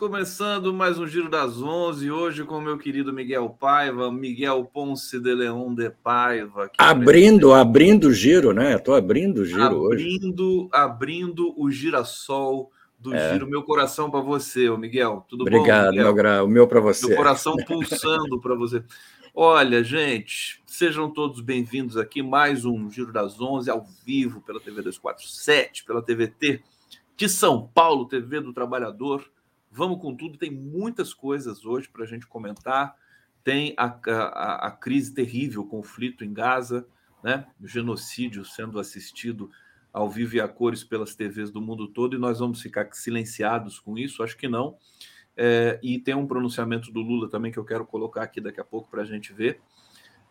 Começando mais um Giro das Onze, hoje com o meu querido Miguel Paiva, Miguel Ponce de Leão de Paiva. Abrindo, abrindo o giro, né? Estou abrindo o giro abrindo, hoje. Abrindo, abrindo o girassol do é. giro. Meu coração para você, Miguel. Tudo Obrigado, bom? Obrigado, meu, o meu para você. Meu coração pulsando para você. Olha, gente, sejam todos bem-vindos aqui. Mais um Giro das Onze, ao vivo, pela TV 247, pela TVT de São Paulo, TV do Trabalhador. Vamos com tudo, tem muitas coisas hoje para a gente comentar. Tem a, a, a, crise terrível, o conflito em Gaza, né? o genocídio sendo assistido ao vivo e a cores pelas TVs do mundo todo, e nós vamos ficar silenciados com isso? Acho que não. É, e tem um pronunciamento do Lula também que eu quero colocar aqui daqui a pouco para a gente ver.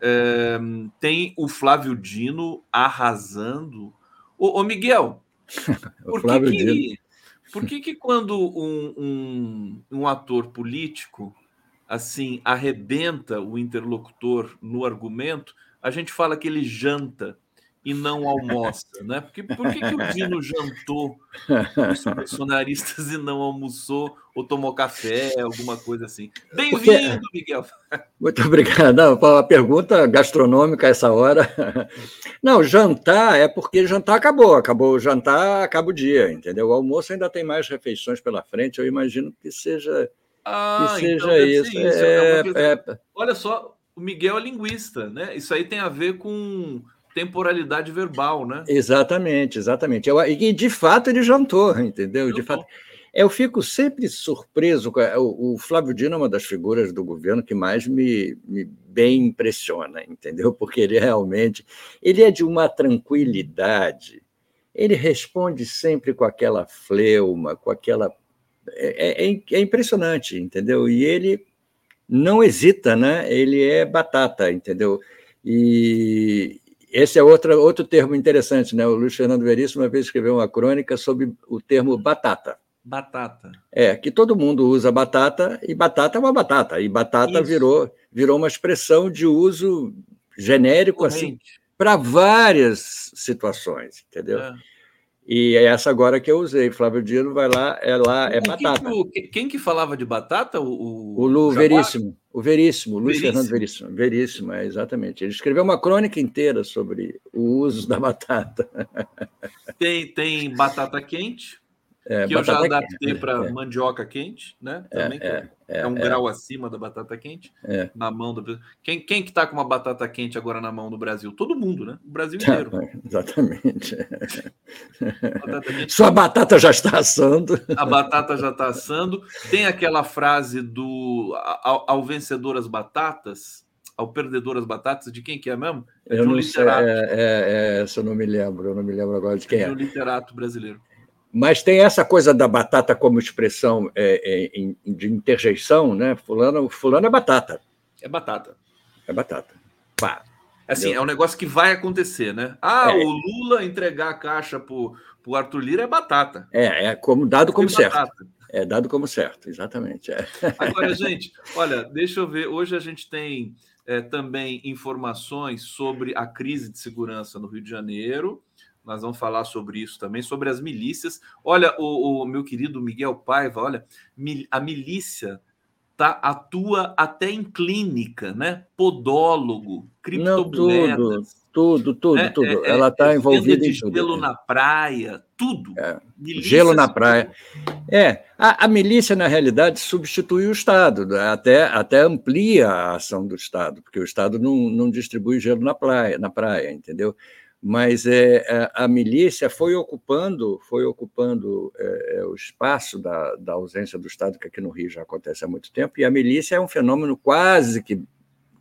É, tem o Flávio Dino arrasando. Ô, ô Miguel, por que, que, por que, que quando um, um, um ator político assim arrebenta o interlocutor no argumento, a gente fala que ele janta e não almoça, né? Porque por que, que o Dino jantou os bolsonaristas e não almoçou ou tomou café, alguma coisa assim? Bem-vindo, Miguel. Muito obrigado. Não, a pergunta gastronômica essa hora. Não, jantar é porque jantar acabou, acabou o jantar, acaba o dia, entendeu? O almoço ainda tem mais refeições pela frente, eu imagino que seja, ah, que então seja isso. isso. É, é... Olha só, o Miguel é linguista, né? Isso aí tem a ver com temporalidade verbal, né? Exatamente, exatamente. E de fato ele jantou, entendeu? De fato. Eu fico sempre surpreso. O, Flávio Dino é uma das figuras do governo que mais me, me, bem impressiona, entendeu? Porque ele realmente ele é de uma tranquilidade. Ele responde sempre com aquela fleuma, com aquela. É, é, é impressionante, entendeu? E ele não hesita, né? Ele é batata, entendeu? E, esse é outra, outro termo interessante, né? O Luiz Fernando Veríssimo uma vez escreveu uma crônica sobre o termo batata. Batata. É, que todo mundo usa batata, e batata é uma batata. E batata virou, virou uma expressão de uso genérico assim para várias situações, entendeu? É. E é essa agora que eu usei. Flávio Dino vai lá, é lá, é batata. Que, quem que falava de batata? O, o, Lu Veríssimo. O Veríssimo, Luiz Veríssimo. Fernando Veríssimo. Veríssimo, é, exatamente. Ele escreveu uma crônica inteira sobre o uso da batata. Tem, tem batata quente, é, que eu já adaptei para é, mandioca quente, né? É, Também é, é, um grau acima da batata quente na mão do quem quem que está com uma batata quente agora na mão do Brasil? Todo mundo, né? O Brasil inteiro. exatamente. Batata Sua batata já está assando. A batata já está assando. Tem aquela frase do ao, ao vencedor as batatas, ao perdedor as batatas, de quem que é mesmo? É eu não literato. sei, é, é, essa eu não me lembro, eu não me lembro agora de quem é. De um literato brasileiro. Mas tem essa coisa da batata como expressão é, é, de interjeição, né? Fulano, fulano é batata. É batata. É batata. Pá. Assim, Entendeu? é um negócio que vai acontecer, né? Ah, é. o Lula entregar a caixa para o Arthur Lira é batata. É, é como, dado como certo. Batata. É dado como certo, exatamente. É. Agora, gente, olha, deixa eu ver. Hoje a gente tem é, também informações sobre a crise de segurança no Rio de Janeiro. Nós vamos falar sobre isso também, sobre as milícias. Olha, o, o meu querido Miguel Paiva, olha, a milícia tá, atua até em clínica, né? Podólogo, criptomoedas. Não, tudo, tudo, tudo, é, tudo. É, Ela está é, envolvida em tudo. Gelo na praia, tudo. É, gelo na praia. É, a, a, milícia, na realidade, substitui o Estado, né? até, até amplia a ação do Estado, porque o Estado não, não distribui gelo na praia, na praia, entendeu? Mas é, é, a milícia foi ocupando, foi ocupando é, é, o espaço da, da ausência do Estado, que aqui no Rio já acontece há muito tempo, e a milícia é um fenômeno quase que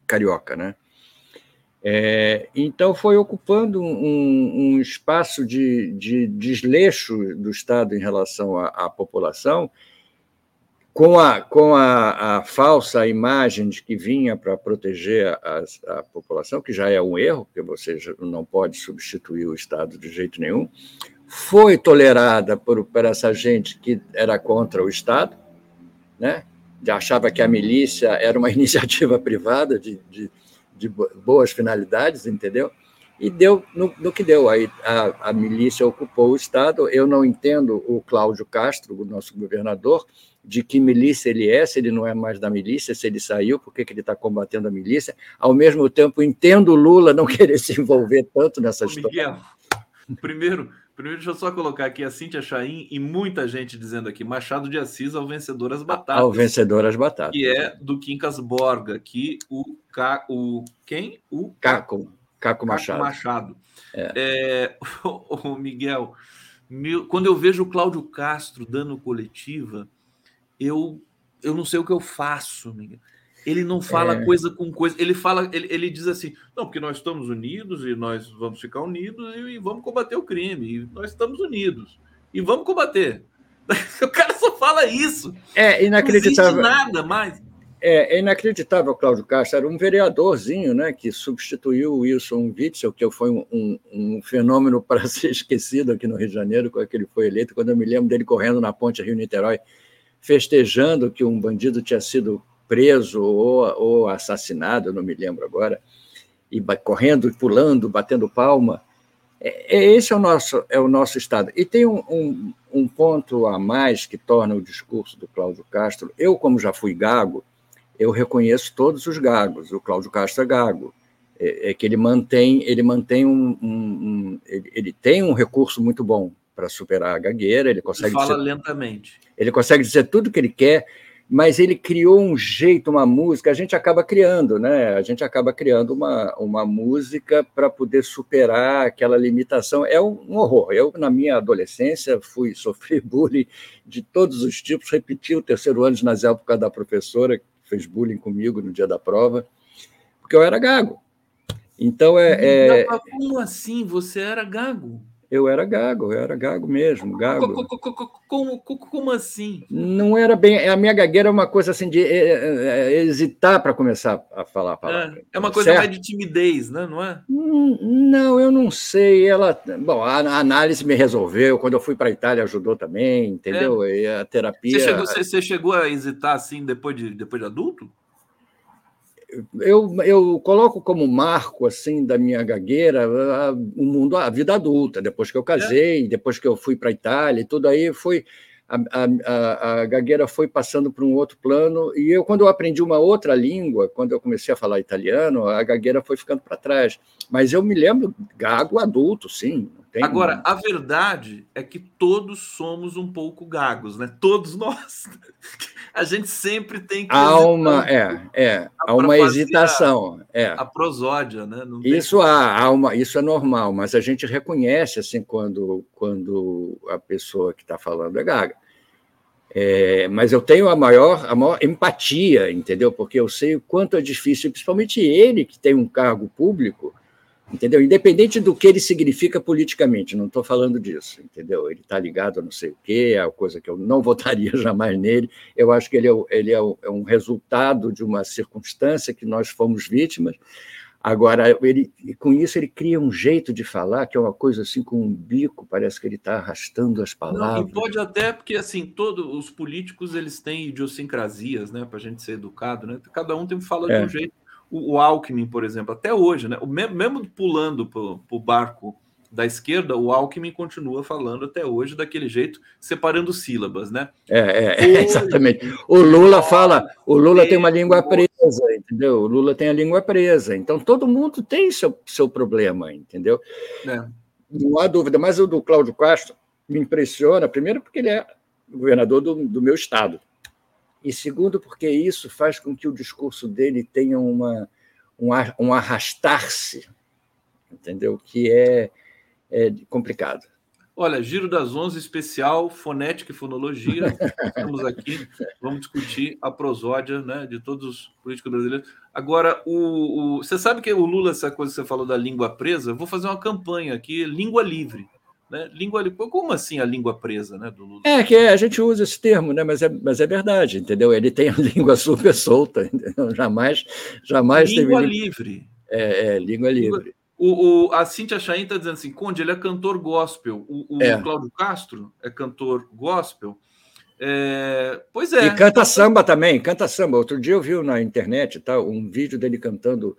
carioca, né? É, então foi ocupando um, um espaço de, de, desleixo do Estado em relação à, à população, com a, com a, a, falsa imagem de que vinha para proteger a, a, população, que já é um erro, porque você não pode substituir o Estado de jeito nenhum, foi tolerada por, por essa gente que era contra o Estado, né? achava que a milícia era uma iniciativa privada de, de, de boas finalidades, entendeu? E deu no, no que deu. Aí a, a, milícia ocupou o Estado. Eu não entendo o Cláudio Castro, o nosso governador, de que milícia ele é, se ele não é mais da milícia, se ele saiu, por que, ele está combatendo a milícia. Ao mesmo tempo, entendo o Lula não querer se envolver tanto nessa Ô, história. Miguel, primeiro, primeiro, deixa eu só colocar aqui a Cíntia Chaim e muita gente dizendo aqui: Machado de Assis ao vencedor as batatas. Ao vencedor as batatas. Que é do Quincas Borga, que o, o quem? O Caco. Caco Machado. Caco Machado. É. É, o, Miguel, meu, quando eu vejo o Cláudio Castro dando coletiva, eu, eu não sei o que eu faço, Miguel. Ele não fala é. coisa com coisa. Ele fala, ele, ele diz assim: não, porque nós estamos unidos e nós vamos ficar unidos e, e vamos combater o crime. E nós estamos unidos e vamos combater. O cara só fala isso. É inacreditável. Não existe nada mais. É, é inacreditável, Cláudio Castro, era um vereadorzinho né, que substituiu o Wilson Witzel, que foi um, um, um fenômeno para ser esquecido aqui no Rio de Janeiro, quando ele foi eleito, quando eu me lembro dele correndo na ponte Rio-Niterói, festejando que um bandido tinha sido preso ou, ou assassinado, não me lembro agora, e correndo, pulando, batendo palma. É, é, esse é o nosso, é o nosso Estado. E tem um, um, um ponto a mais que torna o discurso do Cláudio Castro. Eu, como já fui gago, eu reconheço todos os gagos. O Cláudio Castro é gago. É, é que ele mantém, ele mantém um, um, um ele, ele, tem um recurso muito bom para superar a gagueira. Ele consegue. Ele fala dizer, lentamente. Ele consegue dizer tudo que ele quer mas ele criou um jeito, uma música, a gente acaba criando, né? A gente acaba criando uma, uma música para poder superar aquela limitação. É um, horror. Eu, na minha adolescência, fui sofrer bullying de todos os tipos, repeti o terceiro ano de ginasial por causa da professora fez bullying comigo no dia da prova, porque eu era gago. Então é. é... Como assim? Você era gago? Eu era gago, eu era gago mesmo, gago. Como, como, como, assim? Não era bem. A minha gagueira é uma coisa assim de é, é, hesitar para começar a falar a palavra. É, é uma coisa certo? mais de timidez, né? não é? Não, eu não sei. Ela, bom, a, análise me resolveu. Quando eu fui para a Itália ajudou também, entendeu? É. E a terapia. Você chegou, você, você chegou a hesitar assim depois de, depois de adulto? Eu, eu coloco como marco assim da minha gagueira o mundo, a vida adulta, depois que eu casei, é. depois que eu fui para a Itália, e tudo aí foi a, a, a, gagueira foi passando para um outro plano e eu quando eu aprendi uma outra língua, quando eu comecei a falar italiano, a gagueira foi ficando para trás. Mas eu me lembro gago adulto, sim. Agora, a verdade é que todos somos um pouco gagos, né? Todos nós. A gente sempre tem que. Há uma, é, é, há uma hesitação. A, é. a prosódia, né? isso há, há uma, isso é normal, mas a gente reconhece assim quando, quando a pessoa que está falando é gaga. É, mas eu tenho a maior, a maior empatia, entendeu? Porque eu sei o quanto é difícil, principalmente ele que tem um cargo público, entendeu? Independente do que ele significa politicamente, não estou falando disso, entendeu? Ele está ligado a não sei o quê, é a coisa que eu não votaria jamais nele. Eu acho que ele, é, ele é, é um resultado de uma circunstância que nós fomos vítimas. Agora, ele, com isso, ele cria um jeito de falar que é uma coisa assim com um bico, parece que ele está arrastando as palavras. Não, e pode até, porque assim, todos os políticos eles têm idiosincrasias, né, para a gente ser educado, né? Cada um tem que falar é. de um jeito o, o Alckmin, por exemplo, até hoje, né? O mesmo, mesmo pulando para o barco da esquerda, o Alckmin continua falando até hoje daquele jeito, separando sílabas, né? É, é, é exatamente. O Lula fala, o Lula tem uma língua presa, entendeu? O Lula tem a língua presa. Então todo mundo tem seu, seu problema, entendeu? É. Não há dúvida. Mas o do Cláudio Castro me impressiona, primeiro porque ele é governador do, do meu estado e segundo, porque isso faz com que o discurso dele tenha uma, um, um arrastar-se, entendeu? Que é, é complicado. Olha, Giro das Onze especial, fonética e fonologia. Estamos aqui, vamos discutir a prosódia né, de todos os políticos brasileiros. Agora, o, o, você sabe que o Lula, essa coisa que você falou da língua presa, vou fazer uma campanha aqui, língua livre. Né? Língua, como assim a língua presa né, do Lula? É que a gente usa esse termo, né? mas, é, mas é verdade, entendeu? Ele tem a língua super solta, entendeu? jamais, jamais língua teve... livre. É, é língua livre. O, o, a Cintia Chain está dizendo assim, Conde, ele é cantor gospel. O, o é. Cláudio Castro é cantor gospel. É, pois é. E canta samba também, canta samba. Outro dia eu vi na internet tá, um vídeo dele cantando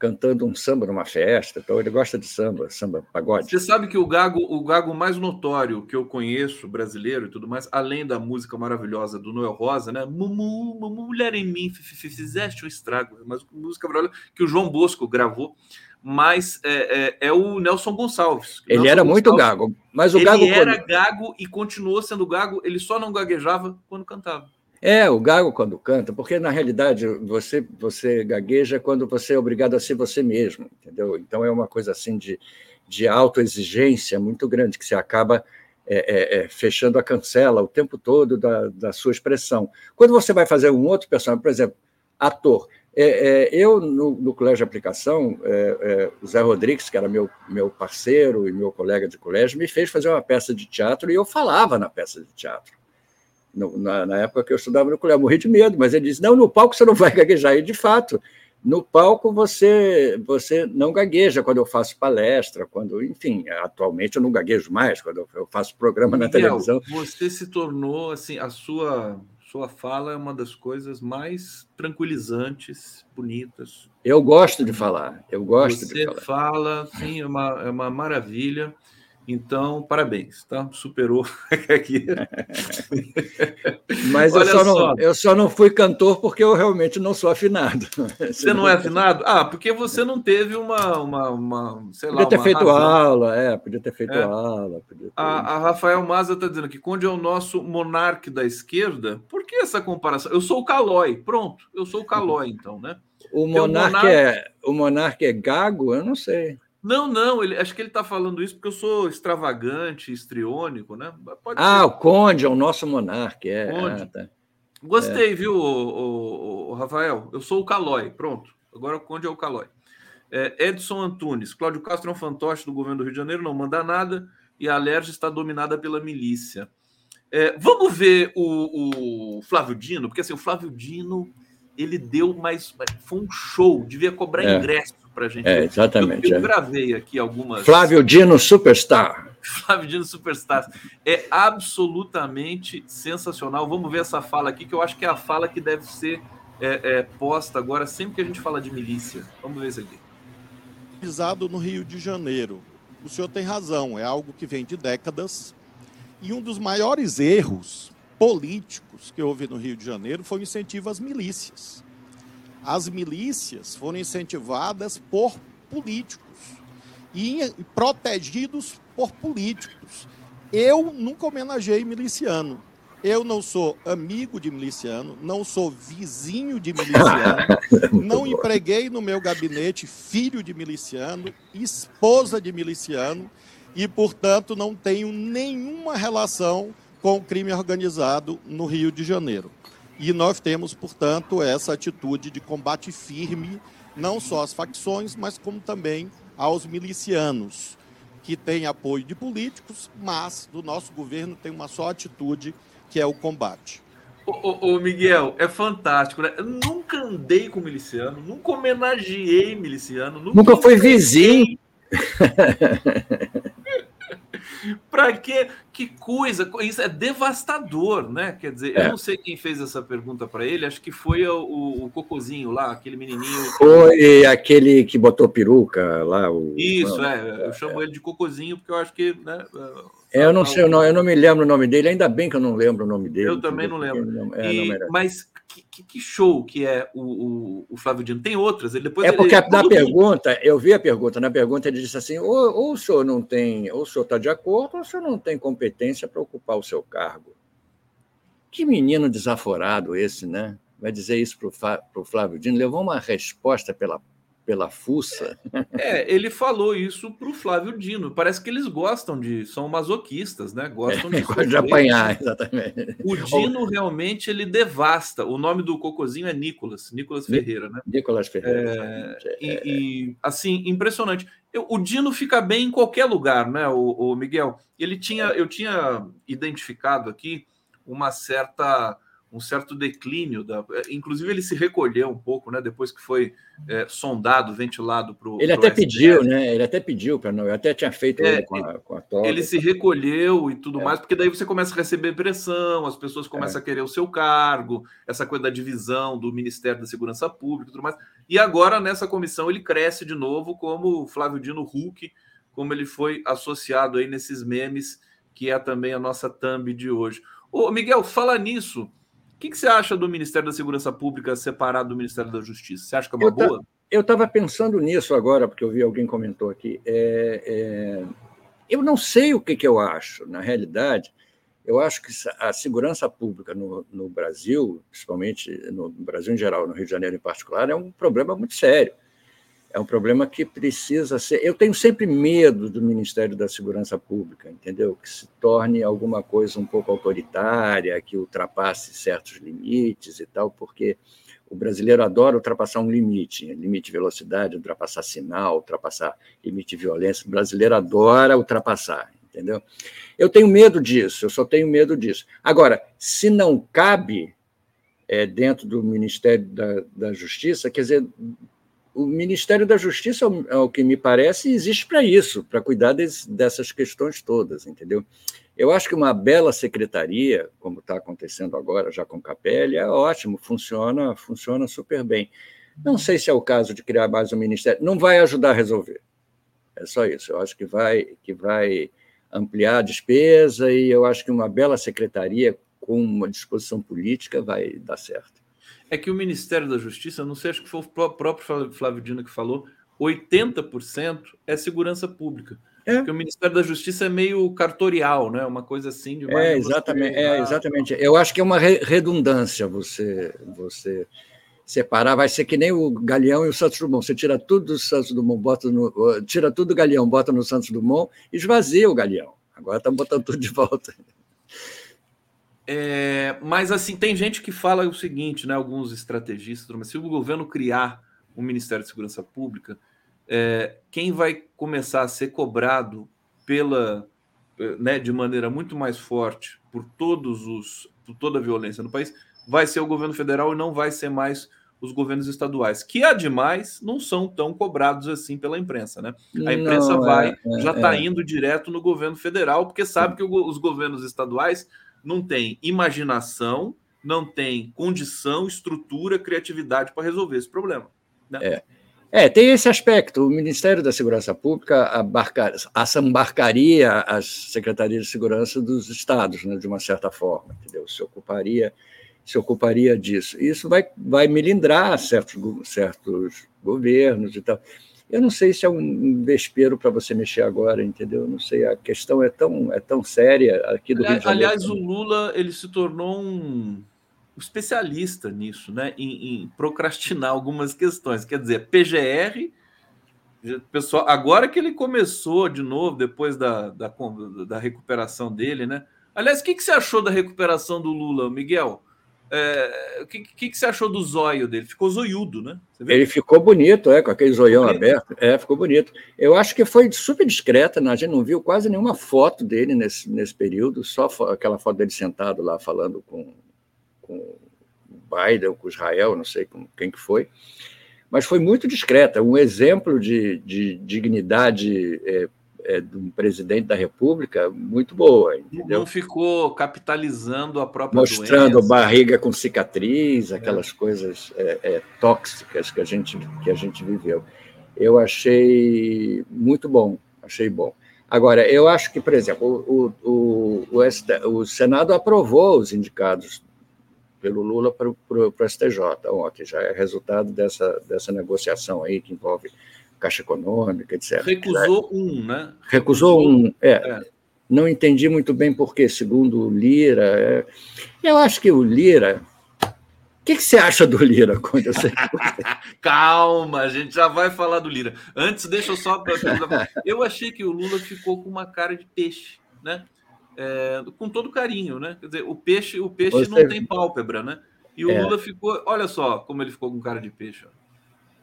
cantando um samba numa festa. Então ele gosta de samba, samba pagode. Você sabe que o gago, o gago mais notório que eu conheço, brasileiro e tudo mais, além da música maravilhosa do Noel Rosa, né? Mumu, mulher em mim, fizeste um estrago, mas música maravilhosa que o João Bosco gravou. Mas é, é, é o Nelson Gonçalves. Ele Nelson era muito gago, mas o ele gago era gago e continuou sendo gago. Ele só não gaguejava quando cantava. É, o gago quando canta, porque na realidade você você gagueja quando você é obrigado a ser você mesmo, entendeu? Então é uma coisa assim de, de autoexigência muito grande, que você acaba é, é, é, fechando a cancela o tempo todo da, da sua expressão. Quando você vai fazer um outro personagem, por exemplo, ator, é, é, eu, no, no, colégio de aplicação, é, o Zé Rodrigues, que era meu, meu parceiro e meu colega de colégio, me fez fazer uma peça de teatro e eu falava na peça de teatro no, na, na, época que eu estudava no colégio, morri de medo, mas ele disse: não, no palco você não vai gaguejar. E de fato, no palco você você não gagueja quando eu faço palestra, quando, enfim, atualmente eu não gaguejo mais quando eu faço programa na Miguel, televisão. Você se tornou assim, a sua sua fala é uma das coisas mais tranquilizantes, bonitas. Eu gosto de falar. Eu gosto você de falar. Você fala, sim, é uma, é uma maravilha. Então, parabéns, tá? Superou aqui. Mas eu só, só. Não, eu só, Não, fui cantor porque eu realmente não sou afinado. Você não é afinado? Ah, porque você não teve uma, uma, uma sei podia lá. Ter feito razão. aula, é, podia ter feito é. aula. Ter... A, a, Rafael Maza está dizendo que Conde é o nosso monarca da esquerda. Por que essa comparação? Eu sou o Calói, pronto. Eu sou o Calói, então, né? O monarca, é, o monarca é gago? Eu não sei. Não, não, ele, acho que ele está falando isso porque eu sou extravagante, estriônico, né? Pode ah, ser. o Conde é o nosso monarca, é. Conde. Ah, tá. Gostei, é. viu, o, o, o, Rafael? Eu sou o Calói, pronto. Agora o Conde é o Calói. É, Edson Antunes, Cláudio Castro é um fantoche do governo do Rio de Janeiro, não manda nada, e a Alerj está dominada pela milícia. É, vamos ver o, o, Flávio Dino, porque assim, o Flávio Dino ele deu mais. Foi um show, devia cobrar é. ingresso para a gente. É, exatamente. Eu, eu é. gravei aqui algumas. Flávio Dino Superstar. Flávio Dino Superstar. É absolutamente sensacional. Vamos ver essa fala aqui, que eu acho que é a fala que deve ser é, é, posta agora sempre que a gente fala de milícia. Vamos ver isso aqui. Pisado no Rio de Janeiro. O senhor tem razão, é algo que vem de décadas. E um dos maiores erros políticos que houve no Rio de Janeiro foi o incentivo às milícias as milícias foram incentivadas por políticos e protegidos por políticos. Eu nunca homenageei miliciano. Eu não sou amigo de miliciano, não sou vizinho de miliciano, não empreguei no meu gabinete filho de miliciano, esposa de miliciano e, portanto, não tenho nenhuma relação com o crime organizado no Rio de Janeiro. E nós temos, portanto, essa atitude de combate firme, não só às facções, mas como também aos milicianos, que têm apoio de políticos, mas do nosso governo tem uma só atitude, que é o combate. Ô, ô, Miguel, é fantástico, né? Eu nunca andei com miliciano, nunca homenageei miliciano. Nunca, nunca foi vizinho. Para quê? Que coisa! Isso é devastador, né? Quer dizer, é. eu não sei quem fez essa pergunta para ele, acho que foi o, o, Cocozinho lá, aquele menininho. Foi aquele que botou peruca lá. O... Isso, é. Eu chamo é. ele de Cocozinho porque eu acho que. Né, é, eu não sei, eu não, eu não me lembro o nome dele, ainda bem que eu não lembro o nome dele. Eu também não lembro. É, e, não mas que, que, show que é o, o, o, Flávio Dino. Tem outras. Ele depois é porque ele, na pergunta, eu vi a pergunta, na pergunta ele disse assim: ou, ou o senhor não tem, ou o senhor está de acordo, ou o senhor não tem competência para ocupar o seu cargo. Que menino desaforado esse, né? Vai dizer isso para o Flávio Dino. Levou uma resposta pela pela fuça. É, ele falou isso para o Flávio Dino. Parece que eles gostam de. são masoquistas, né? Gostam de, é, de apanhar, exatamente. O Dino realmente ele devasta. O nome do Cocozinho é Nicolas, Nicolas Ferreira, né? Nicolas Ferreira. É, e, e, assim, impressionante. Eu, o Dino fica bem em qualquer lugar, né, o, o Miguel? Ele tinha, eu tinha identificado aqui uma certa um certo declínio. Da, inclusive, ele se recolheu um pouco, né? Depois que foi é, sondado, ventilado para o. Ele até pediu, né? Ele até pediu para não. Eu até tinha feito é, com a, com a toga. Ele se recolheu e tudo é. mais, porque daí você começa a receber pressão, as pessoas começam é. a querer o seu cargo, essa coisa da divisão do Ministério da Segurança Pública e tudo mais. E agora, nessa comissão, ele cresce de novo como Flávio Dino Huck, como ele foi associado aí nesses memes, que é também a nossa thumb de hoje. Ô, Miguel, fala nisso que, que você acha do Ministério da Segurança Pública separado do Ministério da Justiça? Você acha que é uma eu boa? eu estava pensando nisso agora, porque eu vi alguém comentou aqui. É, é, eu não sei o que, que eu acho. Na realidade, eu acho que a segurança pública no, no Brasil, principalmente no Brasil em geral, no Rio de Janeiro em particular, é um problema muito sério é um problema que precisa ser. Eu tenho sempre medo do Ministério da Segurança Pública, entendeu? Que se torne alguma coisa um pouco autoritária, que ultrapasse certos limites e tal, porque o brasileiro adora ultrapassar um limite, limite de velocidade, ultrapassar sinal, ultrapassar limite de violência. O brasileiro adora ultrapassar, entendeu? Eu tenho medo disso, eu só tenho medo disso. Agora, se não cabe é, dentro do Ministério da, da Justiça, quer dizer, o Ministério da Justiça, ao que me parece, existe para isso, para cuidar dessas questões todas, entendeu? Eu acho que uma bela secretaria, como está acontecendo agora já com Capelli, é ótimo, funciona, funciona super bem. Não sei se é o caso de criar mais um ministério, não vai ajudar a resolver. É só isso. Eu acho que vai, que vai ampliar a despesa e eu acho que uma bela secretaria com uma disposição política vai dar certo é que o Ministério da Justiça, não sei, acho que foi o próprio Flávio Dino que falou, 80% é segurança pública. É. Porque o Ministério da Justiça é meio cartorial, né? Uma coisa assim de É, exatamente, é, exatamente. Eu acho que é uma redundância você, você separar. Vai ser que nem o Galeão e o Santos Dumont. Você tira tudo do Santos Dumont, bota no, tira tudo do Galeão, bota no Santos Dumont e esvazia o Galeão. Agora estão botando tudo de volta. É, mas assim, tem gente que fala o seguinte, né? Alguns estrategistas, mas se o governo criar um Ministério de Segurança Pública, é, quem vai começar a ser cobrado pela, né, de maneira muito mais forte por todos os, por toda a violência no país, vai ser o governo federal e não vai ser mais os governos estaduais, que ademais não são tão cobrados assim pela imprensa, né? A imprensa não, vai, é, é, já está é. indo direto no governo federal, porque sabe que os governos estaduais não tem imaginação, não tem condição, estrutura, criatividade para resolver esse problema. Né? É. É, tem esse aspecto. O Ministério da Segurança Pública abarca, assambarcaria as secretarias de segurança dos estados, né, de uma certa forma, entendeu? Se ocuparia, se ocuparia disso. Isso vai, vai melindrar certos, certos governos e tal. Eu não sei se é um vespeiro para você mexer agora, entendeu? Não sei, a questão é tão, é tão séria aqui do Rio de Janeiro. Aliás, o Lula ele se tornou um especialista nisso, né? Em, em procrastinar algumas questões. Quer dizer, PGR, pessoal, agora que ele começou de novo, depois da, da, da recuperação dele, né? Aliás, o que, que você achou da recuperação do Lula, Miguel? É, o que, que, que, você achou do zóio dele? Ficou zoiudo, né? Ele ficou bonito, é, com aquele zoião aberto. É, ficou bonito. Eu acho que foi super discreta, né? a gente não viu quase nenhuma foto dele nesse, nesse período, só aquela foto dele sentado lá falando com, com o Biden, com Israel, não sei com quem que foi. Mas foi muito discreta, um exemplo de, de dignidade é, é, de um presidente da República muito boa. Entendeu? Não ficou capitalizando a própria Mostrando doença. barriga com cicatriz, aquelas é. coisas é, é, tóxicas que a, gente, que a gente viveu. Eu achei muito bom, achei bom. Agora, eu acho que, por exemplo, o, o, o, o Senado aprovou os indicados pelo Lula para o STJ ontem, já é resultado dessa, dessa negociação aí que envolve Caixa Econômica, etc. Recusou um, né? Recusou, um, é. é. Não entendi muito bem por quê, segundo o Lira. É... Eu acho que o Lira. O que, que você acha do Lira? Quando eu sei... Calma, a gente já vai falar do Lira. Antes, deixa eu só. Eu achei que o Lula ficou com uma cara de peixe, né? É, com todo carinho, né? Quer dizer, o peixe, o peixe Você... não tem pálpebra, né? E o é. Lula ficou, olha só como ele ficou com cara de peixe. Ó.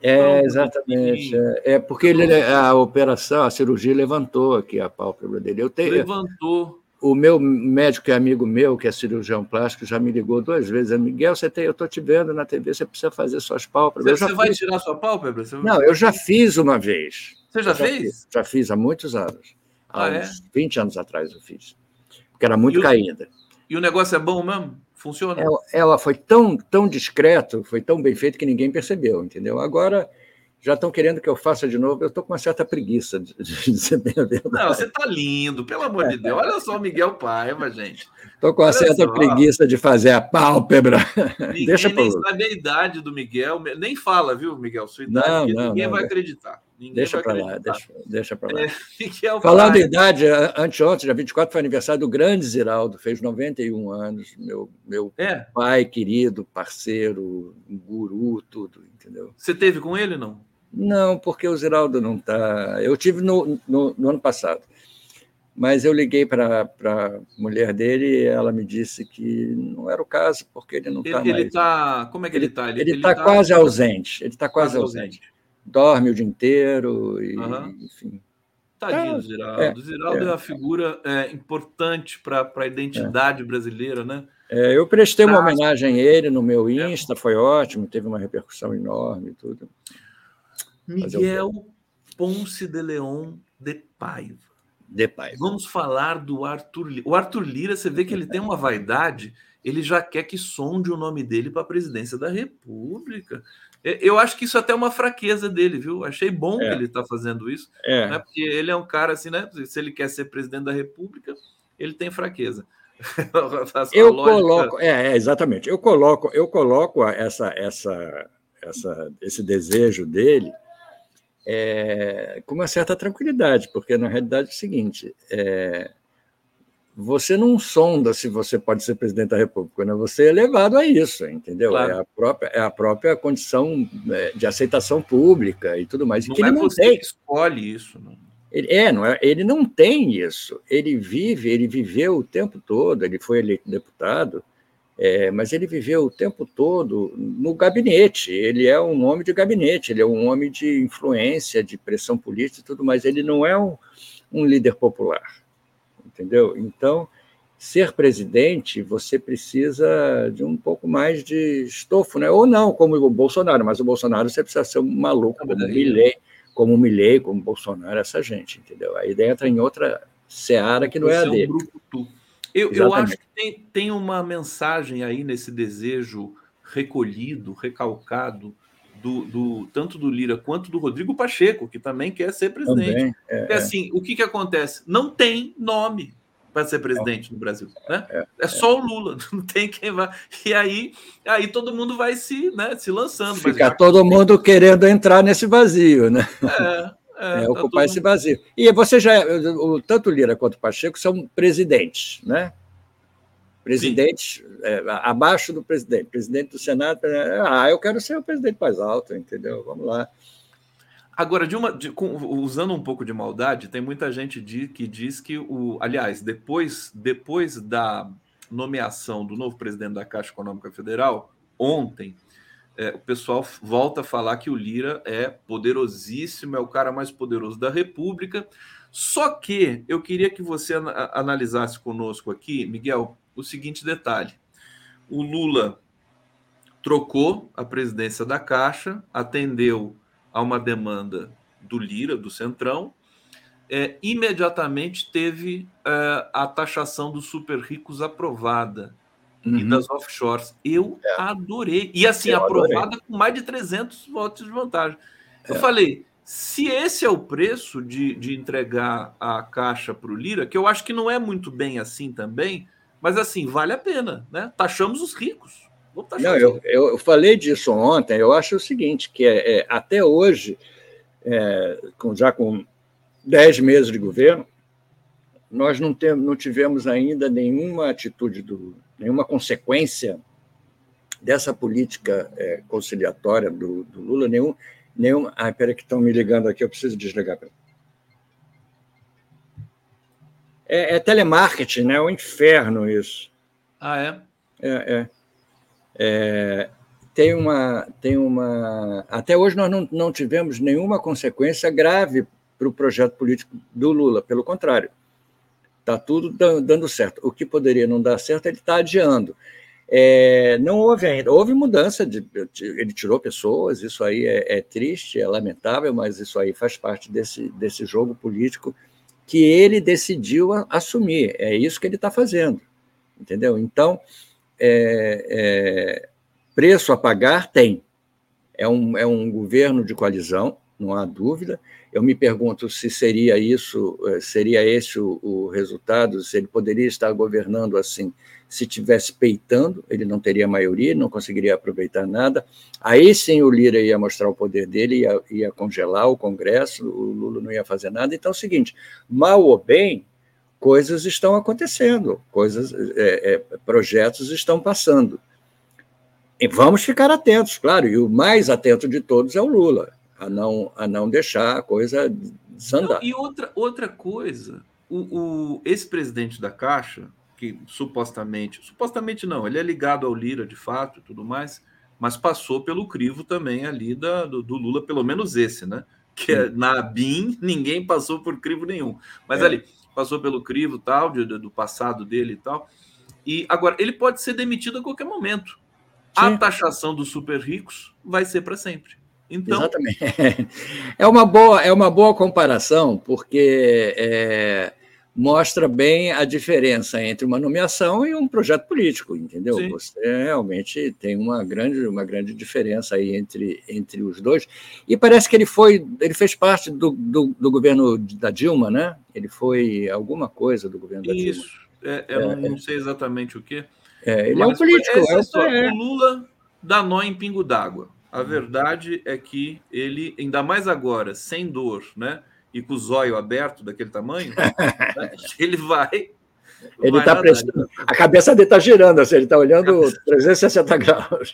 É, exatamente. É, é porque ele, a operação, a cirurgia levantou aqui a pálpebra dele. Eu tenho, levantou. o meu médico e amigo meu, que é cirurgião plástico, já me ligou duas vezes. Miguel, você tem, eu estou te vendo na TV, você precisa fazer suas pálpebras. Você, você vai tirar sua pálpebra? Você... Não, eu já fiz uma vez. Você já, já fez? Fiz, já fiz, há muitos anos. Há ah, uns é? 20 anos atrás eu fiz. Porque era muito e o, caída. E o negócio é bom mesmo? Funciona? Ela, ela foi tão, tão discreto, foi tão bem feito que ninguém percebeu, entendeu? Agora já estão querendo que eu faça de novo, eu estou com uma certa preguiça de, de dizer bem a verdade. Não, você está lindo, pelo amor de Deus. Olha só o Miguel Paiva, gente. Estou com uma Olha certa só. preguiça de fazer a pálpebra. Ninguém Deixa nem sabe a idade do Miguel, nem fala, viu, Miguel? Sua idade, Não, não, ninguém não, vai não. acreditar. Ninguém Deixa para lá, deixa, deixa para lá. É, Falando em Paiva. idade, anteontem, dia 24, foi aniversário do grande Ziraldo, fez 91 anos, meu, meu É, pai querido, parceiro, guru, tudo, entendeu? você teve com ele, não? Não, porque o Ziraldo não está. Eu tive no, no, no ano passado, mas eu liguei para a mulher dele e ela me disse que não era o caso, porque ele não está mais. ele tá. Como é que ele, tá? Ele está quase ausente. Ele está quase, quase ausente. Dorme o dia inteiro e, Aham. enfim. Tadinho do Ziraldo. é, o Ziraldo é, é. uma figura é, importante para a identidade brasileira, né? É, eu prestei uma homenagem a ele no meu É. Insta, foi ótimo, teve uma repercussão enorme e tudo. Miguel Ponce de Leon de Paiva. De pai. Vamos falar do Arthur Lira. O Arthur Lira, você vê que ele tem uma vaidade, ele já quer que sonde o nome dele para a presidência da República. É, Eu acho que isso até é uma fraqueza dele, viu? Achei bom É. que ele está fazendo isso, É, né? porque ele é um cara assim, né? Se ele quer ser presidente da República, ele tem fraqueza. Eu lógica- coloco, é, é, exatamente. Eu coloco, eu coloco essa, essa, essa, esse desejo dele é, com uma certa tranquilidade, porque na realidade é o seguinte: é, você não sonda se você pode ser presidente da República, né? você é levado a isso, entendeu? Claro. É, a própria, é a própria condição é, de aceitação pública e tudo mais. E Não que é ele não você tem. escolhe isso. Não. Ele, é, não é, ele não tem isso. Ele vive, ele viveu o tempo todo, ele foi eleito deputado, é, mas ele viveu o tempo todo no gabinete. Ele é um homem de gabinete, ele é um homem de influência, de pressão política e tudo mais. Ele não é um, um líder popular, entendeu? Então, ser presidente, você precisa de um pouco mais de estofo, né? Ou não, como o Bolsonaro, mas o Bolsonaro você precisa ser um maluco, como o Milley, como o Milley, como o Bolsonaro, essa gente, entendeu? Aí entra em outra seara que não é a Você um dele. Eu, eu acho que tem, tem uma mensagem aí nesse desejo recolhido, recalcado, do, do- tanto do Lira quanto do Rodrigo Pacheco, que também quer ser presidente. Também, é, Porque assim, o que, que acontece? Não tem nome para ser presidente no Brasil. Né? É, só o Lula, não tem quem vai. E aí, aí todo mundo vai se, né, se lançando. Fica todo mundo querendo entrar nesse vazio, né? É, é, É, tá ocupar todo esse vazio. E você já, o, tanto Lira quanto Pacheco são presidentes, né? Presidentes é, abaixo do presidente, presidente do Senado. Ah, eu quero ser o presidente mais alto, entendeu? Vamos lá. Agora, de uma, de- com- usando um pouco de maldade, tem muita gente de- que diz que o. Aliás, depois, depois da nomeação do novo presidente da Caixa Econômica Federal, ontem, é, o pessoal volta a falar que o Lira é poderosíssimo, é o cara mais poderoso da República. Só que eu queria que você ana- analisasse conosco aqui, Miguel, o seguinte detalhe: o Lula trocou a presidência da Caixa, atendeu a uma demanda do Lira, do Centrão, é, imediatamente teve é, a taxação dos super ricos aprovada e Uhum. das offshores. Eu adorei. E assim, Eu adorei. aprovada com mais de 300 votos de vantagem. Eu É. falei, se esse é o preço de, de entregar a caixa para o Lira, que eu acho que não é muito bem assim também, mas assim, vale a pena, né? Taxamos os ricos. Não, eu, eu, eu falei disso ontem. Eu acho o seguinte, que é, é, até hoje, é, com, já com 10 meses de governo, nós não, tem, não tivemos ainda nenhuma atitude, do, nenhuma consequência dessa política é, conciliatória do, do Lula, nenhum, nenhum. Ah, peraí, que estão me ligando aqui, eu preciso desligar. É, é telemarketing, né? É um inferno isso. Ah, é? É, é. É, tem uma, tem uma. Até hoje nós não, não tivemos nenhuma consequência grave para o projeto político do Lula, pelo contrário. Está tudo dando certo. O que poderia não dar certo, ele está adiando. É, não houve ainda, houve mudança, de, ele tirou pessoas, isso aí é, é, triste, é lamentável, mas isso aí faz parte desse, desse jogo político que ele decidiu assumir, é isso que ele está fazendo, entendeu? Então, é, é, preço a pagar tem, é um, é um governo de coalizão, não há dúvida, eu me pergunto se seria isso, eh, seria esse o, o resultado, se ele poderia estar governando assim, se tivesse peitando, ele não teria maioria, não conseguiria aproveitar nada. Aí sim o Lira ia mostrar o poder dele, ia, ia congelar o Congresso, o Lula não ia fazer nada. Então é o seguinte: mal ou bem, coisas estão acontecendo, coisas, é, é, projetos estão passando. E vamos ficar atentos, claro, e o mais atento de todos é o Lula a não, a não deixar a coisa desandar. Não, e outra, outra coisa, o, o ex-presidente da Caixa, que supostamente, supostamente não, ele é ligado ao Lira de fato e tudo mais, mas passou pelo crivo também ali da, do, do Lula, pelo menos esse, né? Que é, na BIM ninguém passou por crivo nenhum. Mas é. ali, passou pelo crivo tal, de, do passado dele e tal. E agora, ele pode ser demitido a qualquer momento. Sim. A taxação dos super ricos vai ser para sempre. Então... Exatamente. É uma boa, é uma boa comparação, porque é, mostra bem a diferença entre uma nomeação e um projeto político, entendeu? Sim. Você realmente tem uma grande, uma grande diferença aí entre, entre os dois. E parece que ele foi, ele fez parte do, do, do governo da Dilma, né? Ele foi alguma coisa do governo da Dilma. Isso, é, eu é, não sei exatamente o que. É, ele é um político. É, é, o Lula dá nó em pingo d'água. A verdade é que ele, ainda mais agora, sem dor, né? E com o zóio aberto daquele tamanho, né, ele vai. Ele está prestando. A cabeça dele está girando, assim, ele está olhando cabeça... 360 graus.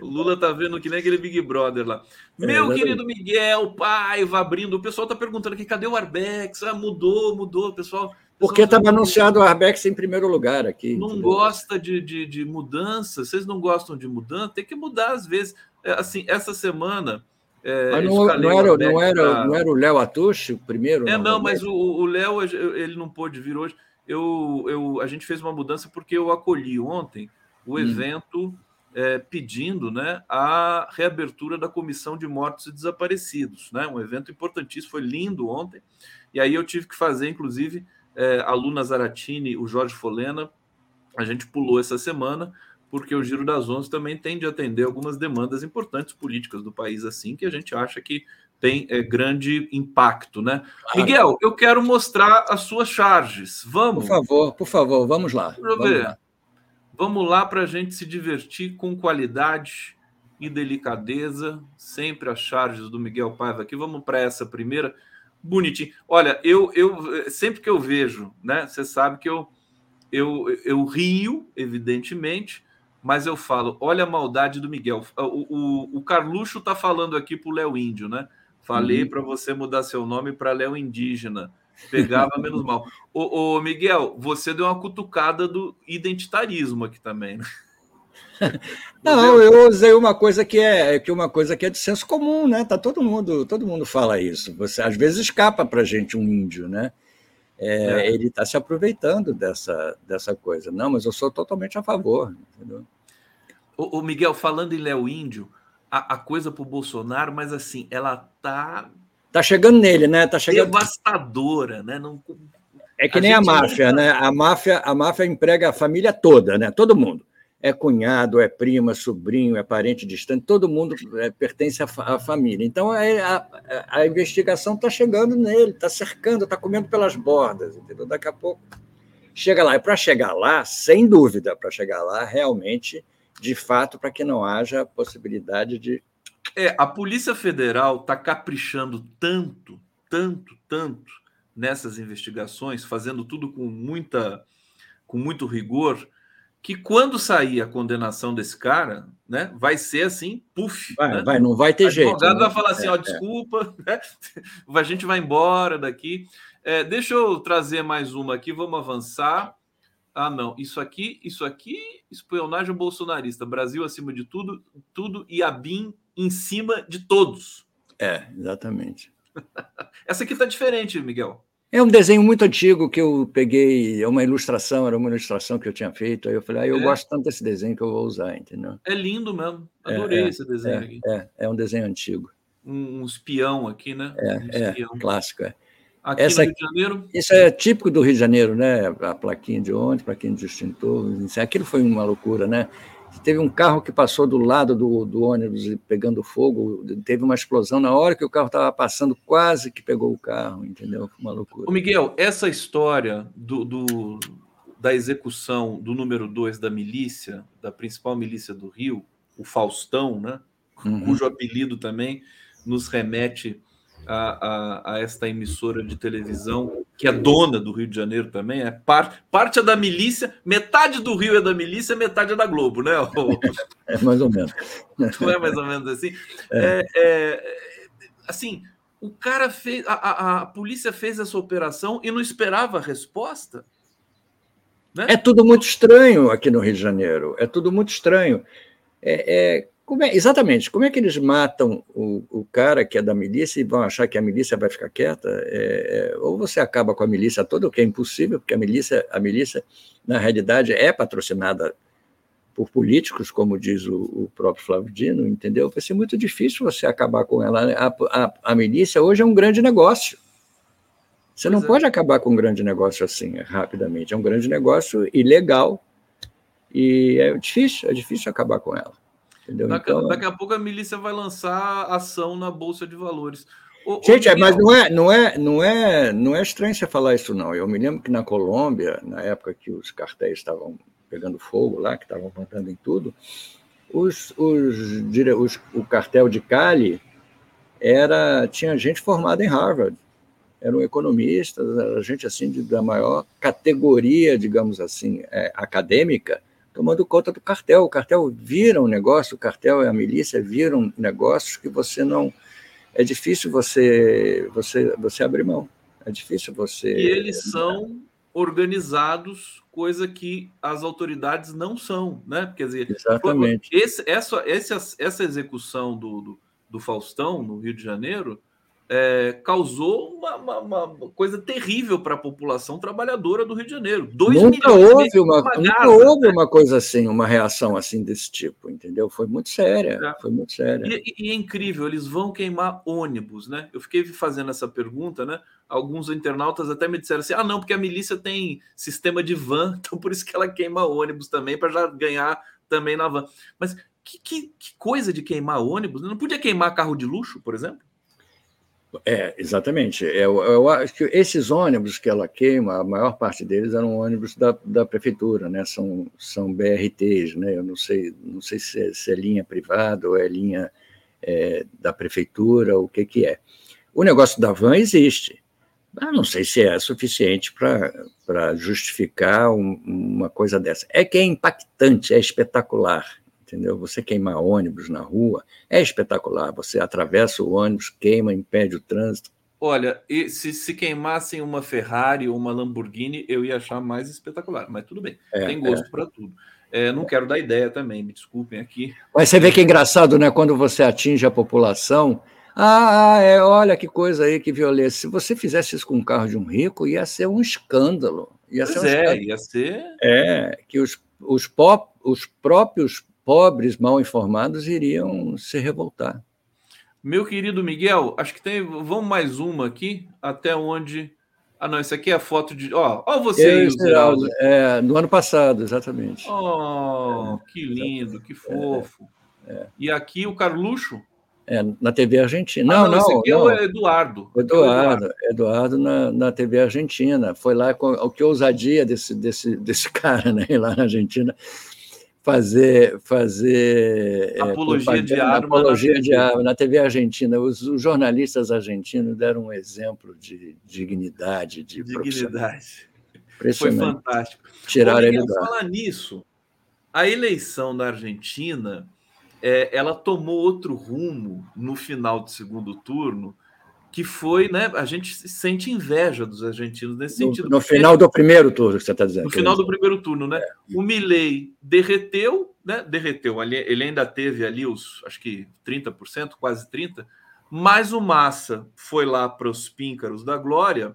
O Lula está vendo que nem aquele Big Brother lá. É, Meu querido Miguel, pai, vai abrindo. O pessoal está perguntando aqui, cadê o Arbex? Ah, mudou, mudou, pessoal. Porque estava anunciado o Arbex em primeiro lugar aqui. Não entendeu? gosta de, de, de, mudança, vocês não gostam de mudança, tem que mudar às vezes. É, assim, essa semana. É, mas não, não, era, não, era, pra... não era o Léo Atush o primeiro? É, não, mas o Léo, ele não pôde vir hoje. Eu, eu, a gente fez uma mudança porque eu acolhi ontem o hum. evento é, pedindo né, a reabertura da Comissão de Mortos e Desaparecidos. Né? Um evento importantíssimo, foi lindo ontem. E aí eu tive que fazer, inclusive, é, a Luna Zaratini, o Jorge Folena, a gente pulou essa semana, porque o Giro das Onze também tem de atender algumas demandas importantes políticas do país, assim, que a gente acha que tem é, grande impacto, né? Ah, Miguel, eu quero mostrar as suas charges. Vamos? Por favor, por favor, vamos lá. Vamos. Lá. Vamos lá para a gente se divertir com qualidade e delicadeza. Sempre as charges do Miguel Paiva aqui. Vamos para essa primeira bonitinho. Olha, eu, eu sempre que eu vejo, né? Você sabe que eu, eu, eu rio, evidentemente, mas eu falo, olha a maldade do Miguel. O, o, o Carluxo tá falando aqui pro Léo Índio, né? Falei uhum. para você mudar seu nome para Léo Indígena. Pegava menos mal. Ô, ô, Miguel, você deu uma cutucada do identitarismo aqui também, né? Não, eu usei uma coisa que é que uma coisa que é de senso comum, né? Tá todo mundo, todo mundo fala isso. Você às vezes escapa para gente um índio, né? É, é. Ele está se aproveitando dessa, dessa coisa. Não, mas eu sou totalmente a favor. Entendeu? O, o Miguel, falando em Léo Índio, a, a coisa para o Bolsonaro, mas assim, ela tá tá chegando nele, né? Tá chegando devastadora, né? Não, é que a nem a máfia, né? A máfia, a máfia emprega a família toda, né? Todo mundo é cunhado, é prima, sobrinho, é parente distante, todo mundo é, pertence à, à, família. Então a, a, a investigação está chegando nele, está cercando, está comendo pelas bordas, entendeu? Daqui a pouco chega lá. E para chegar lá, sem dúvida, para chegar lá, realmente, de fato, para que não haja possibilidade de. É, a Polícia Federal está caprichando tanto, tanto, tanto nessas investigações, fazendo tudo com muita, com muito rigor que quando sair a condenação desse cara, né, vai ser assim, puf. Vai, né? vai não vai ter jeito. O advogado né? vai falar assim, é, ó, é. desculpa, é. né? a gente vai embora daqui. É, deixa eu trazer mais uma aqui, vamos avançar. Ah, não, isso aqui, isso aqui, espionagem bolsonarista, Brasil acima de tudo, tudo e a BIM em cima de todos. É, exatamente. Essa aqui tá diferente, Miguel. É um desenho muito antigo que eu peguei, é uma ilustração, era uma ilustração que eu tinha feito. Aí eu falei, ah, eu é. gosto tanto desse desenho que eu vou usar, entendeu? É lindo mesmo. Adorei é, esse desenho é, aqui. É, é um desenho antigo. Um, um espião aqui, né? É, um é clássico, é. Aqui Essa, no Rio de Janeiro? Isso é típico do Rio de Janeiro, né? A plaquinha de ontem, plaquinha de extintor. Aquilo foi uma loucura, né? Teve um carro que passou do lado do, do ônibus pegando fogo, teve uma explosão na hora que o carro estava passando, quase que pegou o carro, entendeu? Foi uma loucura. Ô Miguel, essa história do, do da execução do número 2 da milícia, da principal milícia do Rio, o Faustão, né? Uhum. cujo apelido também nos remete a, a, a, esta emissora de televisão, que é dona do Rio de Janeiro também, é parte, parte é da milícia, metade do Rio é da milícia, metade é da Globo, né? É mais ou menos. Não é mais ou menos assim? É. É, é, assim, o cara fez, a, a, a, polícia fez essa operação e não esperava a resposta. Né? É tudo muito estranho aqui no Rio de Janeiro, é tudo muito estranho. É, é como é, exatamente, como é que eles matam o, o, cara que é da milícia e vão achar que a milícia vai ficar quieta? É, é, ou você acaba com a milícia toda, o que é impossível, porque a milícia, a milícia, na realidade, é patrocinada por políticos, como diz o, o próprio Flávio Dino, entendeu? Vai ser muito difícil você acabar com ela. Né? A, a, a milícia hoje é um grande negócio. Você não pode acabar com um grande negócio assim, rapidamente. É um grande negócio ilegal e é difícil, é difícil acabar com ela. Entendeu? Daqui, então... daqui a pouco a milícia vai lançar ação na Bolsa de Valores. O, Gente, o... mas não é, não, é, não, é, não é estranho você falar isso, não. Eu me lembro que na Colômbia, na época que os cartéis estavam pegando fogo lá, que estavam plantando em tudo, os, os, os, o cartel de Cali era, tinha gente formada em Harvard, eram economistas, era gente assim de, da maior categoria, digamos assim, é, acadêmica, tomando conta do cartel. O cartel vira um negócio, o cartel e a milícia viram negócios que você não. É difícil você, você, você abrir mão. É difícil você. E eles são organizados, coisa que as autoridades não são, né? Quer dizer, Exatamente. Esse, essa, essa, essa execução do, do, do Faustão no Rio de Janeiro é, causou uma, uma, uma, coisa terrível para a população trabalhadora do Rio de Janeiro. Dois nunca houve uma, uma nunca houve né? uma coisa assim, uma reação assim desse tipo, entendeu? Foi muito séria, é. foi muito séria. E, e, é incrível, eles vão queimar ônibus, né? Eu fiquei fazendo essa pergunta, né? Alguns internautas até me disseram assim: ah, não, porque a milícia tem sistema de van, então por isso que ela queima ônibus também, para já ganhar também na van. Mas que, que, que coisa de queimar ônibus? Não podia queimar carro de luxo, por exemplo? É, exatamente. Eu, eu, acho que esses ônibus que ela queima, a maior parte deles eram ônibus da, da prefeitura, né? São, são BRTs, né? Eu não sei, não sei se é, se é linha privada ou é linha é, da prefeitura, o que que é. O negócio da van existe. Eu não sei se é suficiente para justificar um, uma coisa dessa. É que é impactante, é espetacular, entendeu? Você queimar ônibus na rua é espetacular. Você atravessa o ônibus, queima, impede o trânsito. Olha, e se, se queimassem uma Ferrari ou uma Lamborghini, eu ia achar mais espetacular, mas tudo bem, é, tem gosto é. para tudo. É, não quero dar ideia também, me desculpem aqui. Mas você vê que é engraçado, né? Quando você atinge a população, ah, é, olha que coisa aí, que violência. Se você fizesse isso com um carro de um rico, ia ser um escândalo. Ia pois ser um é, escândalo. ia ser. É, que os, os, pop, os próprios pobres, mal informados, iriam se revoltar. Meu querido Miguel, acho que tem. Vamos mais uma aqui, até onde. Ah, não, isso aqui é a foto de. Ó, ó você aí, Geraldo. É, no ano passado, exatamente. Oh, é, que lindo, que fofo. É, é. E aqui o Carluxo? É, na TV Argentina. Ah, não, não. Esse aqui não. é o Eduardo. Eduardo, Eduardo, Eduardo na, na TV Argentina. Foi lá com o que ousadia desse, desse, desse cara, né? Lá na Argentina fazer fazer é, apologia é, de arma apologia na de arma na TV argentina. Os, os, jornalistas argentinos deram um exemplo de dignidade de dignidade. Foi fantástico. Tirar ele falar nisso a eleição da Argentina é, ela tomou outro rumo no final do segundo turno que foi, né? A gente sente inveja dos argentinos nesse no, sentido. No final do primeiro turno, você está dizendo. No final do primeiro turno, né? É. O Milley derreteu, né? Derreteu. Ele ainda teve ali os, acho que 30%, quase 30%, mas o Massa foi lá para os píncaros da glória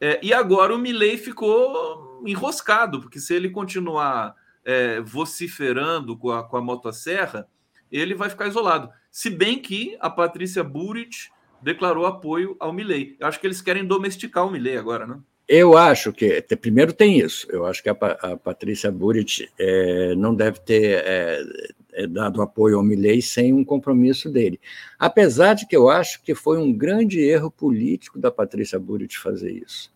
É, e agora o Milley ficou enroscado, porque se ele continuar é, vociferando com a, com a motosserra, ele vai ficar isolado. Se bem que a Patrícia Burit declarou apoio ao Milley. Eu acho que eles querem domesticar o Milley agora, né? Eu acho que, primeiro tem isso, eu acho que a, a Patrícia Burit é, não deve ter é, é, dado apoio ao Milley sem um compromisso dele. Apesar de que eu acho que foi um grande erro político da Patrícia Burit fazer isso.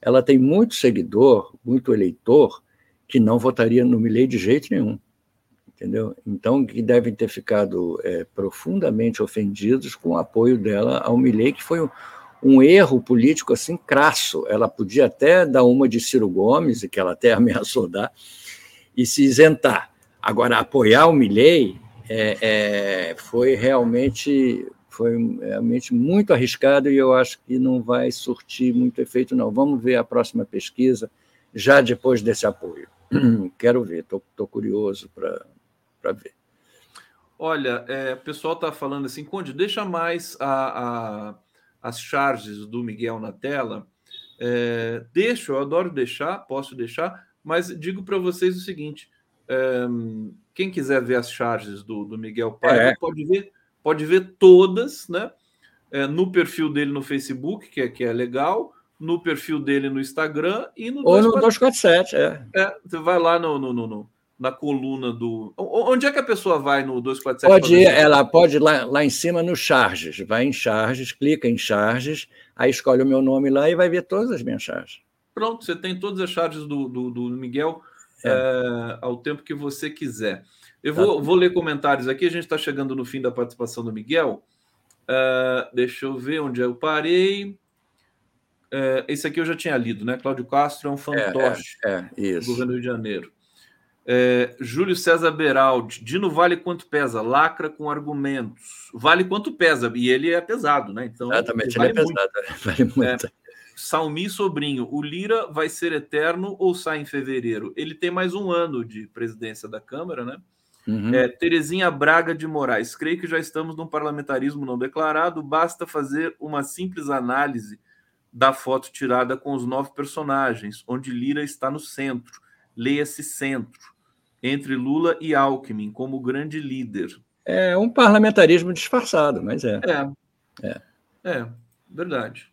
Ela tem muito seguidor, muito eleitor, que não votaria no Milley de jeito nenhum. Entendeu? Então, que devem ter ficado é, profundamente ofendidos com o apoio dela ao Milley, que foi um, um erro político assim crasso. Ela podia até dar uma de Ciro Gomes, que ela até ameaçou dar, e se isentar. Agora, apoiar o Milley é, é, foi realmente foi realmente muito arriscado e eu acho que não vai surtir muito efeito, não. Vamos ver a próxima pesquisa já depois desse apoio. Quero ver, estou curioso para ver. Olha, é, o pessoal está falando assim, Conde, deixa mais a, a, as charges do Miguel na tela. É, deixo, eu adoro deixar, posso deixar, mas digo para vocês o seguinte: é, quem quiser ver as charges do, do Miguel Paiva é. pode ver, pode ver todas, né? É, no perfil dele no Facebook, que é, que é legal, no perfil dele no Instagram e no Ou 247. no 247, é. é. Você vai lá no, no, no, no, na coluna do. Onde é que a pessoa vai no 247? Pode ir, ela pode ir lá, lá em cima no charges. Vai em charges, clica em charges, aí escolhe o meu nome lá e vai ver todas as minhas charges. Pronto, você tem todas as charges do, do, do Miguel é. É, ao tempo que você quiser. Eu vou, tá. vou ler comentários aqui, a gente está chegando no fim da participação do Miguel. Uh, deixa eu ver onde eu parei. Uh, esse aqui eu já tinha lido, né? Cláudio Castro é um fantoche é, é, é, do governo do Rio de Janeiro. É, Júlio César Beraldi, Dino vale quanto pesa? Lacra com argumentos. Vale quanto pesa, e ele é pesado, né? Então, Exatamente, ele, vale ele é muito. pesado, vale muito. É, Salmi Sobrinho, o Lira vai ser eterno ou sai em fevereiro? Ele tem mais um ano de presidência da Câmara, né? Uhum. É, Terezinha Braga de Moraes, creio que já estamos num parlamentarismo não declarado, basta fazer uma simples análise da foto tirada com os nove personagens, onde Lira está no centro, leia-se centro, entre Lula e Alckmin como grande líder. É um parlamentarismo disfarçado, mas é. É, é, é verdade.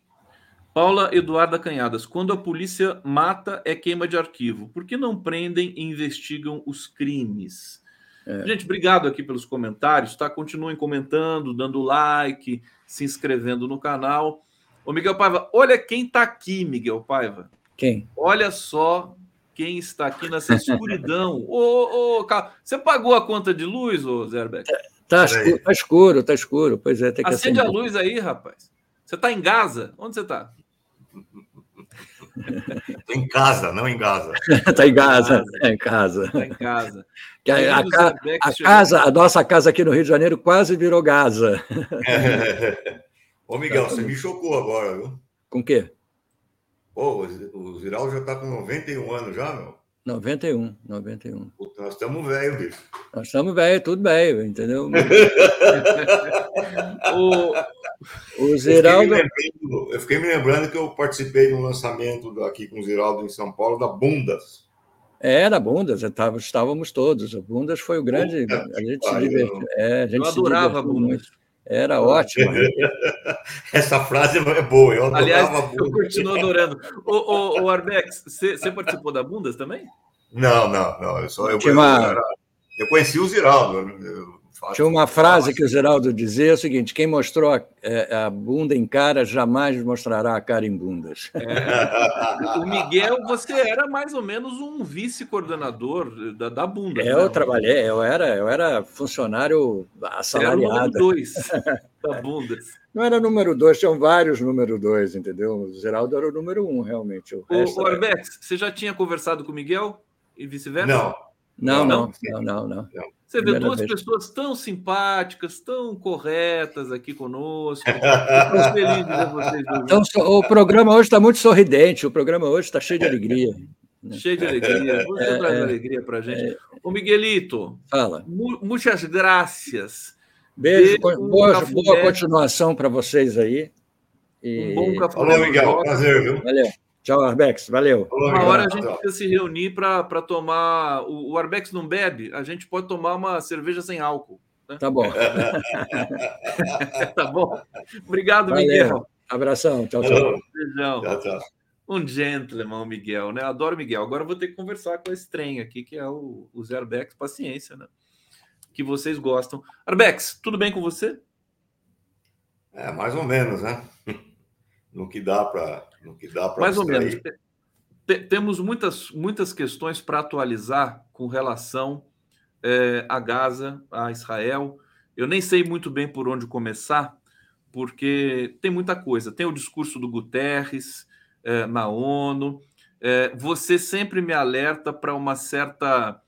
Paula Eduarda Canhadas, quando a polícia mata é queima de arquivo. Por que não prendem e investigam os crimes? É. Gente, obrigado aqui pelos comentários, tá? Continuem comentando, dando like, se inscrevendo no canal. Ô, Miguel Paiva, olha quem tá aqui, Miguel Paiva. Quem? Olha só quem está aqui nessa escuridão. ô, ô, você pagou a conta de luz, ô Zerbeck? Tá, tá, escuro, tá escuro, tá escuro. Pois é, tem que Acende acender. a luz aí, rapaz. Você está em Gaza? Onde você está? Estou em casa, não em Gaza. Está em Gaza, é em casa. Está em casa. A, a, a, a casa, a nossa casa aqui no Rio de Janeiro quase virou Gaza. É. Ô, Miguel, você me chocou agora, viu? Com o quê? Pô, o Ziraldo já está com 91 anos já, meu? 91, 91. Puta, nós estamos velhos, bicho. Nós estamos velhos, tudo velho, entendeu? o, o Ziraldo. Eu fiquei, eu fiquei, me lembrando que eu participei de um lançamento aqui com o Ziraldo em São Paulo da Bundas. É, da Bundas, estávamos todos. A Bundas foi o grande. Puta, a gente se divertiu. É, a gente eu adorava Bundas. Era ótimo. Essa frase é boa. Eu Aliás, eu continuo adorando. O, o, o Arbex, você participou da Bundas também? Não, não, não. Eu, só, eu, uma... eu conheci o Ziraldo. Eu, tinha uma frase que o Geraldo dizia: é o seguinte: quem mostrou a, é, a, bunda em cara jamais mostrará a cara em bundas. É. O Miguel, você era mais ou menos um vice-coordenador da, da bunda. É, né? Eu trabalhei, eu era, eu era funcionário assalariado. Era o número dois da bundas. Não era número dois, tinham vários número dois, entendeu? O Geraldo era o número um, realmente. O, o, o Arbex, você já tinha conversado com o Miguel e vice-versa? Não. Não, não, não, não, não. Você vê duas vez. pessoas tão simpáticas, tão corretas aqui conosco. Estamos felizes de vocês. Então, o programa hoje está muito sorridente, o programa hoje está cheio de alegria. Né? Cheio de alegria. Você é, traz é, alegria para a gente. É, Ô, Miguelito. Fala. Muitas graças. Beijo, boa, boa continuação para vocês aí. E... Um bom café. Falou, Miguel. Prazer, viu? Valeu. Tchau, Arbex. Valeu. Uma hora a gente precisa se reunir para tomar. O, o Arbex não bebe, a gente pode tomar uma cerveja sem álcool. Tá bom. Tá bom? Obrigado, Valeu. Miguel. Abração. Tchau, tchau. Beijão. Tchau, tchau. Um gentleman, Miguel, né? Adoro Miguel. Agora eu vou ter que conversar com esse trem aqui, que é o, o Zé Arbex. Paciência, né? Que vocês gostam. Arbex, tudo bem com você? É, mais ou menos, né? No que dá para. No que dá para Mais ou menos. Te- Temos muitas, muitas questões para atualizar com relação eh, a Gaza, a Israel. Eu nem sei muito bem por onde começar, porque tem muita coisa. Tem o discurso do Guterres eh, na ONU. Eh, você sempre me alerta para uma certa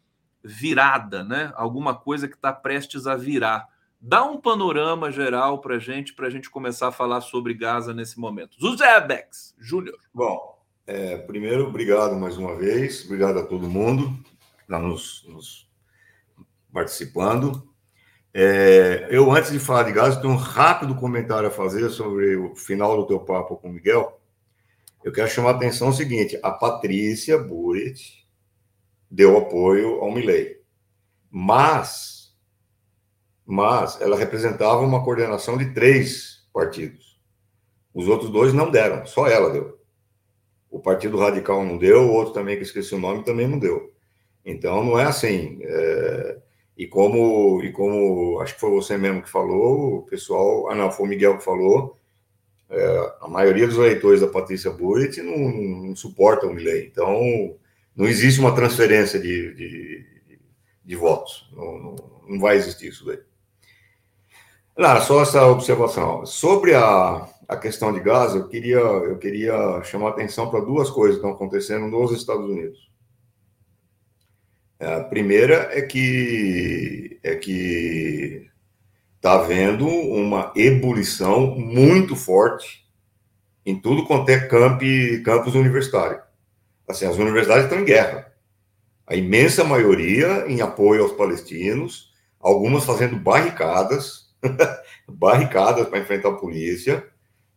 virada, né? Alguma coisa que está prestes a virar. Dá um panorama geral para a gente, para a gente começar a falar sobre Gaza nesse momento. José Bex, Júnior. Bom, é, primeiro, obrigado mais uma vez, obrigado a todo mundo que está nos, nos participando. É, eu, antes de falar de Gaza, tenho um rápido comentário a fazer sobre o final do teu papo com o Miguel. Eu quero chamar a atenção o seguinte: a Patrícia Burit deu apoio ao Milley, mas, mas ela representava uma coordenação de três partidos. Os outros dois não deram, só ela deu. O Partido Radical não deu, o outro também, que esqueci o nome, também não deu. Então, não é assim. é, E como, e como acho que foi você mesmo que falou, o pessoal. Ah, não, foi o Miguel que falou. é, a maioria dos eleitores da Patrícia Burit não, não, não suporta o Milley. Então, não existe uma transferência de, de, de votos. Não, não, não vai existir isso daí. Não, só essa observação. Sobre a, a questão de Gaza, eu queria, eu queria chamar a atenção para duas coisas que estão acontecendo nos Estados Unidos. A primeira é que é que está havendo uma ebulição muito forte em tudo quanto é camp, campus universitário. Assim, as universidades estão em guerra. A imensa maioria em apoio aos palestinos, algumas fazendo barricadas, barricadas para enfrentar a polícia.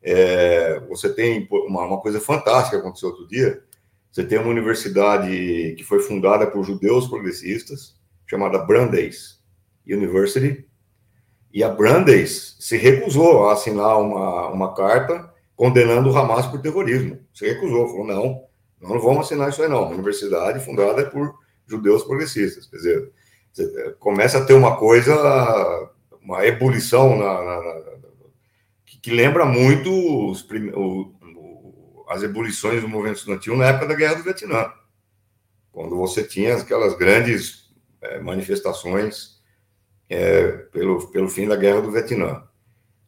É, você tem uma, uma coisa fantástica que aconteceu outro dia. Você tem uma universidade que foi fundada por judeus progressistas, chamada Brandeis University, e a Brandeis se recusou a assinar uma, uma carta condenando o Hamas por terrorismo. Se recusou, falou: não, nós não vamos assinar isso aí, não. Uma universidade fundada por judeus progressistas. Quer dizer, você começa a ter uma coisa, uma ebulição na, na, na, que, que, lembra muito os, o, o, as ebulições do movimento estudantil na época da Guerra do Vietnã, quando você tinha aquelas grandes é, manifestações é, pelo, pelo fim da Guerra do Vietnã.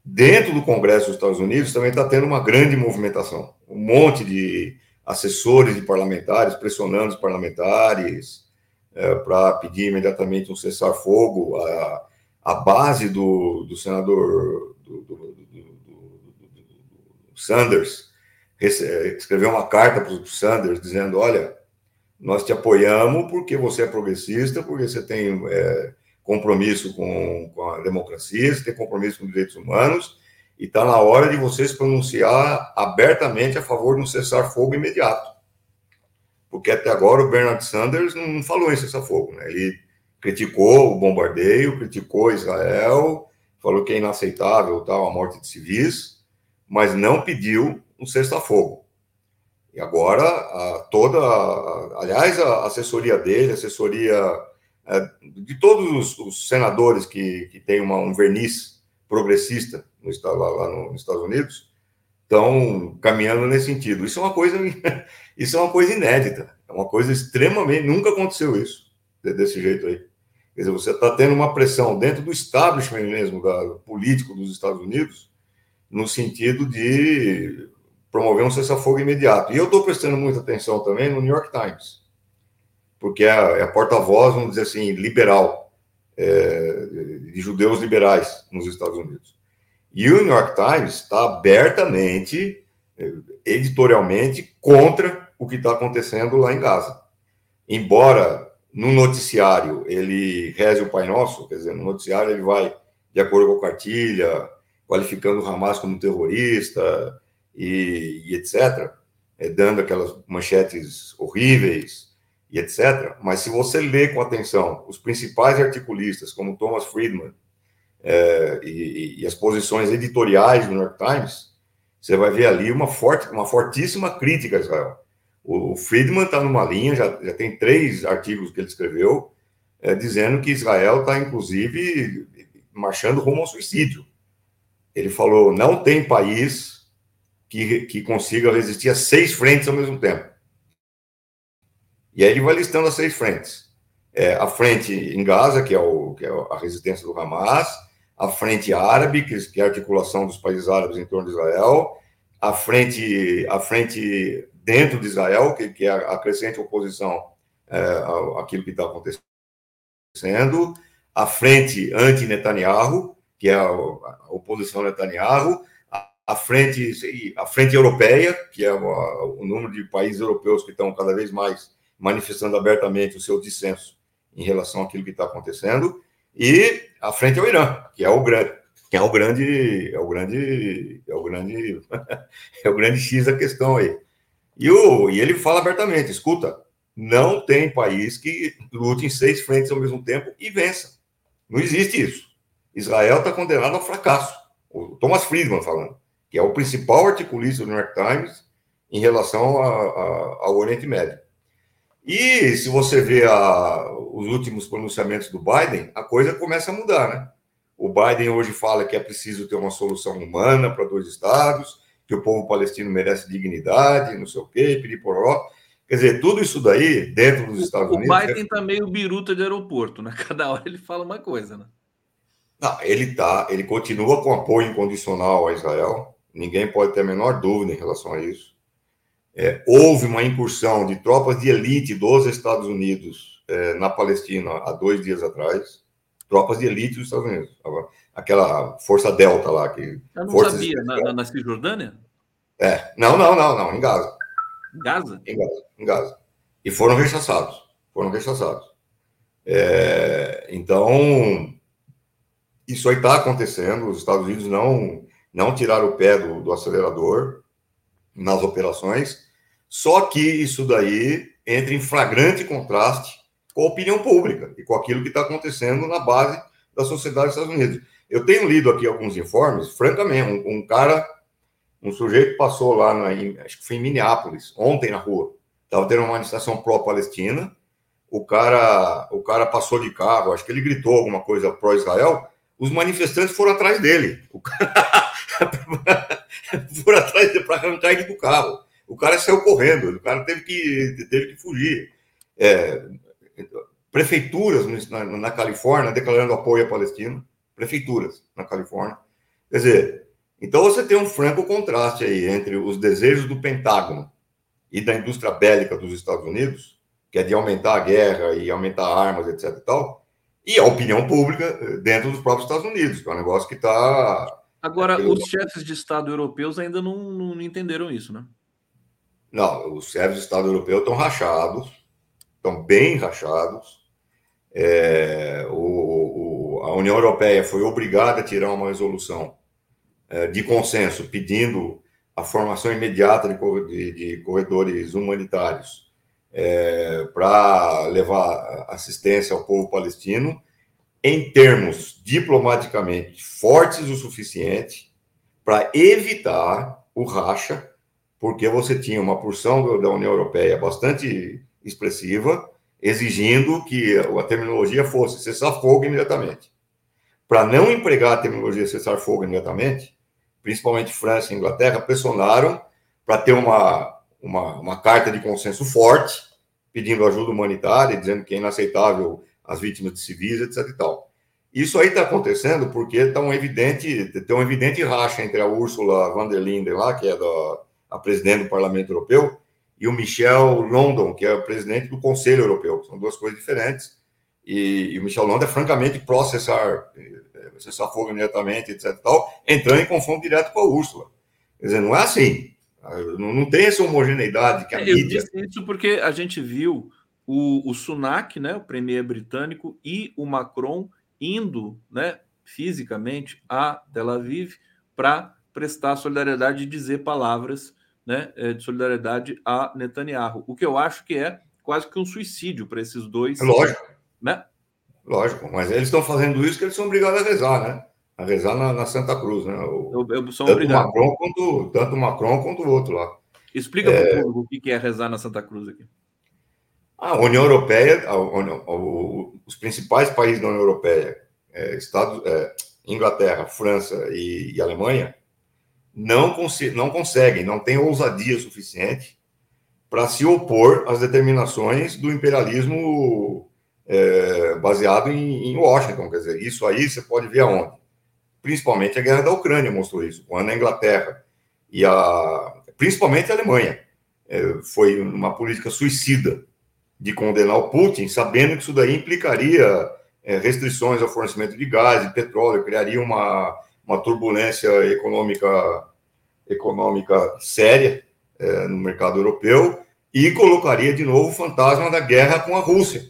Dentro do Congresso dos Estados Unidos também está tendo uma grande movimentação. Um monte de assessores de parlamentares pressionando os parlamentares é, para pedir imediatamente um cessar-fogo. A, a base do, do senador do, do, Sanders escreveu uma carta para o Sanders dizendo: olha, nós te apoiamos porque você é progressista, porque você tem é, compromisso com, com, a democracia, você tem compromisso com direitos humanos, e está na hora de você se pronunciar abertamente a favor de um cessar-fogo imediato. Porque até agora o Bernard Sanders não falou em cessar-fogo. Né? Ele criticou o bombardeio, criticou Israel, falou que é inaceitável tal, a morte de civis, mas não pediu um cessar-fogo. E agora, a, toda. A, aliás, a assessoria dele, a assessoria é, de todos os, os, senadores que, que têm uma, um verniz progressista no, lá, lá no, nos Estados Unidos, estão caminhando nesse sentido. Isso é uma coisa, isso é uma coisa inédita, é uma coisa extremamente. Nunca aconteceu isso desse jeito aí. Quer dizer, você está tendo uma pressão dentro do establishment mesmo, da, político dos Estados Unidos, no sentido de promover um cessar-fogo imediato. E eu estou prestando muita atenção também no New York Times, porque é a, é a porta-voz, vamos dizer assim, liberal, é, de judeus liberais nos Estados Unidos. E o New York Times está abertamente, editorialmente, contra o que está acontecendo lá em Gaza. Embora no noticiário ele reze o Pai Nosso, quer dizer, no noticiário ele vai de acordo com a cartilha, qualificando o Hamas como terrorista, e, e etc., é, dando aquelas manchetes horríveis e etc. Mas se você lê com atenção os principais articulistas, como Thomas Friedman, é, e, e, as posições editoriais do New York Times, você vai ver ali uma, forte, uma fortíssima crítica a Israel. O, Friedman está numa linha, já, já tem três artigos que ele escreveu, é, dizendo que Israel está, inclusive, marchando rumo ao suicídio. Ele falou: não tem país que, que consiga resistir a seis frentes ao mesmo tempo. E aí ele vai listando as seis frentes. É, a frente em Gaza, que é, o, que é a resistência do Hamas, a frente árabe, que é a articulação dos países árabes em torno de Israel, a frente, a frente dentro de Israel, que, que é a crescente oposição é, àquilo que está acontecendo, a frente anti-Netanyahu, que é a, a oposição Netanyahu, a, a, frente, a frente europeia, que é o, número de países europeus que estão cada vez mais manifestando abertamente o seu dissenso em relação àquilo que está acontecendo, e a frente ao Irã, que é o grande, que é o grande, é o grande, é o grande, é o grande X da questão aí. E, o, e ele fala abertamente: escuta, não tem país que lute em seis frentes ao mesmo tempo e vença. Não existe isso. Israel está condenado ao fracasso. O Thomas Friedman falando, que é o principal articulista do New York Times em relação a, a, ao Oriente Médio. E se você vê a, os últimos pronunciamentos do Biden, a coisa começa a mudar, né? O Biden hoje fala que é preciso ter uma solução humana para dois estados, que o povo palestino merece dignidade, não sei o quê, piriporó. Quer dizer, tudo isso daí, dentro dos Estados o Unidos... O Biden está é... meio biruta de aeroporto, né? Cada hora ele fala uma coisa, né? Não, ele tá, ele continua com apoio incondicional a Israel, ninguém pode ter a menor dúvida em relação a isso é, houve uma incursão de tropas de elite dos Estados Unidos é, na Palestina há dois dias atrás. Tropas de elite dos Estados Unidos. Aquela Força Delta lá. Que, Eu não sabia. Na, na, Cisjordânia? É. Não, não, não, não. Em Gaza. Gaza? Em Gaza. Em Gaza. E foram rechaçados. Foram rechaçados. É, então, isso aí está acontecendo. Os Estados Unidos não, não tiraram o pé do, do acelerador nas operações. Só que isso daí entra em flagrante contraste com a opinião pública e com aquilo que está acontecendo na base da sociedade dos Estados Unidos. Eu tenho lido aqui alguns informes, francamente, um, um cara, um sujeito passou lá, na, acho que foi em Minneapolis, ontem na rua, estava tendo uma manifestação pró-Palestina, o cara, o cara passou de carro, acho que ele gritou alguma coisa pró-Israel, os manifestantes foram atrás dele. O cara... foram atrás dele para arrancar ele do carro. O cara saiu correndo, o cara teve que, teve que fugir. É, prefeituras na, na, Califórnia declarando apoio à Palestina, prefeituras na Califórnia. Quer dizer, então você tem um franco contraste aí entre os desejos do Pentágono e da indústria bélica dos Estados Unidos, que é de aumentar a guerra e aumentar armas, etc. e tal, e a opinião pública eh, dentro dos próprios Estados Unidos, que é um negócio que está. Agora, os chefes de Estado europeus ainda não, não entenderam isso, né? Não, os chefes de Estado europeu estão rachados, estão bem rachados. É, o, a União Europeia foi obrigada a tirar uma resolução é, de consenso pedindo a formação imediata de, corredores humanitários é, para levar assistência ao povo palestino em termos diplomaticamente fortes o suficiente para evitar o racha porque você tinha uma porção da União Europeia bastante expressiva, exigindo que a terminologia fosse cessar fogo imediatamente. Para não empregar a terminologia cessar fogo imediatamente, principalmente França e Inglaterra pressionaram para ter uma, uma, uma carta de consenso forte, pedindo ajuda humanitária, dizendo que é inaceitável as vítimas de civis, etc. E tal. Isso aí está acontecendo porque está um evidente, tem um evidente racha entre a Ursula von der Linden lá, que é da, a presidente do Parlamento Europeu, e o Michel London, que é o presidente do Conselho Europeu. São duas coisas diferentes. E, e o Michel London é francamente processar, eh, cessar fogo imediatamente, etc. Tal, entrando em confronto direto com a Úrsula. Quer dizer, não é assim. Não, não tem essa homogeneidade que a Eu mídia... disse isso porque a gente viu o, o Sunak, né, o premier britânico, e o Macron indo né, fisicamente a Tel Aviv para prestar solidariedade e dizer palavras né, é, de solidariedade a Netanyahu. O que eu acho que é quase que um suicídio para esses dois. Lógico. Né? Lógico, mas eles estão fazendo isso porque eles são obrigados a rezar, né? A rezar na, na Santa Cruz, né? O, eu, eu sou tanto obrigado. Macron quanto, tanto o Macron quanto o outro lá. Explica é... para o público o que é rezar na Santa Cruz aqui. A União Europeia, a, a, os principais países da União Europeia, é, Estados, é, Inglaterra, França e, e Alemanha, não, cons não conseguem, não têm ousadia suficiente para se opor às determinações do imperialismo é, baseado em, em, Washington. Quer dizer, isso aí você pode ver aonde? Principalmente a guerra da Ucrânia mostrou isso, quando a Inglaterra e a. principalmente a Alemanha. É, foi uma política suicida de condenar o Putin, sabendo que isso daí implicaria é, restrições ao fornecimento de gás e petróleo, criaria uma, uma turbulência econômica, econômica séria é, no mercado europeu e colocaria de novo o fantasma da guerra com a Rússia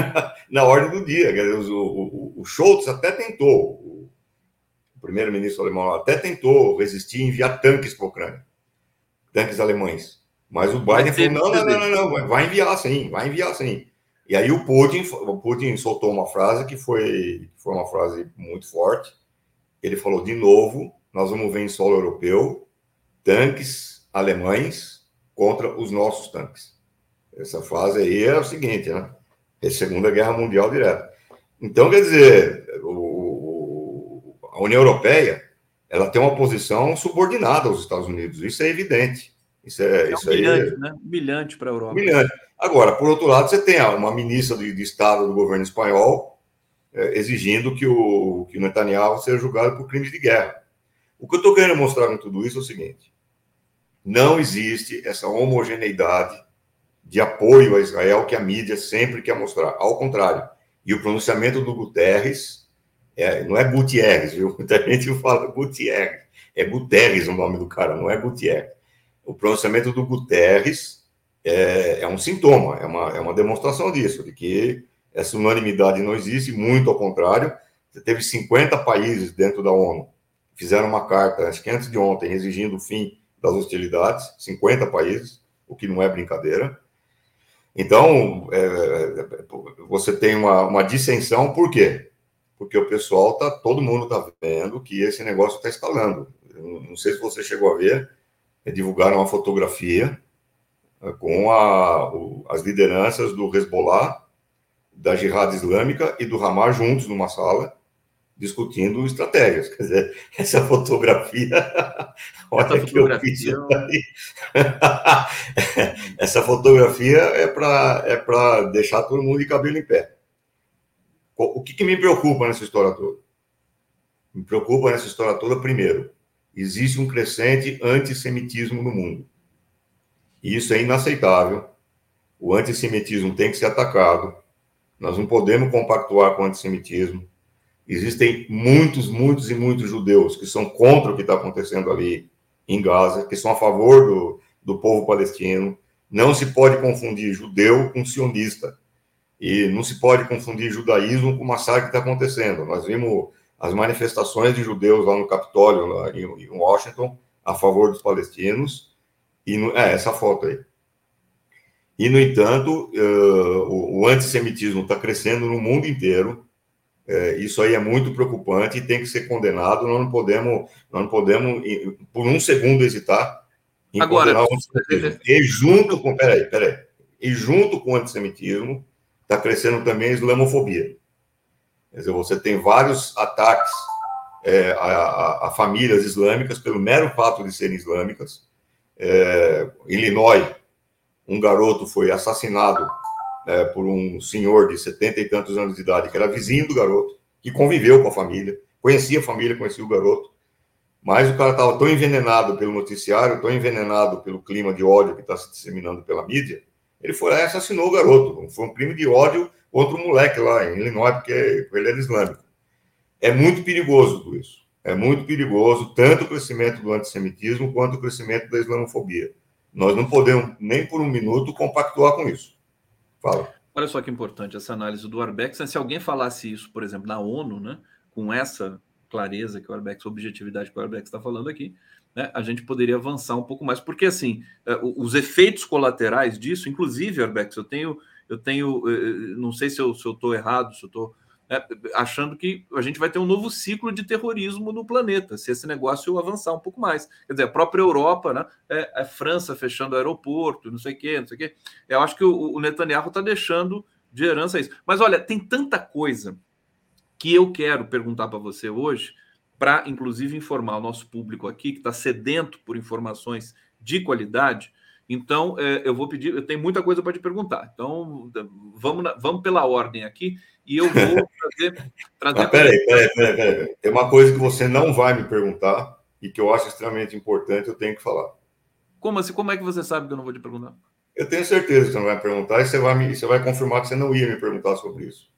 na ordem do dia. O, o, o Scholz até tentou, o primeiro-ministro alemão até tentou resistir e enviar tanques para a Ucrânia, tanques alemães. Mas o Biden falou: não, não, não, não, não, vai enviar sim, vai enviar sim. E aí o Putin, o Putin soltou uma frase que foi, foi uma frase muito forte. Ele falou de novo: nós vamos ver em solo europeu tanques alemães contra os nossos tanques. Essa frase aí é o seguinte, né? É Segunda Guerra Mundial direto. Então, quer dizer, o, a União Europeia ela tem uma posição subordinada aos Estados Unidos, isso é evidente. Isso é, é isso humilhante, aí, né? Humilhante para a Europa. Humilhante. Agora, por outro lado, você tem uma ministra de, de Estado do governo espanhol é, exigindo que o, que o Netanyahu seja julgado por crimes de guerra. O que eu estou querendo mostrar com tudo isso é o seguinte: não existe essa homogeneidade de apoio a Israel que a mídia sempre quer mostrar. Ao contrário. E o pronunciamento do Guterres é, não é Gutierrez, viu? Muita gente fala Gutierrez. É Guterres o nome do cara, não é Gutierrez. O pronunciamento do Guterres é, é um sintoma, é uma, é uma demonstração disso, de que essa unanimidade não existe, muito ao contrário. Você teve 50 países dentro da ONU fizeram uma carta, acho que antes de ontem, exigindo o fim das hostilidades, 50 países, o que não é brincadeira. Então, é, é, você tem uma, uma dissensão, por quê? Porque o pessoal tá, todo mundo está vendo que esse negócio está escalando. Não sei se você chegou a ver, é, divulgaram uma fotografia é, com a, o, as lideranças do Hezbollah, da Jihad Islâmica e do Hamas juntos numa sala, discutindo estratégias. Quer dizer, essa fotografia, olha essa que fotografia... eu fiz essa fotografia é para é para deixar todo mundo de cabelo em pé. O que, que me preocupa nessa história toda? Me preocupa nessa história toda, primeiro, existe um crescente antissemitismo no mundo. E isso é inaceitável. O antissemitismo tem que ser atacado. Nós não podemos compactuar com o antissemitismo Existem muitos, muitos e muitos judeus que são contra o que está acontecendo ali em Gaza, que são a favor do, do povo palestino. Não se pode confundir judeu com sionista. E não se pode confundir judaísmo com o massacre que está acontecendo. Nós vimos as manifestações de judeus lá no Capitólio, lá em, Washington, a favor dos palestinos. E no, é essa foto aí. E, no entanto, uh, o, o antissemitismo está crescendo no mundo inteiro. É, isso aí é muito preocupante e tem que ser condenado. Nós não podemos, nós não podemos por um segundo hesitar em Agora, condenar o antissemitismo. E junto com, peraí, peraí, e junto com o antissemitismo está crescendo também a islamofobia. Quer dizer, você tem vários ataques é, a, a, a, famílias islâmicas pelo mero fato de serem islâmicas. É, Illinois, um garoto foi assassinado é, por um senhor de setenta e tantos anos de idade, que era vizinho do garoto, que conviveu com a família, conhecia a família, conhecia o garoto, mas o cara estava tão envenenado pelo noticiário, tão envenenado pelo clima de ódio que está se disseminando pela mídia, ele foi lá e assassinou o garoto. Foi um crime de ódio contra um moleque lá em Illinois, porque ele era islâmico. É muito perigoso tudo isso. É muito perigoso, tanto o crescimento do antissemitismo quanto o crescimento da islamofobia. Nós não podemos, nem por um minuto, compactuar com isso. Fala. Olha só que importante essa análise do Arbex. Se alguém falasse isso, por exemplo, na ONU, né, com essa clareza que o Arbex, objetividade que o Arbex está falando aqui, né, a gente poderia avançar um pouco mais, porque assim, é, os efeitos colaterais disso, inclusive, Arbex, eu tenho, eu tenho, é, é, não sei se eu estou errado, se eu estou né, achando que a gente vai ter um novo ciclo de terrorismo no planeta, se esse negócio avançar um pouco mais. Quer dizer, a própria Europa, né, é, a França fechando aeroporto, não sei o quê, não sei o quê. Eu acho que o, o Netanyahu está deixando de herança isso. Mas olha, tem tanta coisa que eu quero perguntar para você hoje, para inclusive informar o nosso público aqui, que está sedento por informações de qualidade. Então, é, eu vou pedir, eu tenho muita coisa para te perguntar. Então, vamos, vamos pela ordem aqui e eu vou trazer. trazer peraí, peraí, peraí, peraí. Tem uma coisa que você não vai me perguntar e que eu acho extremamente importante, eu tenho que falar. Como assim? Como é que você sabe que eu não vou te perguntar? Eu tenho certeza que você não vai perguntar e você vai, me, você vai confirmar que você não ia me perguntar sobre isso.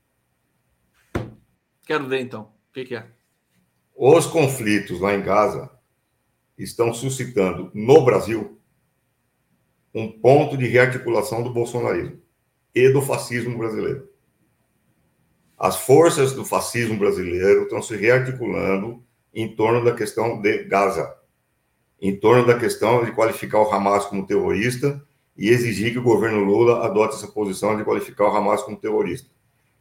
Quero ver então. O que, que é? Os conflitos lá em Gaza estão suscitando no Brasil um ponto de rearticulação do bolsonarismo e do fascismo brasileiro. As forças do fascismo brasileiro estão se rearticulando em torno da questão de Gaza, em torno da questão de qualificar o Hamas como terrorista e exigir que o governo Lula adote essa posição de qualificar o Hamas como terrorista.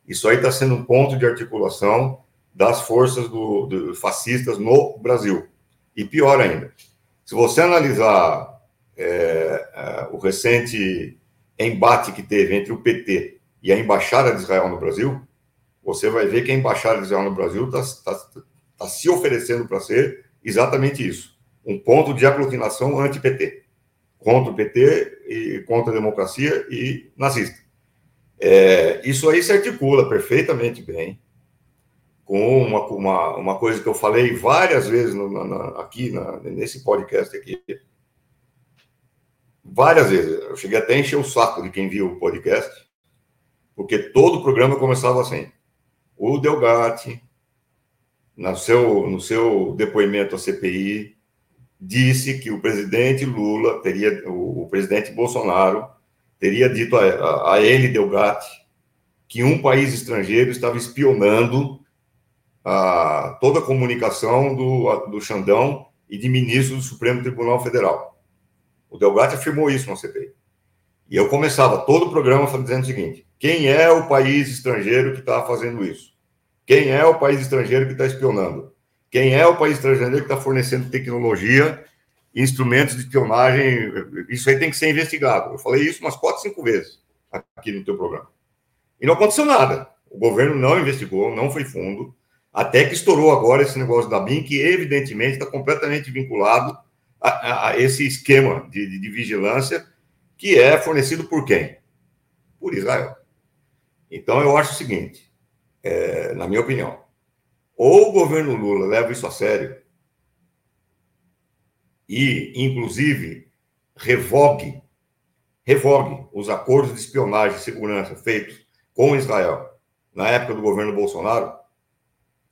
Isso aí está sendo um ponto de articulação das forças do, do, fascistas no Brasil. E pior ainda, se você analisar é, é, o recente embate que teve entre o PT e a Embaixada de Israel no Brasil, você vai ver que a Embaixada de Israel no Brasil está tá, tá se oferecendo para ser exatamente isso um ponto de aglutinação anti-PT, contra o PT e contra a democracia e nazista. É, isso aí se articula perfeitamente bem com uma, uma, uma coisa que eu falei várias vezes no, na, aqui na, nesse podcast aqui. Várias vezes. Eu cheguei até a encher o saco de quem viu o podcast, porque todo o programa começava assim. O Delgatti, no seu, no seu depoimento à CPI, disse que o presidente Lula teria, o, o presidente Bolsonaro teria dito a, a, a ele, Delgatti, que um país estrangeiro estava espionando a, toda a comunicação do, do Xandão e de ministro do Supremo Tribunal Federal. O Delgatti afirmou isso no CPI. E eu começava todo o programa dizendo o seguinte: quem é o país estrangeiro que está fazendo isso? Quem é o país estrangeiro que está espionando? Quem é o país estrangeiro que está fornecendo tecnologia instrumentos de espionagem, isso aí tem que ser investigado. Eu falei isso umas quatro, cinco vezes aqui no teu programa. E não aconteceu nada. O governo não investigou, não foi fundo, até que estourou agora esse negócio da BIM, que evidentemente está completamente vinculado a, a, esse esquema de, de, de, vigilância que é fornecido por quem? Por Israel. Então, eu acho o seguinte, é, na minha opinião, ou o governo Lula leva isso a sério, e, inclusive, revogue, revogue os acordos de espionagem e segurança feitos com Israel na época do governo Bolsonaro,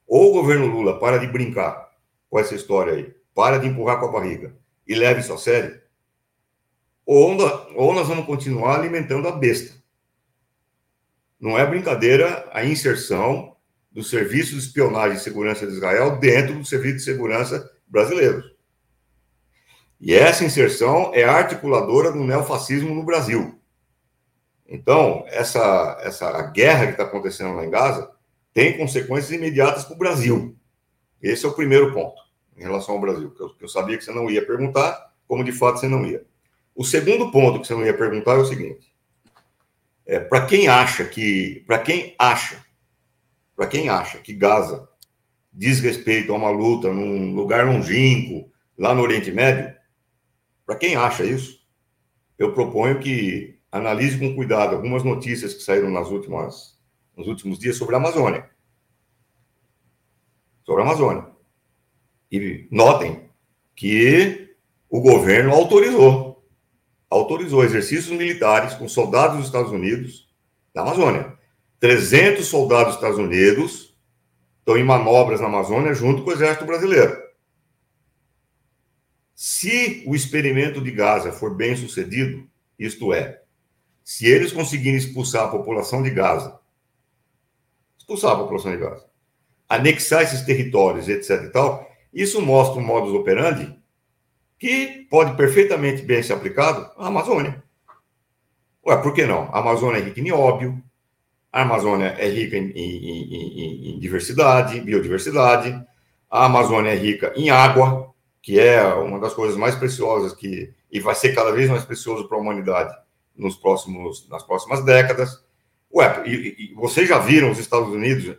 ou o governo Lula para de brincar com essa história aí, para de empurrar com a barriga e leve isso a sério, ou, ou nós vamos continuar alimentando a besta. Não é brincadeira a inserção dos serviços de espionagem e segurança de Israel dentro do serviço de segurança brasileiro. E essa inserção é articuladora do neofascismo no Brasil. Então, essa, essa guerra que está acontecendo lá em Gaza tem consequências imediatas para o Brasil. Esse é o primeiro ponto em relação ao Brasil, que eu, que eu sabia que você não ia perguntar, como de fato você não ia. O segundo ponto que você não ia perguntar é o seguinte: é, para quem acha que, para quem acha, para quem acha que Gaza diz respeito a uma luta num lugar longínquo lá no Oriente Médio, para quem acha isso, eu proponho que analise com cuidado algumas notícias que saíram nas últimas, nos últimos dias sobre a Amazônia. Sobre a Amazônia. E notem que o governo autorizou autorizou exercícios militares com soldados dos Estados Unidos na Amazônia. 300 soldados dos Estados Unidos estão em manobras na Amazônia junto com o Exército Brasileiro. Se o experimento de Gaza for bem sucedido, isto é, se eles conseguirem expulsar a população de Gaza, expulsar a população de Gaza, anexar esses territórios, etc. e tal, isso mostra um modus operandi que pode perfeitamente bem ser aplicado à Amazônia. Ué, por que não? A Amazônia é rica em nióbio, a Amazônia é rica em, em, em, em diversidade, biodiversidade, a Amazônia é rica em água, que é uma das coisas mais preciosas que e vai ser cada vez mais precioso para a humanidade nos próximos nas próximas décadas. Ué, e, e vocês já viram os Estados Unidos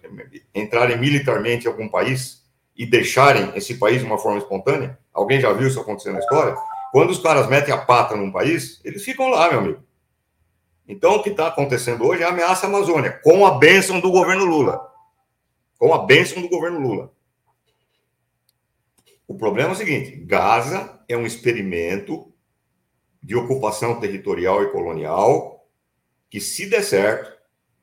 entrarem militarmente em algum país e deixarem esse país de uma forma espontânea? Alguém já viu isso acontecer na história? Quando os caras metem a pata num país, eles ficam lá, meu amigo. Então, o que está acontecendo hoje é a ameaça à Amazônia, com a bênção do governo Lula. Com a bênção do governo Lula. O problema é o seguinte: Gaza é um experimento de ocupação territorial e colonial que, se der certo,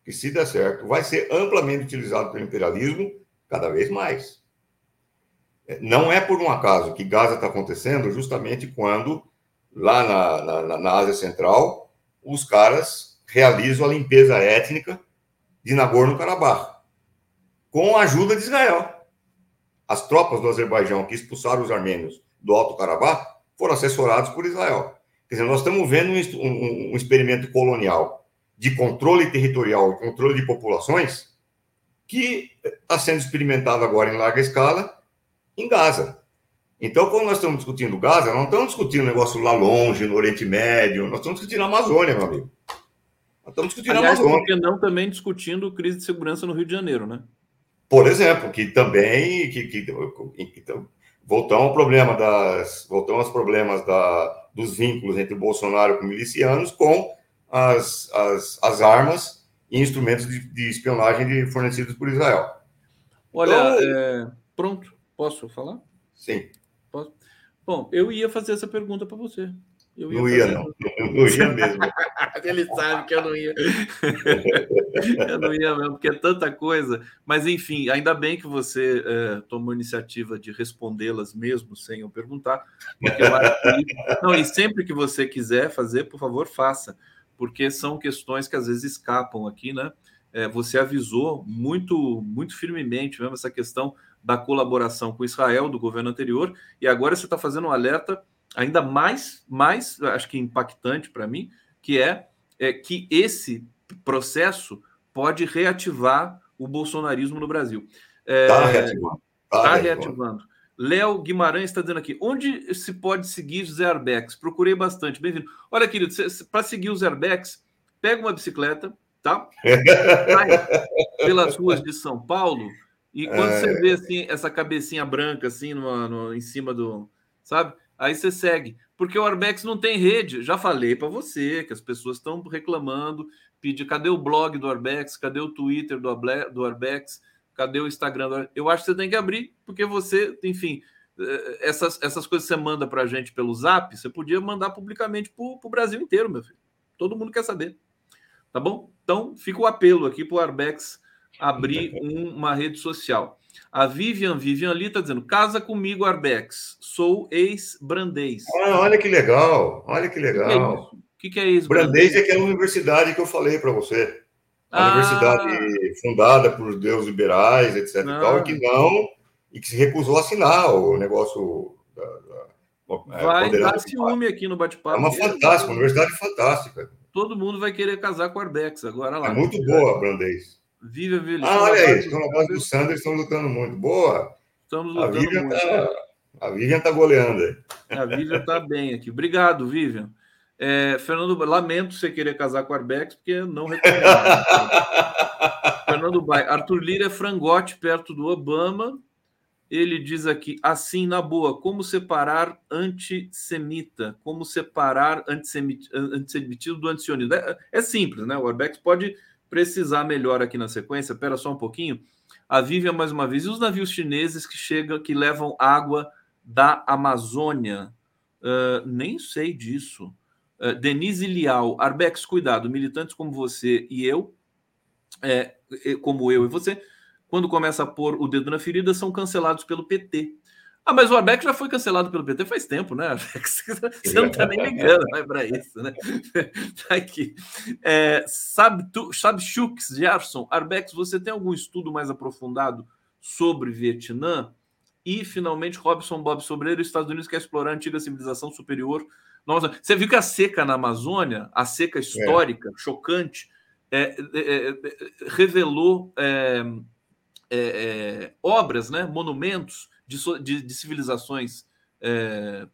que se der certo, vai ser amplamente utilizado pelo imperialismo cada vez mais. Não é por um acaso que Gaza está acontecendo justamente quando, lá na, na, na Ásia Central, os caras realizam a limpeza étnica de Nagorno-Karabakh, com a ajuda de Israel. As tropas do Azerbaijão que expulsaram os armênios do Alto Karabakh foram assessorados por Israel. Quer dizer, nós estamos vendo um, um, um experimento colonial de controle territorial e controle de populações que está sendo experimentado agora em larga escala em Gaza. Então, quando nós estamos discutindo Gaza, não estamos discutindo negócio lá longe, no Oriente Médio, nós estamos discutindo a Amazônia, meu amigo. Nós estamos discutindo Aliás, a Amazônia. Porque não também discutindo crise de segurança no Rio de Janeiro, né? Por exemplo, que também que, que, que voltamos ao problema das voltamos aos problemas da, dos vínculos entre o Bolsonaro com milicianos com as, as, as armas e instrumentos de, de espionagem de, fornecidos por Israel. Olha, então, é, pronto, posso falar? Sim. Posso? Bom, eu ia fazer essa pergunta para você. Eu ia não ia, não. Não ia mesmo. Ele sabe que eu não ia. eu não ia mesmo, porque é tanta coisa. Mas, enfim, ainda bem que você é, tomou a iniciativa de respondê-las mesmo sem eu perguntar. Eu não, e sempre que você quiser fazer, por favor, faça. Porque são questões que às vezes escapam aqui, né? É, você avisou muito, muito firmemente mesmo essa questão da colaboração com Israel do governo anterior, e agora você está fazendo um alerta ainda mais, mais acho que impactante para mim, que é, é que esse processo pode reativar o bolsonarismo no Brasil. Está é, tá reativando. Está tá reativando. Léo Guimarães está dizendo aqui: onde se pode seguir José Arbex? Procurei bastante, bem-vindo. Olha, querido, para seguir os Arbex, pega uma bicicleta, tá? Sai pelas ruas de São Paulo e quando é... você vê assim essa cabecinha branca assim no, no, em cima do, sabe? Aí você segue, porque o Arbex não tem rede. Já falei para você que as pessoas estão reclamando, pedir cadê o blog do Arbex, cadê o Twitter do, do Arbex, cadê o Instagram do Arbex? Eu acho que você tem que abrir, porque você, enfim, eh, essas, essas coisas que você manda para a gente pelo Zap, você podia mandar publicamente para o Brasil inteiro, meu filho. Todo mundo quer saber. Tá bom? Então, fica o apelo aqui para o Arbex abrir um, uma rede social. A Vivian, Vivian ali está dizendo: casa comigo, Arbex. Sou ex-Brandês. Ah, olha que legal, olha que legal. O que, que é isso? Brandês é aquela universidade que eu falei para você. A ah. universidade fundada por deus liberais, etc. Não. E, tal, que não, e que se recusou a assinar o negócio da, da é, vai dar ciúme aqui no bate-papo. É uma fantástica, uma universidade fantástica. Todo mundo vai querer casar com a Arbex agora lá. É muito boa Brandês. Vive a Ah, olha aí, estão na base do Sanders, estão lutando muito. Boa! Estamos lutando a Vivian muito. Tá, a Vivian está goleando aí. A Vivian está bem aqui. Obrigado, Vivian. É, Fernando, lamento você querer casar com a Arbex, porque não recomendo. Fernando Bai, Arthur Lira é frangote perto do Obama. Ele diz aqui, assim, na boa, como separar antissemita? Como separar antissemitismo do antisionismo? É, é simples, né? O Arbex pode precisar melhor aqui na sequência, espera só um pouquinho. A Vivian, mais uma vez, e os navios chineses que chegam, que levam água da Amazônia? Uh, nem sei disso. Uh, Denise Lial, Arbex, cuidado, militantes como você e eu, é, como eu e você, quando começa a pôr o dedo na ferida, são cancelados pelo PT. Ah, mas o Arbex já foi cancelado pelo PT faz tempo, né? Você não está nem ligando né, para isso, né? Tá aqui. É, sabe, tu, sabe Chux, Gerson, Arbex, você tem algum estudo mais aprofundado sobre Vietnã. E, finalmente, Robson Bob Sobreiro, Estados Unidos quer explorar a antiga civilização superior. Nossa, você viu que a seca na Amazônia, a seca histórica, é. chocante, é, é, é revelou é, é, obras, né, monumentos de, de, de civilizações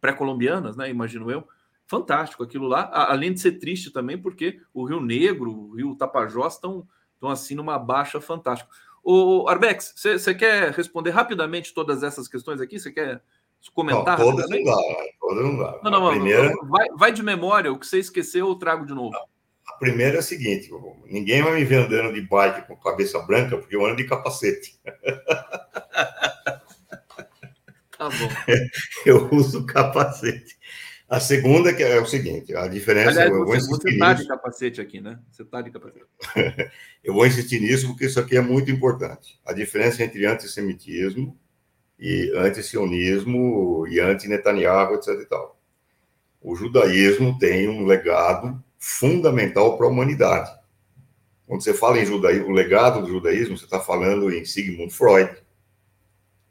pré-colombianas, né, imagino eu. Fantástico aquilo lá, além de ser triste também, porque o Rio Negro, o Rio Tapajós estão, assim numa baixa fantástica. O Arbex, você quer responder rapidamente todas essas questões aqui? Você quer comentar? Não, todas não dá, todas não dá. Não, não, primeira... vai, vai, de memória, o que você esqueceu eu trago de novo. A primeira é a seguinte: ninguém vai me ver andando de bike com cabeça branca, porque eu ando de capacete. tá bom. Eu uso capacete. A segunda que é o seguinte, a diferença... Aliás, eu você, você tá de capacete aqui, né? Você está de capacete. eu vou insistir nisso porque isso aqui é muito importante. A diferença entre antissemitismo e antisionismo e anti-Netanyahu, etc e tal. O judaísmo tem um legado fundamental para a humanidade. Quando você fala em judaísmo, o legado do judaísmo, você está falando em Sigmund Freud,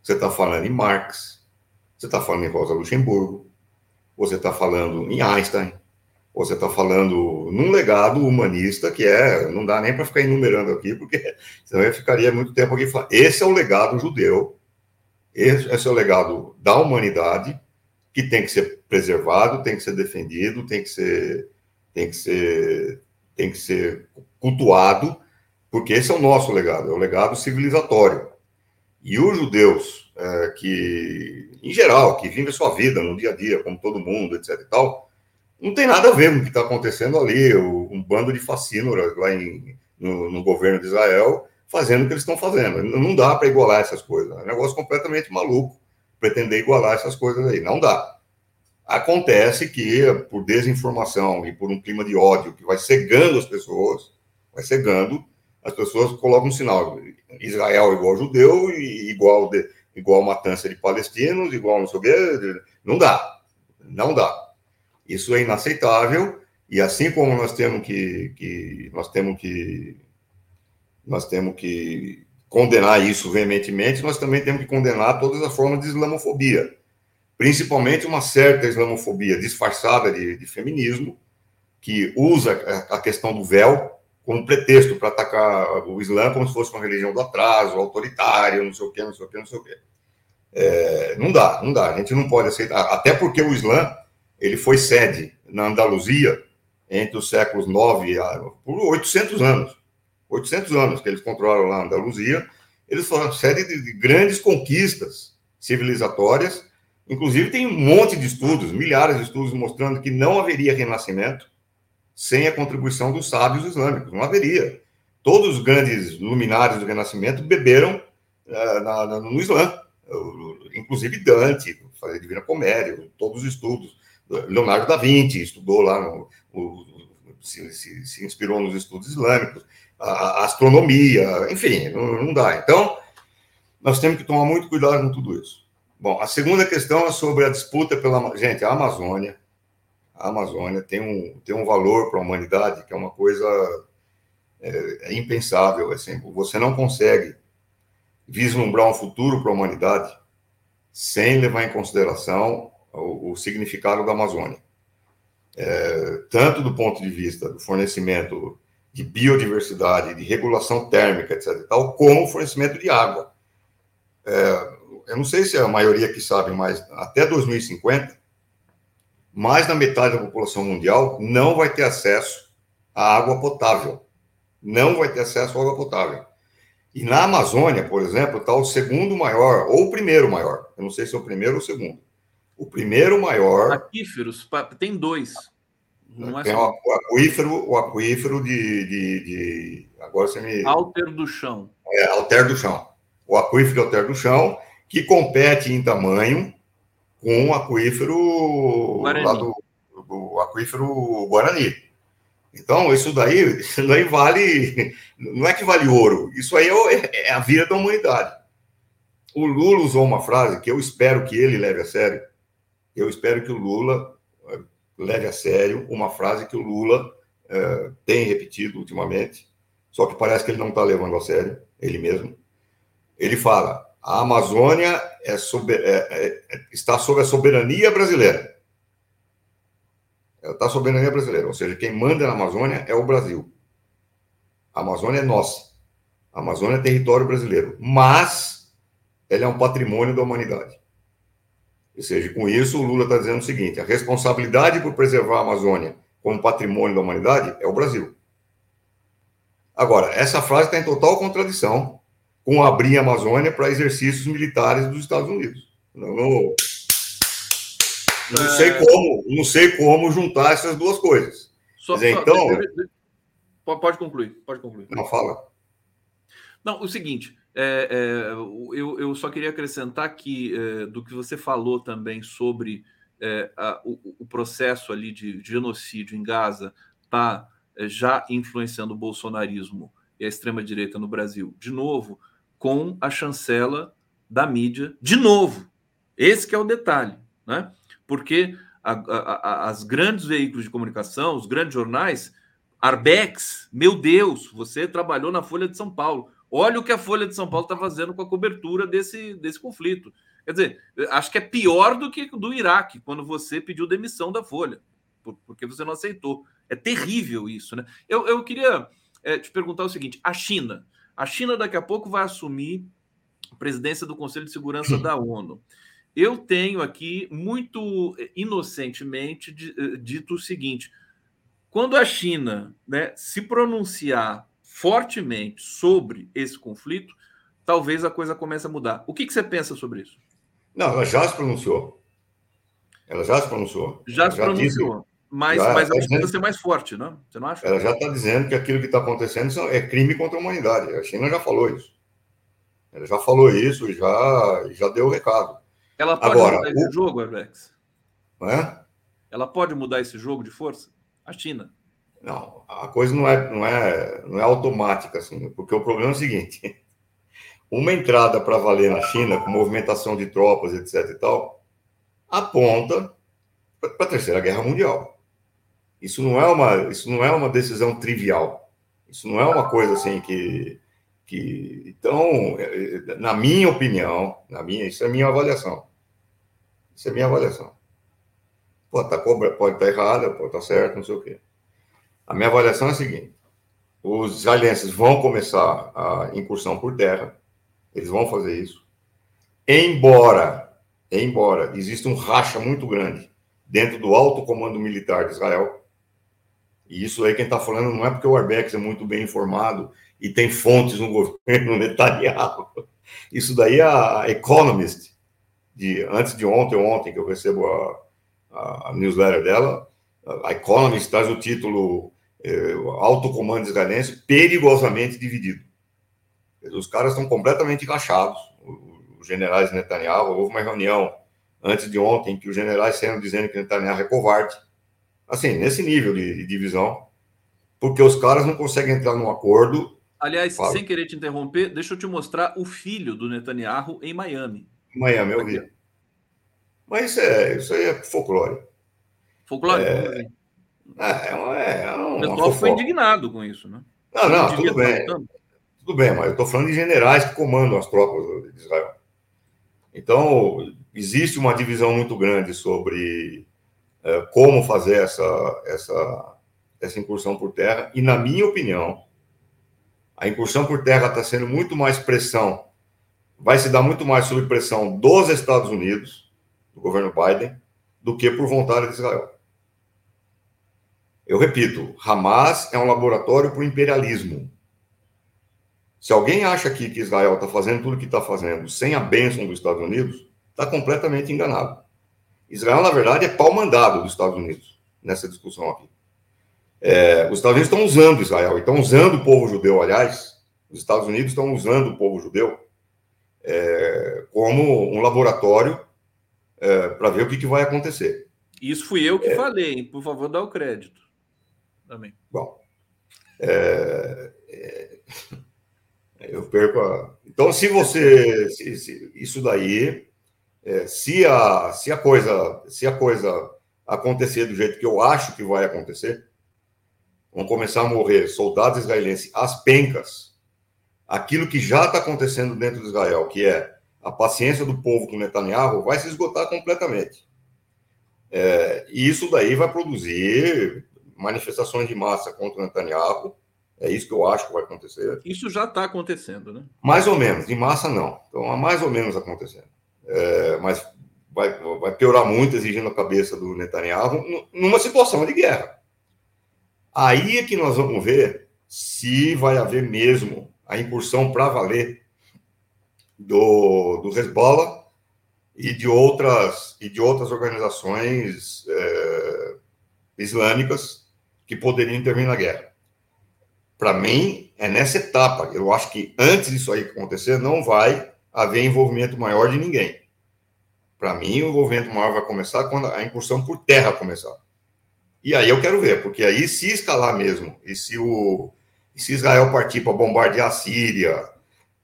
você está falando em Marx, você está falando em Rosa Luxemburgo, você está falando em Einstein, você está falando num legado humanista que é, não dá nem para ficar enumerando aqui, porque senão eu ficaria muito tempo aqui falando. Esse é o legado judeu, esse, é o legado da humanidade, que tem que ser preservado, tem que ser defendido, tem que ser, tem que ser, tem que ser cultuado, porque esse é o nosso legado, é o legado civilizatório. E os judeus é, que, em geral, que vivem a sua vida no dia a dia, como todo mundo, etc e tal, não tem nada a ver com o que está acontecendo ali, um bando de fascínoras lá em, no, no, governo de Israel fazendo o que eles estão fazendo. Não dá para igualar essas coisas. É um negócio completamente maluco pretender igualar essas coisas aí. Não dá. Acontece que, por desinformação e por um clima de ódio que vai cegando as pessoas, vai cegando, as pessoas colocam um sinal. Israel igual judeu e igual de, igual matança de palestinos, igual não sei o quê. Não dá. Não dá. Isso é inaceitável. E assim como nós temos que, que nós temos que nós temos que condenar isso veementemente, nós também temos que condenar todas as formas de islamofobia, principalmente uma certa islamofobia disfarçada de, de feminismo, que usa a questão do véu como pretexto para atacar o Islã como se fosse uma religião do atraso, autoritária, não sei o quê, não sei o quê, não sei o quê. É, não dá, não dá. A gente não pode aceitar. Até porque o Islã ele foi sede na Andaluzia entre os séculos 9 a por 800 anos. 800 anos que eles controlaram lá a Andaluzia. Eles foram sede de, de grandes conquistas civilizatórias. Inclusive, tem um monte de estudos, milhares de estudos mostrando que não haveria renascimento sem a contribuição dos sábios islâmicos. Não haveria. Todos os grandes luminares do Renascimento beberam uh, na, no Islã, inclusive Dante, fazer Divina Comédia, todos os estudos. Leonardo da Vinci estudou lá, no, no, se, se, se, inspirou nos estudos islâmicos, a, a astronomia, enfim, não, não dá. Então, nós temos que tomar muito cuidado com tudo isso. Bom, a segunda questão é sobre a disputa pela. Gente, a Amazônia a Amazônia tem um, tem um valor para a humanidade que é uma coisa é, é impensável. Assim, você não consegue vislumbrar um futuro para a humanidade sem levar em consideração o, o significado da Amazônia. É, tanto do ponto de vista do fornecimento de biodiversidade, de regulação térmica, etc., tal, como o fornecimento de água. É, eu não sei se a maioria que sabe, mas até 2050, mais da metade da população mundial não vai ter acesso à água potável. Não vai ter acesso à água potável. E na Amazônia, por exemplo, está o segundo maior, ou o primeiro maior. Eu não sei se é o primeiro ou o segundo. O primeiro maior. Aquíferos, tem dois. Não é tem só... o aquífero, o aquífero de, de, de, Agora você me. Alter do chão. É, alter do chão. O aquífero alter do chão, que compete em tamanho com o aquífero Guarani. lá do, do aquífero Guarani. Então, isso daí, isso daí vale. Não é que vale ouro, isso aí é, é a vida da humanidade. O Lula usou uma frase que eu espero que ele leve a sério. Eu espero que o Lula eh, leve a sério uma frase que o Lula é, tem repetido ultimamente, só que parece que ele não está levando a sério, ele mesmo. Ele fala: A Amazônia é sober, é, é, está sob a soberania brasileira. Ela está sob a soberania brasileira, ou seja, quem manda na Amazônia é o Brasil. A Amazônia é nossa. A Amazônia é território brasileiro. Mas ela é um patrimônio da humanidade. Ou seja, com isso, o Lula está dizendo o seguinte: a responsabilidade por preservar a Amazônia como patrimônio da humanidade é o Brasil. Agora, essa frase está em total contradição com abrir a Amazônia para exercícios militares dos Estados Unidos. Não, não, não sei é. como, não sei como juntar essas duas coisas. Só, dizer, só, então, pode concluir, pode concluir. Não fala. Não, o seguinte, é, é, eu, eu, só queria acrescentar que é, do que você falou também sobre é, a, o, o, processo ali de, de genocídio em Gaza está é, já influenciando o bolsonarismo e a extrema-direita no Brasil, de novo, com a chancela da mídia, de novo. Esse é o detalhe, né? Porque a, a, as grandes veículos de comunicação, os grandes jornais, Arbex, meu Deus, você trabalhou na Folha de São Paulo. Olha o que a Folha de São Paulo está fazendo com a cobertura desse, desse conflito. Quer dizer, acho que é pior do que do Iraque, quando você pediu demissão da Folha, porque você não aceitou. É terrível isso, né? Eu, eu queria é, te perguntar o seguinte: a China. A China daqui a pouco vai assumir a presidência do Conselho de Segurança da ONU. Eu tenho aqui, muito inocentemente, eh, dito o seguinte: quando a China né, se pronunciar fortemente sobre esse conflito, talvez a coisa comece a mudar. O que, que você pensa sobre isso? Não, ela já se pronunciou. Ela já se pronunciou. Já ela se já pronunciou. Disse, mas, já mas tá acho que ser mais forte, não? Né? Você não acha? Ela já está dizendo que aquilo que está acontecendo é crime contra a humanidade. A China já falou isso. Ela já falou isso já, já deu o recado. Ela pode Agora, mudar esse o... jogo, Alex? É? Ela pode mudar esse jogo de força? A China? Não, a coisa não é, não é, não é automática, assim, porque o problema é o seguinte: uma entrada para valer na China, com movimentação de tropas, etc. e tal, aponta para a Terceira Guerra Mundial. Isso não é uma, isso não é uma decisão trivial. Isso não é uma coisa assim que, que, então, na minha opinião, na minha, isso é minha avaliação. Isso é minha avaliação. Pode estar tá, pode estar tá errada, pode estar tá certo, não sei o quê. A minha avaliação é a seguinte: os israelenses vão começar a incursão por terra, eles vão fazer isso. Embora, embora exista um racha muito grande dentro do alto comando militar de Israel, e isso aí quem está falando não é porque o Arbex é muito bem informado e tem fontes no governo Netanyahu. Isso daí é a Economist, de, antes de ontem ontem, que eu recebo a, a newsletter dela, a Economist traz o título é, Alto Comando Israelense perigosamente dividido. Os caras estão completamente rachados, os generais Netanyahu. Houve uma reunião antes de ontem que os generais saíram dizendo que Netanyahu é covarde. Assim, nesse nível de, divisão, porque os caras não conseguem entrar num acordo. Aliás, sem querer te interromper, deixa eu te mostrar o filho do Netanyahu em Miami. Miami, eu vi. Mas isso, é, isso aí é folclore. Folclore? É, é, é, é uma, o pessoal foi indignado com isso, né? Não, não, tudo bem. Tudo bem, mas eu estou falando de generais que comandam as tropas de Israel. Então, existe uma divisão muito grande sobre é, como fazer essa, essa, essa incursão por terra, e, na minha opinião, a incursão por terra está sendo muito mais pressão, vai se dar muito mais sob pressão dos Estados Unidos, do governo Biden, do que por vontade de Israel. Eu repito, Hamas é um laboratório para o imperialismo. Se alguém acha aqui que Israel está fazendo tudo o que está fazendo sem a bênção dos Estados Unidos, está completamente enganado. Israel, na verdade, é pau mandado dos Estados Unidos nessa discussão aqui. É, os Estados Unidos estão usando Israel, estão usando o povo judeu, aliás, os Estados Unidos estão usando o povo judeu é, como um laboratório é, para ver o que, que, vai acontecer. Isso fui eu que é. falei, hein? por favor, dá o crédito também. Bom, é, é, eu perco a. Então, se você. Se, se, isso daí. É, se, a, se, a coisa, se a coisa acontecer do jeito que eu acho que vai acontecer, vão começar a morrer soldados israelenses às pencas. Aquilo que já está acontecendo dentro de Israel, que é a paciência do povo com Netanyahu vai se esgotar completamente. É, e isso daí vai produzir manifestações de massa contra o Netanyahu. É isso que eu acho que vai acontecer. Isso já está acontecendo, né? Mais ou menos, de massa não. Então, mais ou menos acontecendo. É, mas vai, vai piorar muito exigindo a cabeça do Netanyahu numa situação de guerra. Aí é que nós vamos ver se vai haver mesmo a incursão para valer do, do Hezbollah e de outras e de outras organizações é, islâmicas que poderiam intervir na guerra. Para mim, é nessa etapa. Eu acho que antes disso aí acontecer, não vai haver envolvimento maior de ninguém. Para mim, o envolvimento maior vai começar quando a incursão por terra começar. E aí eu quero ver, porque aí se escalar mesmo, e se, o, e se Israel partir para bombardear a Síria,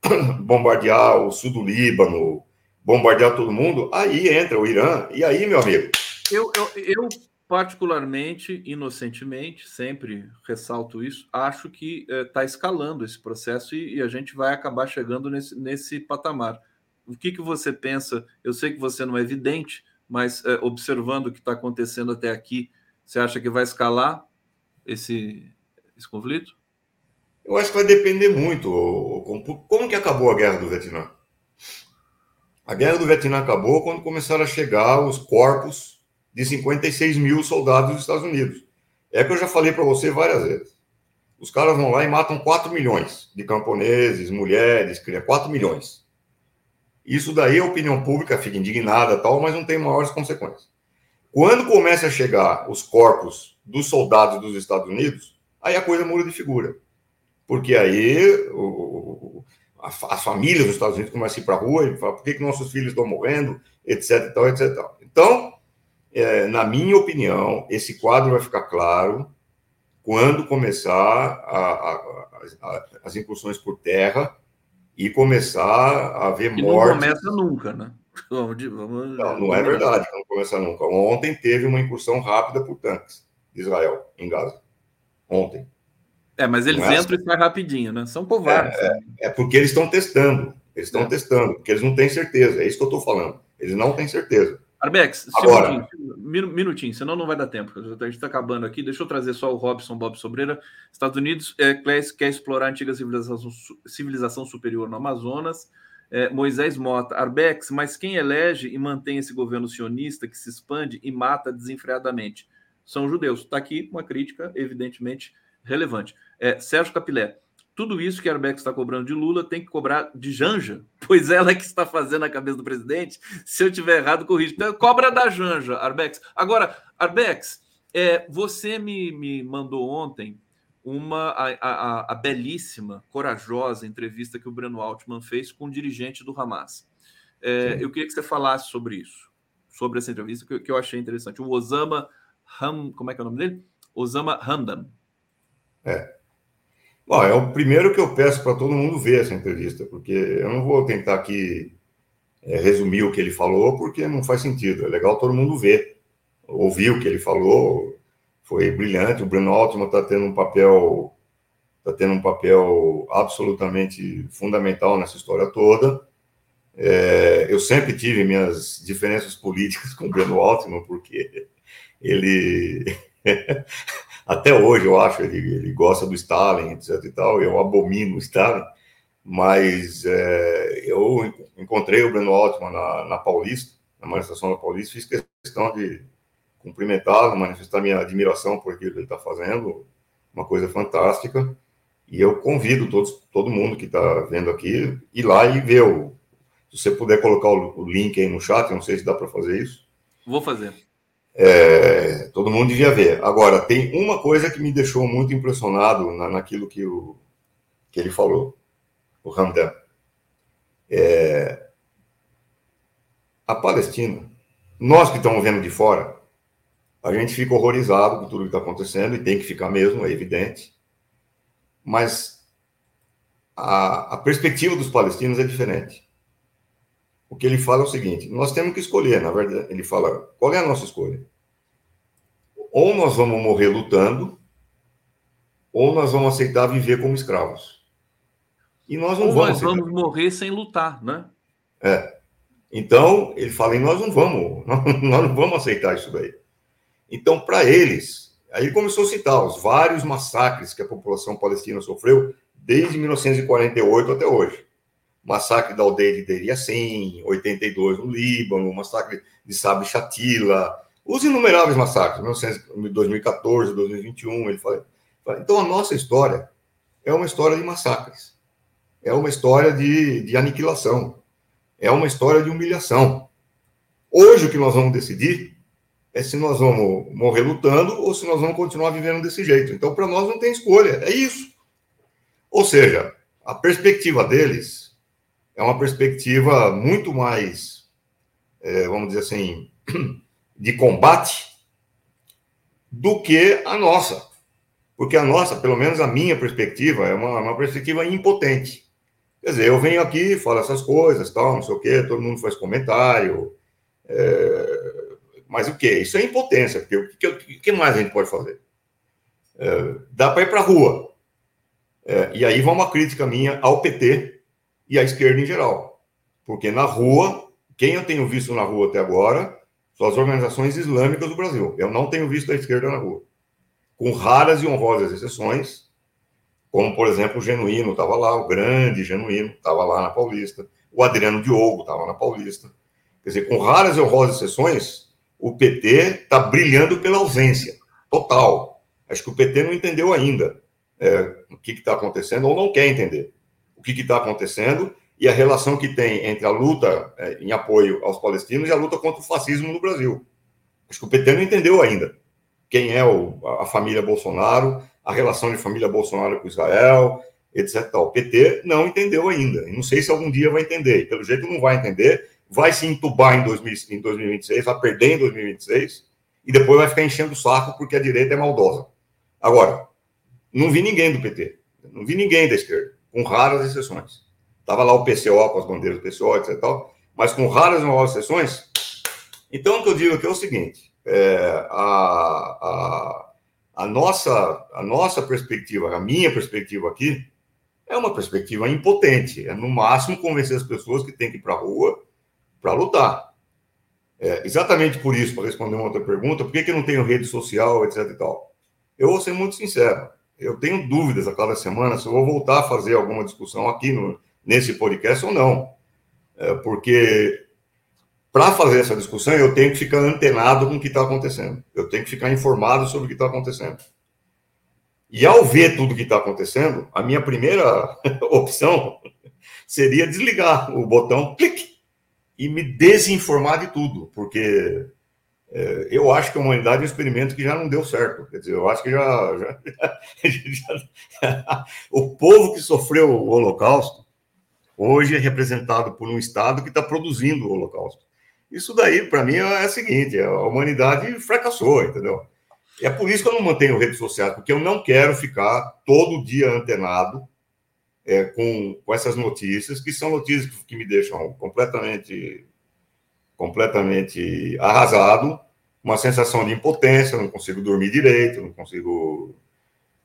bombardear o sul do Líbano, bombardear todo mundo, aí entra o Irã, e aí, meu amigo. Eu, eu, eu particularmente, inocentemente, sempre ressalto isso, acho que está eh, escalando esse processo e, e, a gente vai acabar chegando nesse, nesse patamar. O que, que você pensa? Eu sei que você não é evidente, mas eh, observando o que está acontecendo até aqui, você acha que vai escalar esse, esse conflito? Eu acho que vai depender muito. Como que acabou a guerra do Vietnã? A guerra do Vietnã acabou quando começaram a chegar os corpos de 56 mil soldados dos Estados Unidos. É que eu já falei para você várias vezes. Os caras vão lá e matam 4 milhões de camponeses, mulheres, crianças, 4 milhões. Isso daí a opinião pública fica indignada tal, mas não tem maiores consequências. Quando começa a chegar os corpos dos soldados dos Estados Unidos, aí a coisa muda de figura. Porque aí o, as famílias dos Estados Unidos começam a ir para a rua e falam por que, que nossos filhos estão morrendo, etc, tal, etc. Tal. Então, é, na minha opinião, esse quadro vai ficar claro quando começar a, a, a, as incursões por terra e começar a haver mortes. Não começa nunca, né? Vamos, vamos, não, não é verdade não começa nunca. Ontem teve uma incursão rápida por tanques de Israel em Gaza. Ontem. É, mas eles é entram assim. e saem rapidinho, né? São covardes. É, é, é porque eles estão testando. Eles estão é. testando, porque eles não têm certeza. É isso que eu estou falando. Eles não têm certeza. Arbex, Agora, minutinho, minutinho, senão não vai dar tempo. A gente está acabando aqui. Deixa eu trazer só o Robson Bob Sobreira. Estados Unidos é, quer explorar a antiga civilização, civilização superior no Amazonas. É, Moisés Mota, Arbex, mas quem elege e mantém esse governo sionista que se expande e mata desenfreadamente? São judeus. Está aqui uma crítica, evidentemente, relevante. É, Sérgio Capilé, tudo isso que a Arbex está cobrando de Lula tem que cobrar de Janja, pois ela é que está fazendo a cabeça do presidente. Se eu tiver errado, corrija. Então, cobra da Janja, Arbex. Agora, Arbex, é, você me, me mandou ontem uma a, a, a, belíssima, corajosa entrevista que o Breno Altman fez com o dirigente do Hamas. É, eu queria que você falasse sobre isso, sobre essa entrevista que, que eu achei interessante. O Osama Ham, como é que é o nome dele? Osama Hamdan. É. Bom, é o primeiro que eu peço para todo mundo ver essa entrevista, porque eu não vou tentar aqui é, resumir o que ele falou, porque não faz sentido. É legal todo mundo ver, ouvir o que ele falou. Foi brilhante. O Bruno Altman está tendo um papel está tendo um papel absolutamente fundamental nessa história toda. É, eu sempre tive minhas diferenças políticas com o Bruno Altman, porque ele até hoje eu acho, ele, ele gosta do Stalin, etc e tal, eu abomino o Stalin, mas é, eu encontrei o Breno Altman na, na Paulista, na manifestação da Paulista, fiz questão de cumprimentá-lo, manifestar minha admiração por aquilo que ele está fazendo, uma coisa fantástica, e eu convido todos, todo mundo que está vendo aqui ir lá e ver o, se você puder colocar o, o link aí no chat, não sei se dá para fazer isso. Vou fazer. É, todo mundo devia ver. Agora, tem uma coisa que me deixou muito impressionado na, naquilo que, o, que ele falou, o Hamdan. É, a Palestina, nós que estamos vendo de fora, a gente fica horrorizado com tudo que está acontecendo, e tem que ficar mesmo, é evidente. Mas a, a perspectiva dos palestinos é diferente o que ele fala é o seguinte: nós temos que escolher, na verdade, ele fala, qual é a nossa escolha? Ou nós vamos morrer lutando, ou nós vamos aceitar viver como escravos. E nós não ou vamos. Nós vamos morrer sem lutar, né? É. Então, ele fala, e nós não vamos, nós não vamos aceitar isso daí. Então, para eles, aí ele começou a citar os vários massacres que a população palestina sofreu desde 1948 até hoje. Massacre da aldeia de Deir Yassin, 82 no Líbano, massacre de Sabe Chatila, os inumeráveis massacres, 2014, 2021, ele fala. Então, a nossa história é uma história de massacres, é uma história de, de aniquilação, é uma história de humilhação. Hoje, o que nós vamos decidir é se nós vamos morrer lutando ou se nós vamos continuar vivendo desse jeito. Então, para nós não tem escolha, é isso. Ou seja, a perspectiva deles é uma perspectiva muito mais, é, vamos dizer assim, de combate do que a nossa. Porque a nossa, pelo menos a minha perspectiva, é uma, uma perspectiva impotente. Quer dizer, eu venho aqui, falo essas coisas, tal, não sei o quê, todo mundo faz comentário. É... Mas o quê? Isso é impotência, porque o que, o que mais a gente pode fazer? É... Dá para ir para a rua. É... E aí vai uma crítica minha ao PT e à esquerda em geral. Porque na rua, quem eu tenho visto na rua até agora são as organizações islâmicas do Brasil. Eu não tenho visto a esquerda na rua. Com raras e honrosas exceções, como, por exemplo, o Genuíno estava lá, o grande Genuíno estava lá na Paulista, o Adriano Diogo estava na Paulista. Quer dizer, com raras e honrosas exceções, o PT está brilhando pela ausência total. Acho que o PT não entendeu ainda é, o que está acontecendo, ou não quer entender que está acontecendo, e a relação que tem entre a luta é, em apoio aos palestinos e a luta contra o fascismo no Brasil. Acho que o PT não entendeu ainda quem é o, a família Bolsonaro, a relação de família Bolsonaro com Israel, etc. O PT não entendeu ainda. Não sei se algum dia vai entender. E pelo jeito não vai entender. Vai se entubar em, 2000, em 2026, vai perder em 2026 e depois vai ficar enchendo o saco porque a direita é maldosa. Agora, não vi ninguém do PT, não vi ninguém da esquerda, com raras exceções. Estava lá o PCO com as bandeiras do PCO, etc. Tal, mas com raras e novas sessões. Então, o que eu digo aqui é o seguinte: é, a, a, a, nossa, a nossa perspectiva, a minha perspectiva aqui, é uma perspectiva impotente. É, no máximo, convencer as pessoas que têm que ir para a rua para lutar. É, exatamente por isso, para responder uma outra pergunta, por que, que eu não tenho rede social, etc. e tal? Eu vou ser muito sincero. Eu tenho dúvidas a cada semana se eu vou voltar a fazer alguma discussão aqui no, nesse podcast ou não. É, porque para fazer essa discussão eu tenho que ficar antenado com o que está acontecendo. Eu tenho que ficar informado sobre o que está acontecendo. E ao ver tudo o que está acontecendo, a minha primeira opção seria desligar o botão clique e me desinformar de tudo, porque eu acho que a humanidade é um experimento que já não deu certo. Quer dizer, eu acho que já, já, já o povo que sofreu o Holocausto hoje é representado por um Estado que está produzindo o Holocausto. Isso daí, para mim, é o seguinte: a humanidade fracassou, entendeu? É por isso que eu não mantenho redes sociais, porque eu não quero ficar todo dia antenado é, com, com essas notícias, que são notícias que me deixam completamente, completamente arrasado, uma sensação de impotência, não consigo dormir direito, não consigo,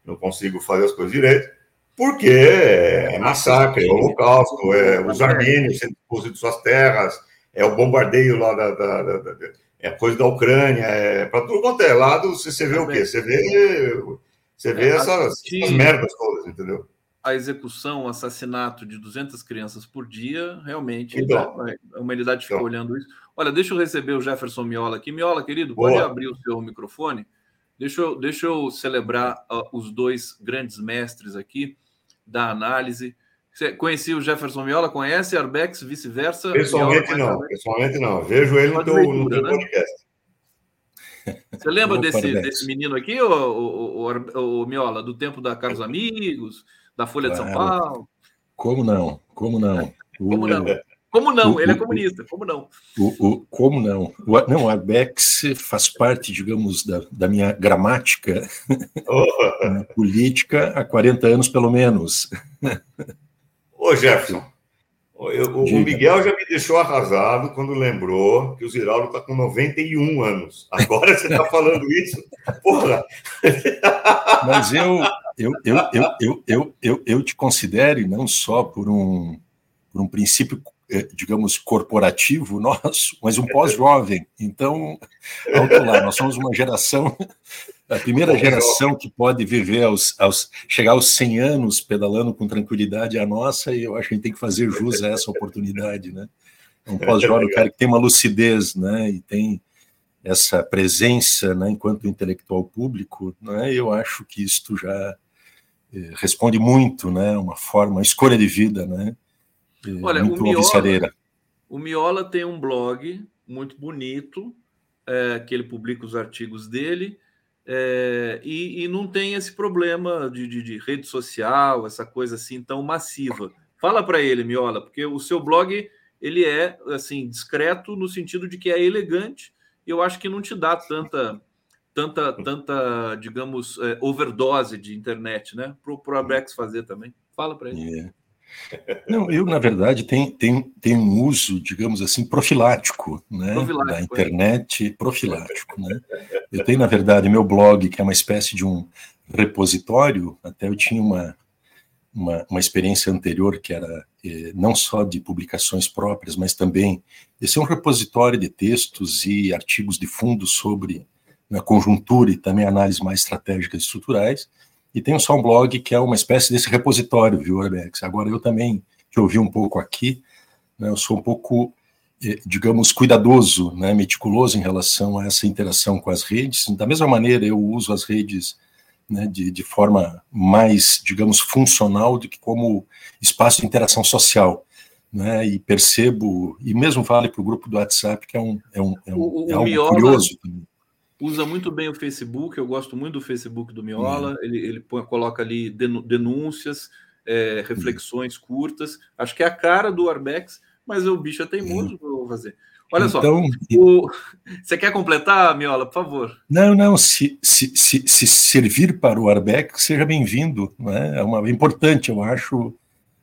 não consigo fazer as coisas direito. Porque é massacre, é holocausto, é os armênios sendo expulsos de suas terras, é o bombardeio lá da, da, da, da é coisa da Ucrânia, é para tudo quanto é lado, você, você vê o quê? Você vê, você vê é, essas, essas merdas todas, entendeu? a execução, o assassinato de 200 crianças por dia, realmente então, a humanidade fica então. olhando isso. Olha, deixa eu receber o Jefferson Miola aqui. Miola, querido, Boa. pode abrir o seu microfone? Deixa eu, deixa eu celebrar uh, os dois grandes mestres aqui da análise. Você conhecia o Jefferson Miola? Conhece Arbex, vice-versa? Pessoalmente Miola, não, pessoalmente não. Vejo ele no teu, leitura, no teu né? podcast. Você lembra desse, desse menino aqui, o, o, o, o, Miola, do tempo da Carlos Amigos, da Folha claro. de São Paulo? Como não? Como não? Como não? Como não? O, Ele é comunista, como não? O, o, como não? O, não, o Arbex faz parte, digamos, da, da minha gramática oh. política há 40 anos, pelo menos. Ô, Jefferson, eu, o Miguel já me deixou arrasado quando lembrou que o Ziraldo está com 91 anos. Agora você está falando isso? Porra! Mas eu, eu, eu, eu, eu, eu, eu, eu te considero, e não só por um, por um princípio digamos, corporativo nosso, mas um pós-jovem. Então, alto lá, nós somos uma geração, a primeira geração que pode viver aos, aos, chegar aos 100 anos pedalando com tranquilidade é a nossa, e eu acho que a gente tem que fazer jus a essa oportunidade, né? Um pós-jovem, cara que tem uma lucidez, né? E tem essa presença, né, enquanto intelectual público, né? Eu acho que isto já eh, responde muito, né? Uma forma, uma escolha de vida, né? Olha, o Miola, o Miola tem um blog muito bonito, é, que ele publica os artigos dele, é, e, e, não tem esse problema de, de, de, rede social, essa coisa assim tão massiva. Fala para ele, Miola, porque o seu blog ele é assim discreto no sentido de que é elegante. E eu acho que não te dá tanta, tanta, tanta, digamos, é, overdose de internet, né? Para o Abex fazer também. Fala para ele. Yeah. Não, eu, na verdade, tenho, tenho, tenho um uso, digamos assim, profilático, né, profilático, da internet, é. profilático, né. Eu tenho, na verdade, meu blog, que é uma espécie de um repositório, até eu tinha uma, uma, uma experiência anterior que era eh, não só de publicações próprias, mas também esse é um repositório de textos e artigos de fundo sobre a conjuntura e também análises mais estratégicas e estruturais, e tenho só um blog que é uma espécie desse repositório, viu, Arbex? Agora, eu também, que ouvi um pouco aqui, né, eu sou um pouco, eh, digamos, cuidadoso, né, meticuloso em relação a essa interação com as redes. Da mesma maneira, eu uso as redes né, de, de forma mais, digamos, funcional do que como espaço de interação social. Né, e percebo, e mesmo vale para o grupo do WhatsApp, que é, um, é, um, é, um, o, é algo Miola, curioso também usa muito bem o Facebook, eu gosto muito do Facebook do Miola, uhum. ele, ele põe, coloca ali denúncias, é, reflexões uhum. curtas, acho que é a cara do Arbex, mas o bicho é teimoso, uhum. vou fazer. Olha então, só, o... você quer completar, Miola, por favor? Não, não, se, se, se, se servir para o Arbex, seja bem-vindo, né? é uma, é importante, eu acho,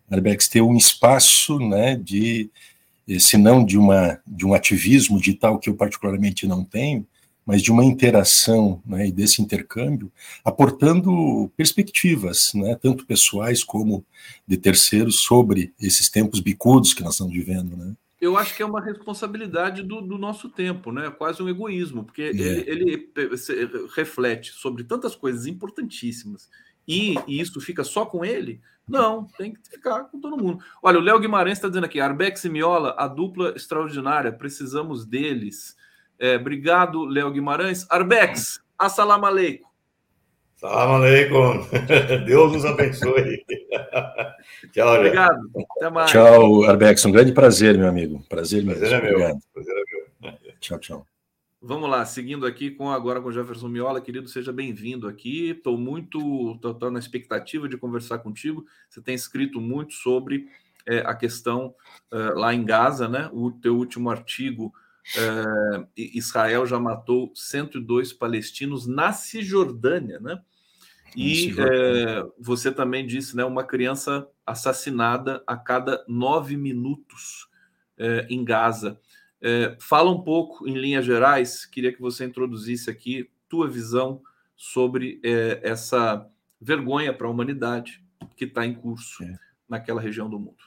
Arbex ter um espaço né, de, se não de, uma, de um ativismo digital que eu particularmente não tenho, mas de uma interação né, e desse intercâmbio, aportando perspectivas, né, tanto pessoais como de terceiros, sobre esses tempos bicudos que nós estamos vivendo. Né. Eu acho que é uma responsabilidade do, do nosso tempo, né? quase um egoísmo, porque é. ele, ele reflete sobre tantas coisas importantíssimas e, e, isso fica só com ele? Não, tem que ficar com todo mundo. Olha, o Léo Guimarães está dizendo aqui: Arbex e Miola, a dupla extraordinária, precisamos deles. É, obrigado, Léo Guimarães. Arbex, assalam aleikum. Salam aleikum. Deus nos abençoe. Tchau, Obrigado. Até mais. Tchau, Arbex. Um grande prazer, meu amigo. Prazer, prazer mesmo. É meu. Obrigado. Prazer é meu. Tchau, tchau. Vamos lá, seguindo aqui com agora com Jefferson Miola, querido, seja bem-vindo aqui. Estou muito, estou na expectativa de conversar contigo. Você tem escrito muito sobre é, a questão é, lá em Gaza, né? O teu último artigo Uh, Israel já matou 102 palestinos na Cisjordânia, né? E é, você também disse, né, uma criança assassinada a cada nove minutos é, em Gaza. Fala um pouco, em linhas gerais, queria que você introduzisse aqui tua visão sobre essa vergonha para a humanidade que está em curso é. naquela região do mundo.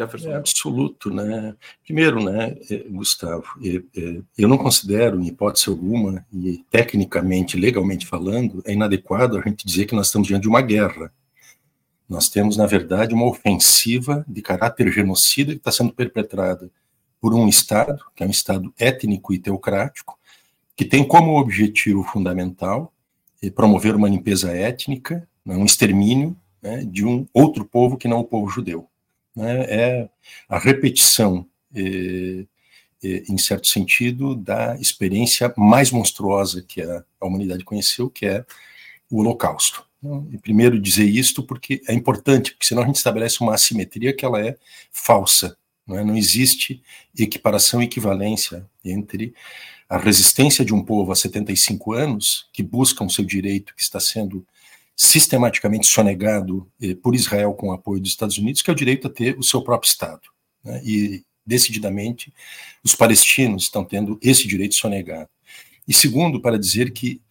Jefferson? É absoluto, né? Primeiro, né, é, Gustavo, é, é, eu não considero, em hipótese alguma, e tecnicamente, legalmente falando, é inadequado a gente dizer que nós estamos diante de uma guerra. Nós temos, na verdade, uma ofensiva de caráter genocida que está sendo perpetrada por um Estado, que é um Estado étnico e teocrático, que tem como objetivo fundamental promover uma limpeza étnica, né, um extermínio né, de um outro povo que não o povo judeu né, é a repetição, em certo sentido, da experiência mais monstruosa que a, a humanidade conheceu, que é o Holocausto. Né. E primeiro dizer isto porque é importante, porque senão a gente estabelece uma assimetria que ela é falsa. Não, é? não existe equiparação e equivalência entre a resistência de um povo há 75 anos, que busca o seu direito, que está sendo sistematicamente sonegado eh, por Israel com o apoio dos Estados Unidos, que é o direito a ter o seu próprio Estado. Né? E, decididamente, os palestinos estão tendo esse direito sonegado. E segundo, para dizer que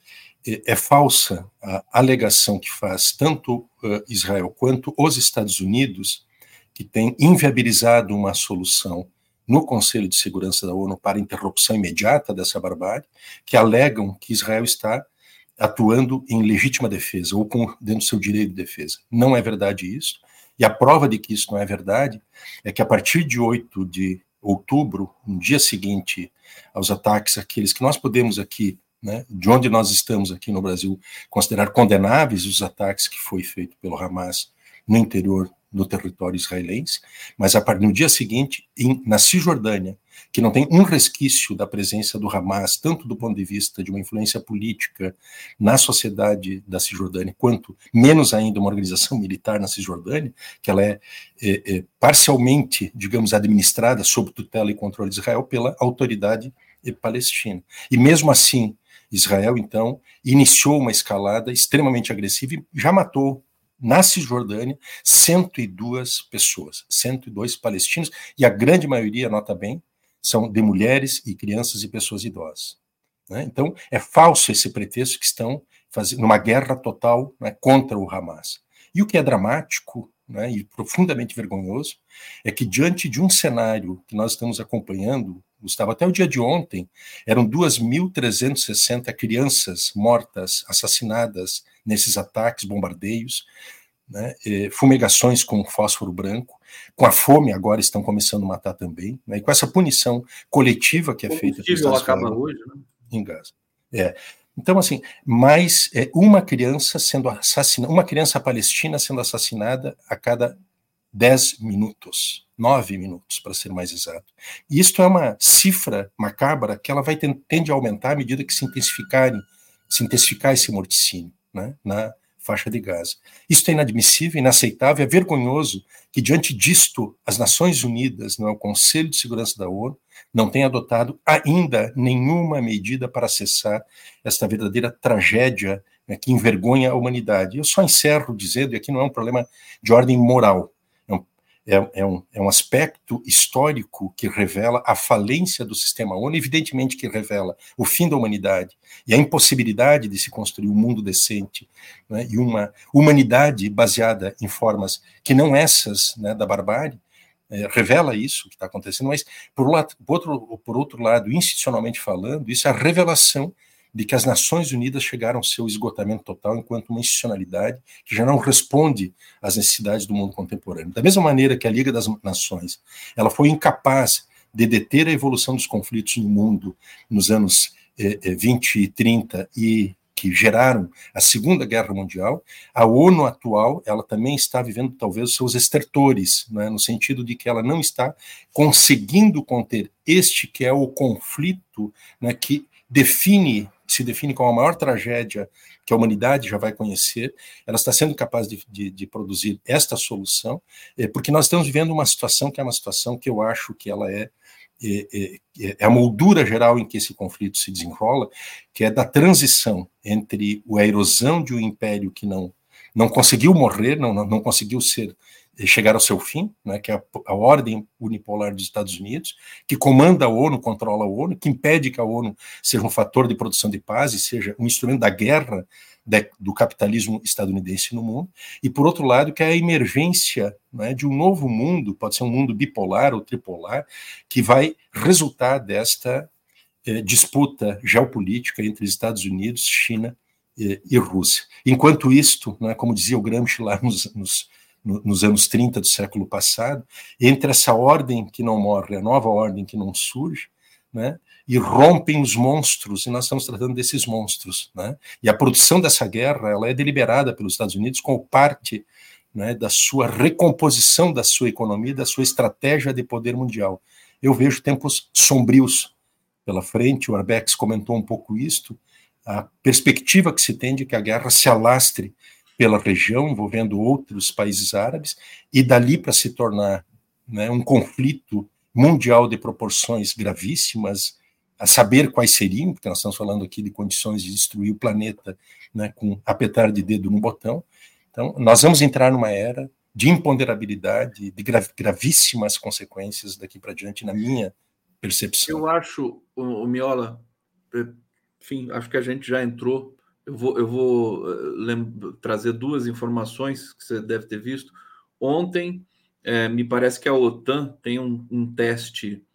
eh, é falsa a alegação que faz tanto uh, Israel quanto os Estados Unidos que tem inviabilizado uma solução no Conselho de Segurança da ONU para interrupção imediata dessa barbárie, que alegam que Israel está atuando em legítima defesa ou com, dentro do seu direito de defesa. Não é verdade isso. E a prova de que isso não é verdade é que a partir de 8 de outubro, no dia seguinte aos ataques, aqueles que nós podemos aqui, né, de onde nós estamos aqui no Brasil, considerar condenáveis os ataques que foi feito pelo Hamas no interior no território israelense, mas a no dia seguinte, em, na Cisjordânia, que não tem um resquício da presença do Hamas, tanto do ponto de vista de uma influência política na sociedade da Cisjordânia, quanto menos ainda uma organização militar na Cisjordânia, que ela é, é, é parcialmente, digamos, administrada sob tutela e controle de Israel pela autoridade palestina. E mesmo assim, Israel, então, iniciou uma escalada extremamente agressiva e já matou na Cisjordânia, 102 pessoas, 102 palestinos, e a grande maioria, nota bem, são de mulheres e crianças e pessoas idosas. Né? Então, é falso esse pretexto que estão fazendo uma guerra total né, contra o Hamas. E o que é dramático né, e profundamente vergonhoso é que, diante de um cenário que nós estamos acompanhando, Gustavo, até o dia de ontem, eram 2.360 crianças mortas, assassinadas nesses ataques, bombardeios, né, fumigações com fósforo branco, com a fome agora estão começando a matar também, né, e com essa punição coletiva que é feita pelos acaba hoje, né? em Gaza. É. Então, assim, mais é, uma criança sendo assassinada, uma criança palestina sendo assassinada a cada 10 minutos, 9 minutos, para ser mais exato. E isto é uma cifra macabra que ela vai tende a aumentar à medida que se intensificarem, se intensificar esse morticínio né, na faixa de Gaza. Isso é inadmissível, inaceitável, é vergonhoso que, diante disto, as Nações Unidas, não é, o Conselho de Segurança da ONU, não tenha adotado ainda nenhuma medida para cessar esta verdadeira tragédia né, que envergonha a humanidade. Eu só encerro dizendo, e aqui não é um problema de ordem moral, é, é, um, é um aspecto histórico que revela a falência do sistema ONU, evidentemente que revela o fim da humanidade e a impossibilidade de se construir um mundo decente né, e uma humanidade baseada em formas que não essas né, da barbárie, é, revela isso que está acontecendo, mas por, lado, por, outro, por outro lado, institucionalmente falando, isso é a revelação de que as Nações Unidas chegaram ao seu esgotamento total enquanto uma institucionalidade que já não responde às necessidades do mundo contemporâneo. Da mesma maneira que a Liga das Nações, ela foi incapaz de deter a evolução dos conflitos no mundo nos anos eh, 20 eh, e 30 e que geraram a Segunda Guerra Mundial, a ONU atual, ela também está vivendo talvez os seus estertores, né, no sentido de que ela não está conseguindo conter este que é o conflito né, que define se define como a maior tragédia que a humanidade já vai conhecer, ela está sendo capaz de, de, de produzir esta solução, é, porque nós estamos vivendo uma situação que é uma situação que eu acho que ela é é, é, a moldura geral em que esse conflito se desenrola, que é da transição entre a erosão de um império que não, não conseguiu morrer, não, não, não conseguiu ser chegar ao seu fim, né, que é a, a, ordem unipolar dos Estados Unidos, que comanda a ONU, controla a ONU, que impede que a ONU seja um fator de produção de paz e seja um instrumento da guerra de, do capitalismo estadunidense no mundo, e por outro lado, que é a emergência né, de um novo mundo, pode ser um mundo bipolar ou tripolar, que vai resultar desta eh, disputa geopolítica entre Estados Unidos, China eh, e Rússia. Enquanto isto, né, como dizia o Gramsci lá nos, nos nos anos 30 do século passado, entre essa ordem que não morre, a nova ordem que não surge, né, e rompem os monstros, e nós estamos tratando desses monstros. Né, e a produção dessa guerra ela é deliberada pelos Estados Unidos como parte né, da sua recomposição da sua economia, da sua estratégia de poder mundial. Eu vejo tempos sombrios pela frente, o Arbex comentou um pouco isto, a perspectiva que se tem de que a guerra se alastre pela região, envolvendo outros países árabes, e dali para se tornar né, um conflito mundial de proporções gravíssimas, a saber quais seriam, porque nós estamos falando aqui de condições de destruir o planeta né, com apertar de dedo no botão. Então, nós vamos entrar numa era de imponderabilidade, de gravíssimas consequências daqui para diante, na minha percepção. Eu acho, o, o Miola, enfim, acho que a gente já entrou eu vou, eu vou eh, trazer duas informações que você deve ter visto. Ontem, é, me parece que a OTAN tem um, um teste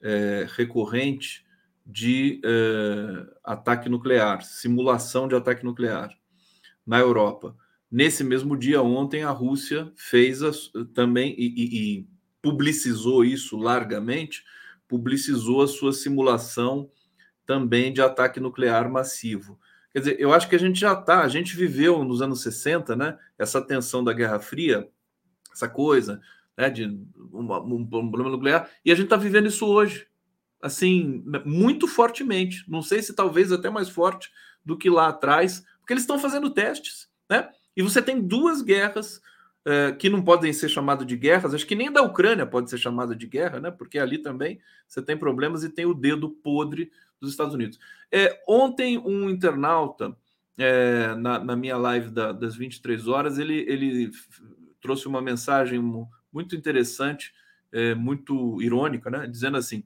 é, recorrente de é, ataque nuclear, simulação de ataque nuclear na Europa. Nesse mesmo dia, ontem, a Rússia fez também e, e, e publicizou isso largamente, publicizou a sua simulação também de ataque nuclear massivo. Quer dizer, eu acho que a gente já está, a gente viveu nos anos 60, né? Essa tensão da Guerra Fria, essa coisa, né? De uma, um problema nuclear, e a gente está vivendo isso hoje, assim, muito fortemente. Não sei se talvez até mais forte do que lá atrás, porque eles estão fazendo testes, né? E você tem duas guerras é, que não podem ser chamadas de guerras, acho que nem da Ucrânia pode ser chamada de guerra, né? Porque ali também você tem problemas e tem o dedo podre dos Estados Unidos. É, ontem, um internauta, é, na, na, minha live da, das 23 horas, ele, ele trouxe uma mensagem muito interessante, é, muito irônica, né? Dizendo assim: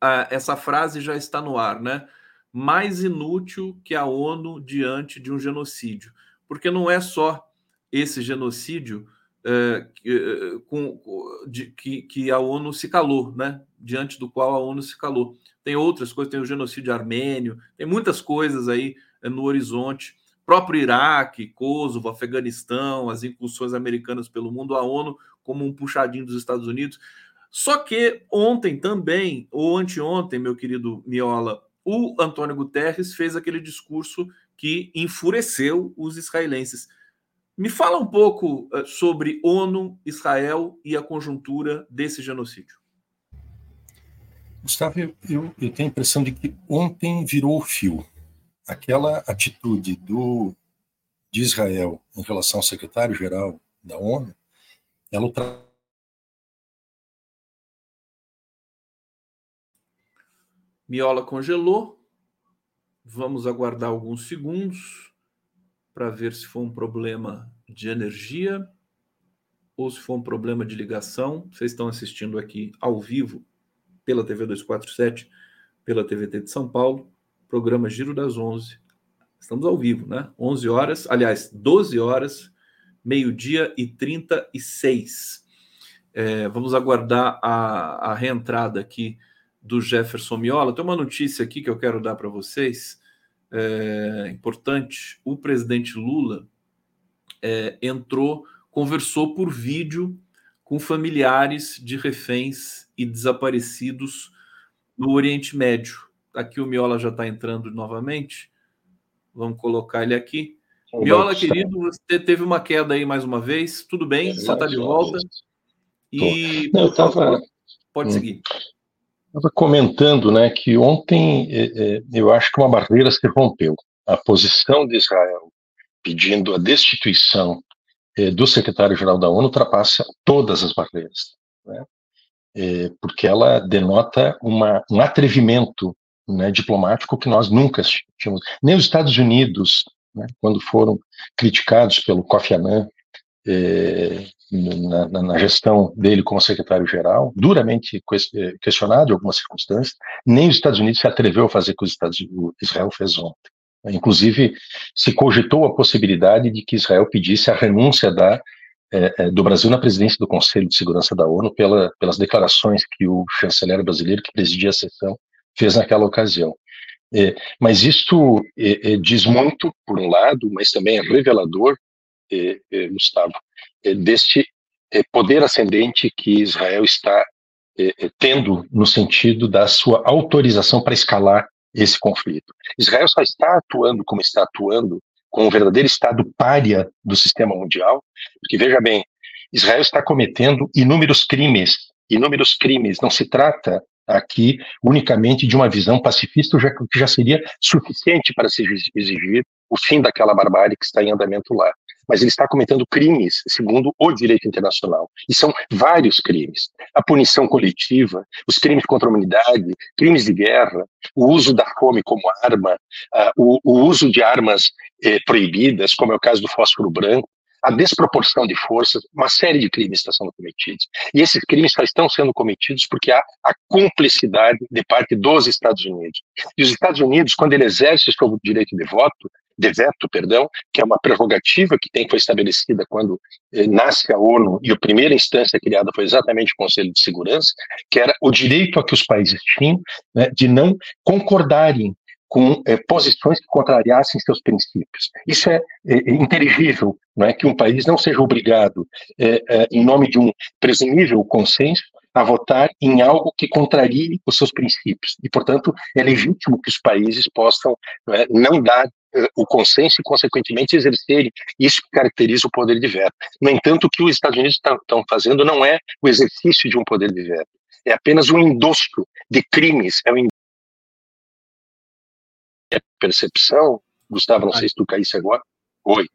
a, essa frase já está no ar, né? Mais inútil que a ONU diante de um genocídio. Porque não é só esse genocídio é, com, de, que, que a ONU se calou, né? Diante do qual a ONU se calou tem outras coisas, tem o genocídio armênio, tem muitas coisas aí eh, no horizonte. Próprio Iraque, Kosovo, Afeganistão, as incursões americanas pelo mundo, a ONU como um puxadinho dos Estados Unidos. Só que ontem também, ou anteontem, meu querido Miola, o Antônio Guterres fez aquele discurso que enfureceu os israelenses. Me fala um pouco eh, sobre ONU, Israel e a conjuntura desse genocídio. Gustavo, eu, eu, eu, tenho a impressão de que ontem virou o fio. Aquela atitude do, de Israel em relação ao secretário-geral da ONU, ela ultra... Miola congelou. Vamos aguardar alguns segundos para ver se foi um problema de energia ou se foi um problema de ligação. Vocês estão assistindo aqui ao vivo pela TV 247, pela TVT de São Paulo, programa Giro das 11. Estamos ao vivo, né? 11 horas, aliás, 12 horas, meio-dia e 36. É, vamos aguardar a, a reentrada aqui do Jefferson Miola. Tem uma notícia aqui que eu quero dar para vocês, é, importante. O presidente Lula é, entrou, conversou por vídeo com familiares de reféns e desaparecidos no Oriente Médio. Aqui o Miola já está entrando novamente. Vamos colocar ele aqui. Miola, querido, você teve uma queda aí mais uma vez. Tudo bem? Você está de volta. E Não, eu tava... pode hum. seguir. Estava comentando né, que ontem é, é, eu acho que uma barreira se rompeu. A posição de Israel pedindo a destituição é, do secretário-geral da ONU ultrapassa todas as barreiras, né? é, porque ela denota uma, um atrevimento né, diplomático que nós nunca tínhamos. Nem os Estados Unidos, né, quando foram criticados pelo Kofi Annan é, na, na, gestão dele como secretário-geral, duramente questionado em algumas circunstâncias, nem os Estados Unidos se atreveu a fazer o que os Estados, Israel fez ontem. Inclusive, se cogitou a possibilidade de que Israel pedisse a renúncia da, é, é, do Brasil na presidência do Conselho de Segurança da ONU pela, pelas declarações que o chanceler brasileiro, que presidia a sessão, fez naquela ocasião. É, mas isto é, diz muito, por um lado, mas também é revelador, Gustavo, deste poder ascendente que Israel está tendo no sentido da sua autorização para escalar esse conflito. Israel só está atuando como está atuando, com um verdadeiro Estado pária do sistema mundial, porque veja bem, Israel está cometendo inúmeros crimes, inúmeros crimes. Não se trata aqui unicamente de uma visão pacifista, que já seria suficiente para se exigir o fim daquela barbárie que está em andamento lá mas ele está cometendo crimes segundo o direito internacional. E são vários crimes. A punição coletiva, os crimes contra a humanidade, crimes de guerra, o uso da fome como arma, uh, o, o, uso de armas eh, proibidas, como é o caso do fósforo branco. A desproporção de forças, uma série de crimes estão sendo cometidos. E esses crimes só estão sendo cometidos porque há a cumplicidade de parte dos Estados Unidos. E os Estados Unidos, quando ele exerce o seu direito de voto, de veto, perdão, que é uma prerrogativa que tem foi estabelecida quando eh, nasce a ONU e a primeira instância criada foi exatamente o Conselho de Segurança, que era o direito a que os países tinham né, de não concordarem com eh, posições que contrariassem seus princípios. Isso é, é, inteligível, não é que um país não seja obrigado, eh, eh, em nome de um presumível consenso, a votar em algo que contrarie os seus princípios. E, portanto, é legítimo que os países possam não, é, dar o consenso e, consequentemente, exercerem isso que caracteriza o poder de veto. No entanto, o que os Estados Unidos estão fazendo não é o exercício de um poder de veto, é apenas um endosso de crimes, é um percepção, Gustavo, não sei se tu caísse agora. Oi.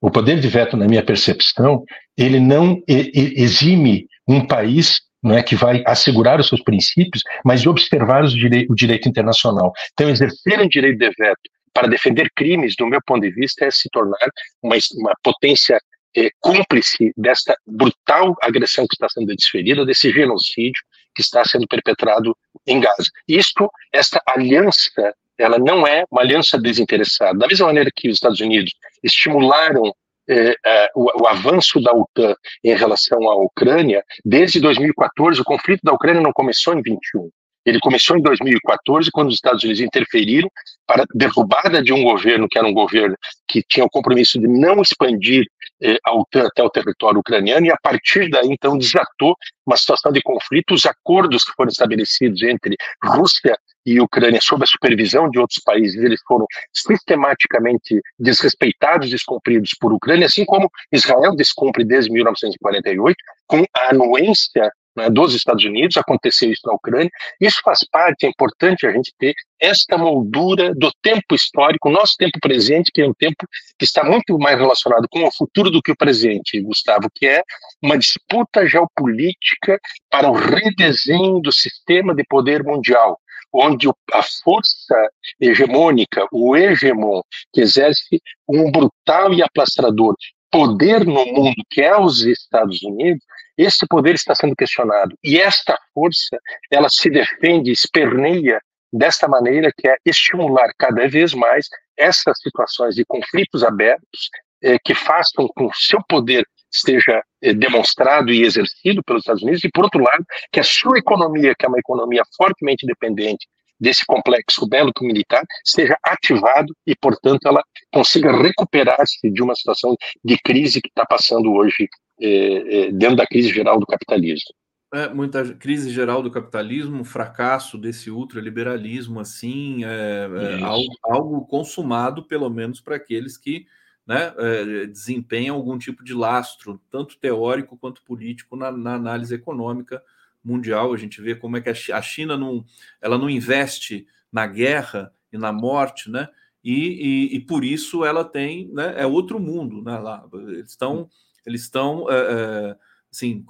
O poder de veto, na minha percepção, ele não exime um país não é que vai assegurar os seus princípios, mas observar direi o direito internacional. Então, exercer um direito de veto para defender crimes, do meu ponto de vista, é se tornar uma, uma potência é, cúmplice desta brutal agressão que está sendo desferida, desse genocídio que está sendo perpetrado em Gaza. Isto, esta aliança, ela não é uma aliança desinteressada. Da mesma maneira que os Estados Unidos estimularam é, é, o, o, avanço da OTAN em relação à Ucrânia, desde 2014, o conflito da Ucrânia não começou em 21. Ele começou em 2014, quando os Estados Unidos interferiram para derrubada de um governo que era um governo que tinha o compromisso de não expandir eh, a OTAN até o território ucraniano, e a partir daí, então, desatou uma situação de conflito. Os acordos que foram estabelecidos entre Rússia e Ucrânia, sob a supervisão de outros países, eles foram sistematicamente desrespeitados, descumpridos por Ucrânia, assim como Israel descumpre desde 1948, com a anuência né, dos Estados Unidos, aconteceu isso na Ucrânia. Isso faz parte, é importante a gente ter esta moldura do tempo histórico, nosso tempo presente, que é um tempo que está muito mais relacionado com o futuro do que o presente, Gustavo, que é uma disputa geopolítica para o redesenho do sistema de poder mundial onde a força hegemônica, o hegemon, que exerce um brutal e aplastrador poder no mundo, que é os Estados Unidos, esse poder está sendo questionado. E esta força, ela se defende, esperneia desta maneira que é estimular cada vez mais essas situações de conflitos abertos eh, que façam com o seu poder esteja eh, demonstrado e exercido pelos Estados Unidos, e por outro lado, que a sua economia, que é uma economia fortemente dependente desse complexo bélico militar, seja ativado e, portanto, ela consiga recuperar-se de uma situação de crise que está passando hoje é, é, dentro da crise geral do capitalismo. É, muita crise geral do capitalismo, fracasso desse ultraliberalismo, assim, é, é algo, algo, consumado, pelo menos para aqueles que né, é, desempenham algum tipo de lastro, tanto teórico quanto político, na, na, análise econômica mundial. A gente vê como é que a China não, ela não investe na guerra e na morte, né? E, e, e por isso ela tem, né, é outro mundo, né? Lá eles estão eles estão é, assim,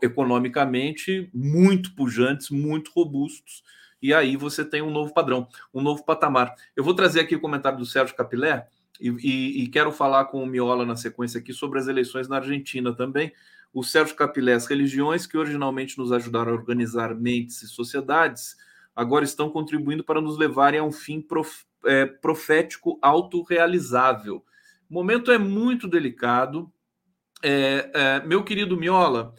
economicamente muito pujantes, muito robustos, e aí você tem um novo padrão, um novo patamar. Eu vou trazer aqui o comentário do Sérgio Capilé e, e, e quero falar com o Miola na sequência aqui sobre as eleições na Argentina também. O Sérgio Capilé, as religiões que originalmente nos ajudaram a organizar mentes e sociedades, agora estão contribuindo para nos levarem a um fim prof, é, profético autorrealizável. O momento é muito delicado, é, é, meu querido Miola,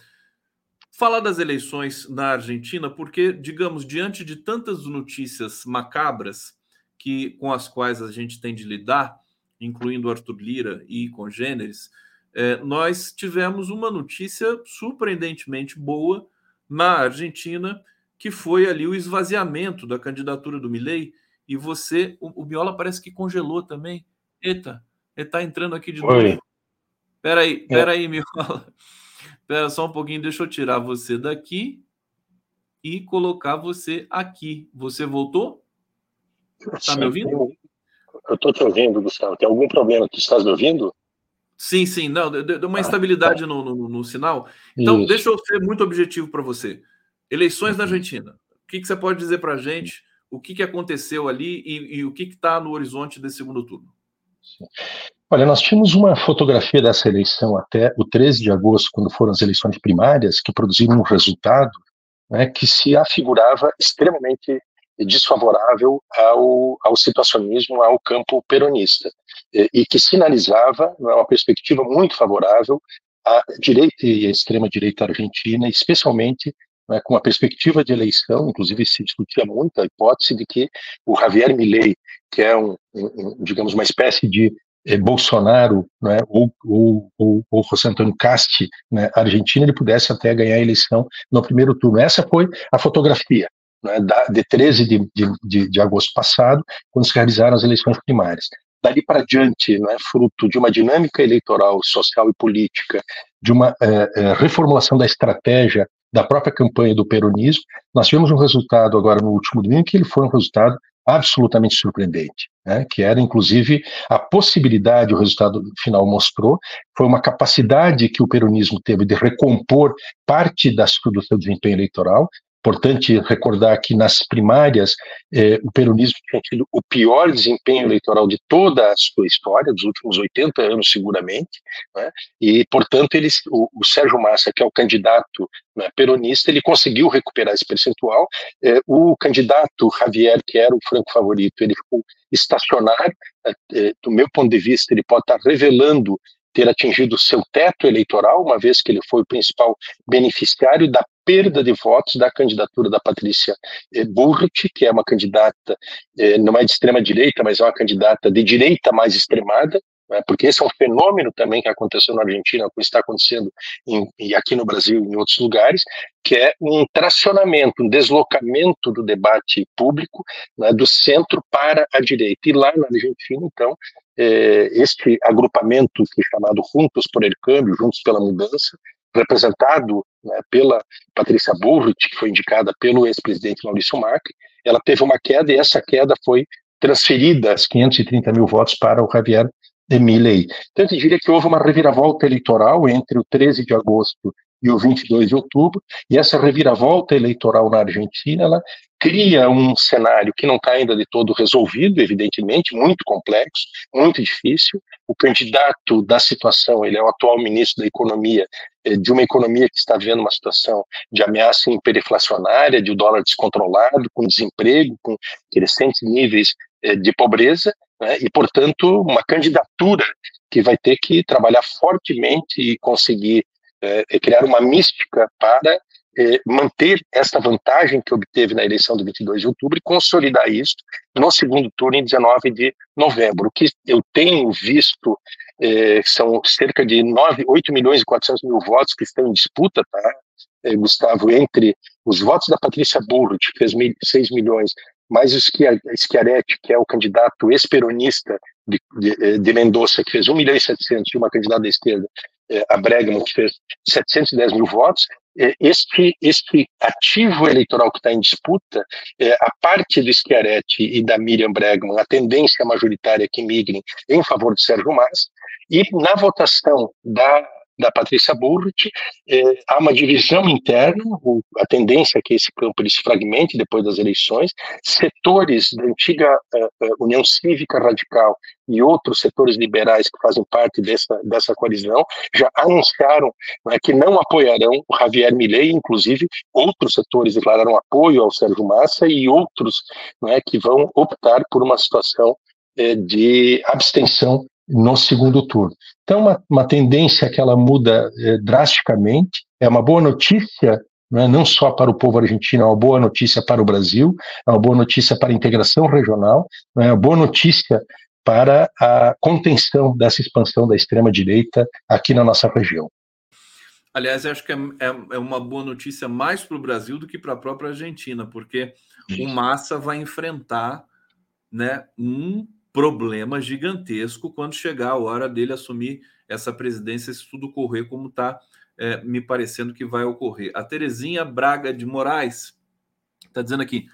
falar das eleições na Argentina, porque, digamos, diante de tantas notícias macabras que com as quais a gente tem de lidar, incluindo Arthur Lira e congêneres, é, nós tivemos uma notícia surpreendentemente boa na Argentina, que foi ali o esvaziamento da candidatura do Milley, e você, o, o Miola parece que congelou também. Eita, ele está entrando aqui de novo. Peraí, é. peraí, Miola. Pera só um pouquinho, deixa eu tirar você daqui e colocar você aqui. Você voltou? Está me ouvindo? Eu estou te ouvindo, Gustavo. Tem algum problema? Tu estás me ouvindo? Sim, sim. Não, deu uma ah, instabilidade tá. no, no, no, sinal. Então, Isso. deixa eu ser muito objetivo para você. Eleições na uhum. Argentina. O que, que você pode dizer para a gente? O que, que aconteceu ali e, e o que está no horizonte desse segundo turno? Olha, nós tínhamos uma fotografia dessa eleição até o 13 de agosto, quando foram as eleições primárias, que produziram um resultado né, que se afigurava extremamente desfavorável ao, ao situacionismo, ao campo peronista, e, que sinalizava né, uma perspectiva muito favorável à direita e à extrema-direita argentina, especialmente né, com a perspectiva de eleição, inclusive se discutia muito a hipótese de que o Javier Milei, que é um, um digamos, uma espécie de eh, Bolsonaro né, ou, ou, ou, ou José Antônio Casti, né, Argentina, ele pudesse até ganhar a eleição no primeiro turno. Essa foi a fotografia né, de 13 de, de, de, agosto passado, quando se realizaram as eleições primárias. Dali para diante, né, fruto de uma dinâmica eleitoral, social e política, de uma eh, reformulação da estratégia da própria campanha do peronismo, nós tivemos um resultado agora no último domingo que ele foi um resultado absolutamente surpreendente, né? que era inclusive a possibilidade, o resultado final mostrou, foi uma capacidade que o peronismo teve de recompor parte das, do seu desempenho eleitoral, Importante recordar que nas primárias eh, o peronismo tinha tido o pior desempenho eleitoral de toda a sua história, dos últimos 80 anos seguramente, né? e portanto eles, o, o, Sérgio Massa, que é o candidato né, peronista, ele conseguiu recuperar esse percentual. Eh, o candidato Javier, que era o franco favorito, ele ficou estacionário. Eh, do meu ponto de vista, ele pode estar revelando ter atingido seu teto eleitoral, uma vez que ele foi o principal beneficiário da perda de votos da candidatura da Patrícia eh, Burrit, que é uma candidata, eh, não é de extrema direita, mas é uma candidata de direita mais extremada, né, porque esse é um fenômeno também que aconteceu na Argentina, que está acontecendo em, e aqui no Brasil e em outros lugares, que é um tracionamento, um deslocamento do debate público né, do centro para a direita. E lá na Argentina, então, é, este agrupamento que é chamado Juntos por el Câmbio, Juntos pela Mudança, representado né, pela Patrícia Burrit, que foi indicada pelo ex-presidente Maurício Macri, ela teve uma queda e essa queda foi transferida, as 530 mil votos, para o Javier Milei. Então, eu diria que houve uma reviravolta eleitoral entre o 13 de agosto e o 22 de outubro, e essa reviravolta eleitoral na Argentina, ela cria um cenário que não está ainda de todo resolvido, evidentemente, muito complexo, muito difícil. O candidato da situação, ele é o atual ministro da Economia, é, de uma economia que está vendo uma situação de ameaça hiperinflacionária, de dólar descontrolado, com desemprego, com crescentes níveis é, de pobreza, né, e, portanto, uma candidatura que vai ter que trabalhar fortemente e conseguir é, é, criar uma mística para é, manter essa vantagem que obteve na eleição do 22 de outubro e consolidar isso no segundo turno em 19 de novembro. O que eu tenho visto é, são cerca de 9, 8 milhões e 400 mil votos que estão em disputa, tá, é, Gustavo, entre os votos da Patrícia Burrit, que fez 6 milhões, mais o Schiaretti, que é o candidato ex-peronista de, de, de Mendonça, que fez 1 milhão e 700, e uma candidata da esquerda, é, a Bregman, que fez 710 mil votos, é, este, este ativo eleitoral que está em disputa, a parte do Schiaretti e da Miriam Bregman, a tendência majoritária que migrem em favor de Sérgio Massa, e na votação da da Patrícia Burrit, eh, há uma divisão interna, o, a tendência é que esse campo ele se fragmente depois das eleições, setores da antiga eh, eh, União Cívica Radical e outros setores liberais que fazem parte dessa, dessa coalizão já anunciaram né, que não apoiarão o Javier Milei, inclusive outros setores declararam apoio ao Sérgio Massa e outros né, que vão optar por uma situação de abstenção no segundo turno. Então, uma, uma tendência que ela muda é, drasticamente, é uma boa notícia não, é, não só para o povo argentino, é uma boa notícia para o Brasil, é uma boa notícia para a integração regional, é uma boa notícia para a contenção dessa expansão da extrema-direita aqui na nossa região. Aliás, acho que é, é, é uma boa notícia mais para o Brasil do que para a própria Argentina, porque Isso. o Massa vai enfrentar né, um problema gigantesco quando chegar a hora dele assumir essa presidência, se tudo correr como está é, me parecendo que vai ocorrer. A Terezinha Braga de Moraes está dizendo aqui: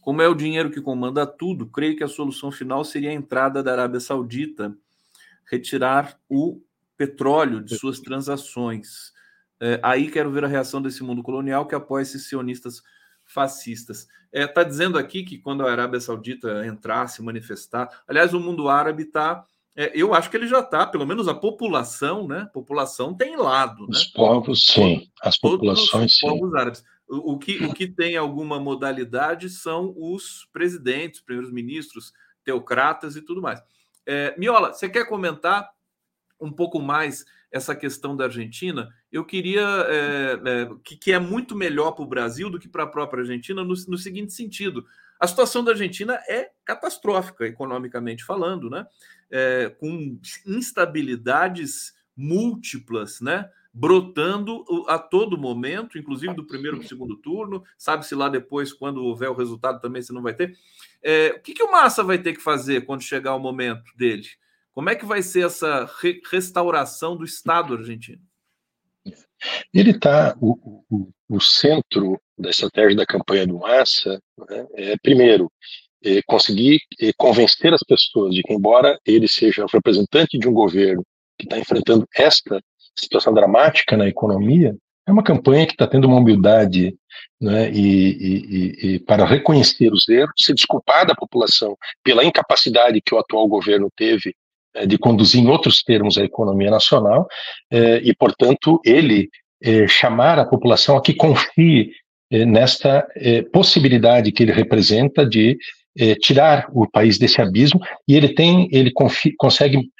como é o dinheiro que comanda tudo, creio que a solução final seria a entrada da Arábia Saudita, retirar o petróleo de suas transações. É, aí quero ver a reação desse mundo colonial que apoia esses sionistas fascistas. Está é, tá dizendo aqui que quando a Arábia Saudita entrar, se manifestar, aliás, o mundo árabe está é, eu acho que ele já está, pelo menos a população, né? A população tem lado. Os né? povos, sim. As populações, os sim. povos árabes. O, o, que, o que tem alguma modalidade são os presidentes, primeiros ministros, teocratas e tudo mais. É, Miola, você quer comentar um pouco mais essa questão da Argentina? Eu queria é, é, que, que, é muito melhor para o Brasil do que para a própria Argentina, no, no seguinte sentido: a situação da Argentina é catastrófica, economicamente falando, né? É, com instabilidades múltiplas, né? Brotando a todo momento, inclusive do primeiro para o segundo turno. Sabe-se lá depois, quando houver o resultado, também se não vai ter. É, o que, que o Massa vai ter que fazer quando chegar o momento dele? Como é que vai ser essa re restauração do Estado argentino? Ele está, o, o, o, centro da estratégia da campanha do Massa né, é, primeiro, é conseguir é, convencer as pessoas de que, embora ele seja o representante de um governo que está enfrentando esta situação dramática na economia, é uma campanha que está tendo uma humildade né, e, e, e, para reconhecer os erros, se desculpar da população pela incapacidade que o atual governo teve de conduzir em outros termos a economia nacional é, e, portanto, ele é, chamar a população a que confie nesta possibilidade que ele representa de tirar o país desse abismo e ele tem, ele confie, consegue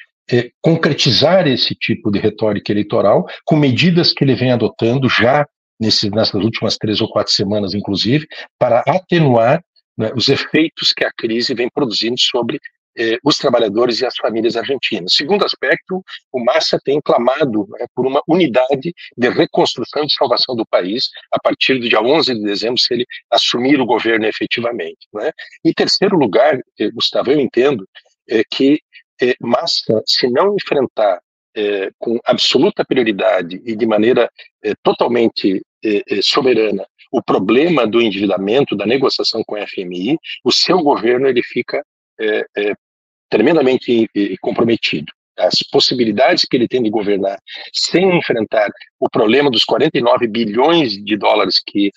concretizar esse tipo de retórica eleitoral com medidas que ele vem adotando já nesse, nessas últimas três ou quatro semanas, inclusive, para atenuar né, os efeitos que a crise vem produzindo sobre eh, os trabalhadores e as famílias argentinas. Segundo aspecto, o Massa tem clamado né, por uma unidade de reconstrução e salvação do país a partir do dia 11 de dezembro, se ele assumir o governo efetivamente. Né? Em terceiro lugar, eh, Gustavo, eu entendo eh, que eh, Massa, se não enfrentar eh, com absoluta prioridade e de maneira eh, totalmente soberana o problema do endividamento, da negociação com a FMI, o seu governo ele fica é, é, tremendamente comprometido. As possibilidades que ele tem de governar sem enfrentar o problema dos 49 bilhões de dólares que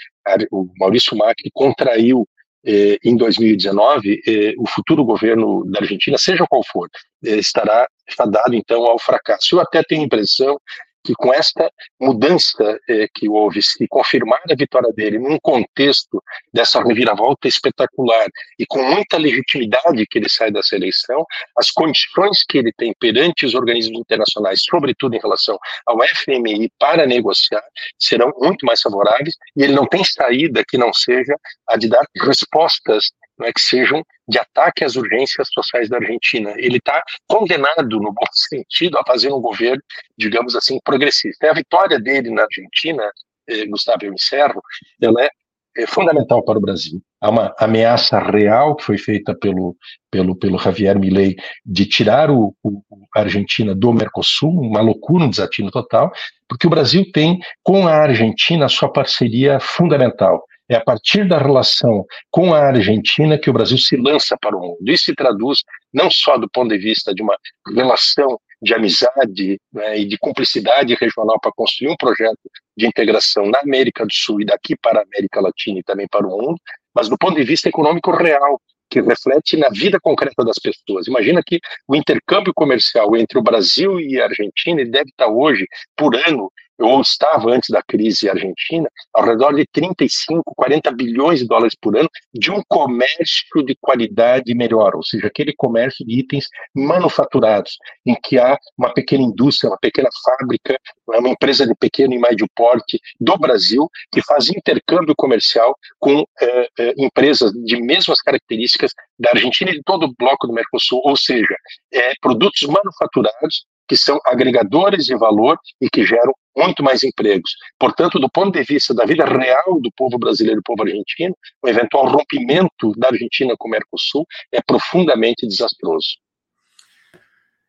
o Maurício Macri contraiu eh, em 2019, eh, o futuro governo da Argentina, seja qual for, eh, estará fadado então ao fracasso. Eu até tenho a impressão que com esta mudança eh, que houve, se confirmar a vitória dele num contexto dessa reviravolta espetacular e com muita legitimidade que ele sai dessa eleição, as condições que ele tem perante os organismos internacionais, sobretudo em relação ao FMI para negociar, serão muito mais favoráveis e ele não tem saída que não seja a de dar respostas é que sejam de ataque às urgências sociais da Argentina. Ele está condenado, no bom sentido, a fazer um governo, digamos assim, progressista. E a vitória dele na Argentina, eh, Gustavo, eu encerro, ela é, é, fundamental para o Brasil. Há uma ameaça real que foi feita pelo, pelo, pelo Javier Milei de tirar o, o, a Argentina do Mercosul, uma loucura, um desatino total, porque o Brasil tem com a Argentina a sua parceria fundamental é a partir da relação com a Argentina que o Brasil se lança para o mundo. Isso se traduz não só do ponto de vista de uma relação de amizade né, e de cumplicidade regional para construir um projeto de integração na América do Sul e daqui para a América Latina e também para o mundo, mas do ponto de vista econômico real, que reflete na vida concreta das pessoas. Imagina que o intercâmbio comercial entre o Brasil e a Argentina deve estar hoje, por ano, ou estava antes da crise argentina, ao redor de 35, 40 bilhões de dólares por ano de um comércio de qualidade melhor, ou seja, aquele comércio de itens manufaturados, em que há uma pequena indústria, uma pequena fábrica, uma empresa de pequeno e médio porte do Brasil que faz intercâmbio comercial com eh, eh, empresas de mesmas características da Argentina e de todo o bloco do Mercosul, ou seja, eh, produtos manufaturados que são agregadores de valor e que geram muito mais empregos. Portanto, do ponto de vista da vida real do povo brasileiro e do povo argentino, o eventual rompimento da Argentina com o Mercosul é profundamente desastroso.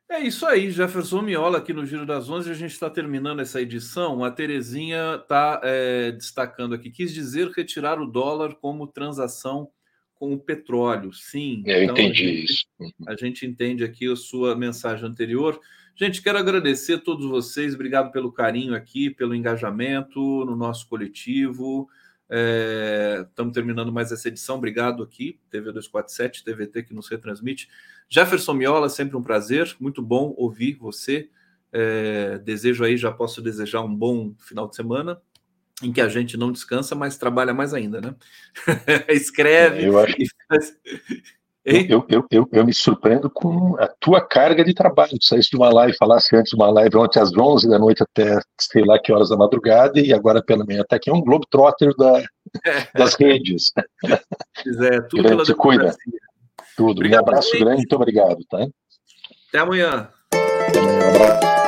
É isso aí, Jefferson Miola aqui no Giro das Onze. A gente está terminando essa edição. A Terezinha está é, destacando aqui. Quis dizer retirar o dólar como transação com o petróleo. Sim. Eu então, entendi a gente, isso. A gente entende aqui a sua mensagem anterior. Gente, quero agradecer a todos vocês, obrigado pelo carinho aqui, pelo engajamento no nosso coletivo. Estamos é, terminando mais essa edição. Obrigado aqui, TV 247, TVT que nos retransmite. Jefferson Miola, sempre um prazer. Muito bom ouvir você. É, desejo aí, já posso desejar um bom final de semana em que a gente não descansa, mas trabalha mais ainda, né? Escreve. Eu acho. Eu, eu, eu, eu, me surpreendo com a tua carga de trabalho. Tu saísse de uma live, falasse antes de uma live ontem às 11 da noite até sei lá que horas da madrugada, e agora pela manhã até aqui é um Globetrotter da, das redes. É, tudo grande, se cuida. Tudo. Obrigado, um abraço grande, muito obrigado. Tá? Até amanhã. Até amanhã. Um abraço.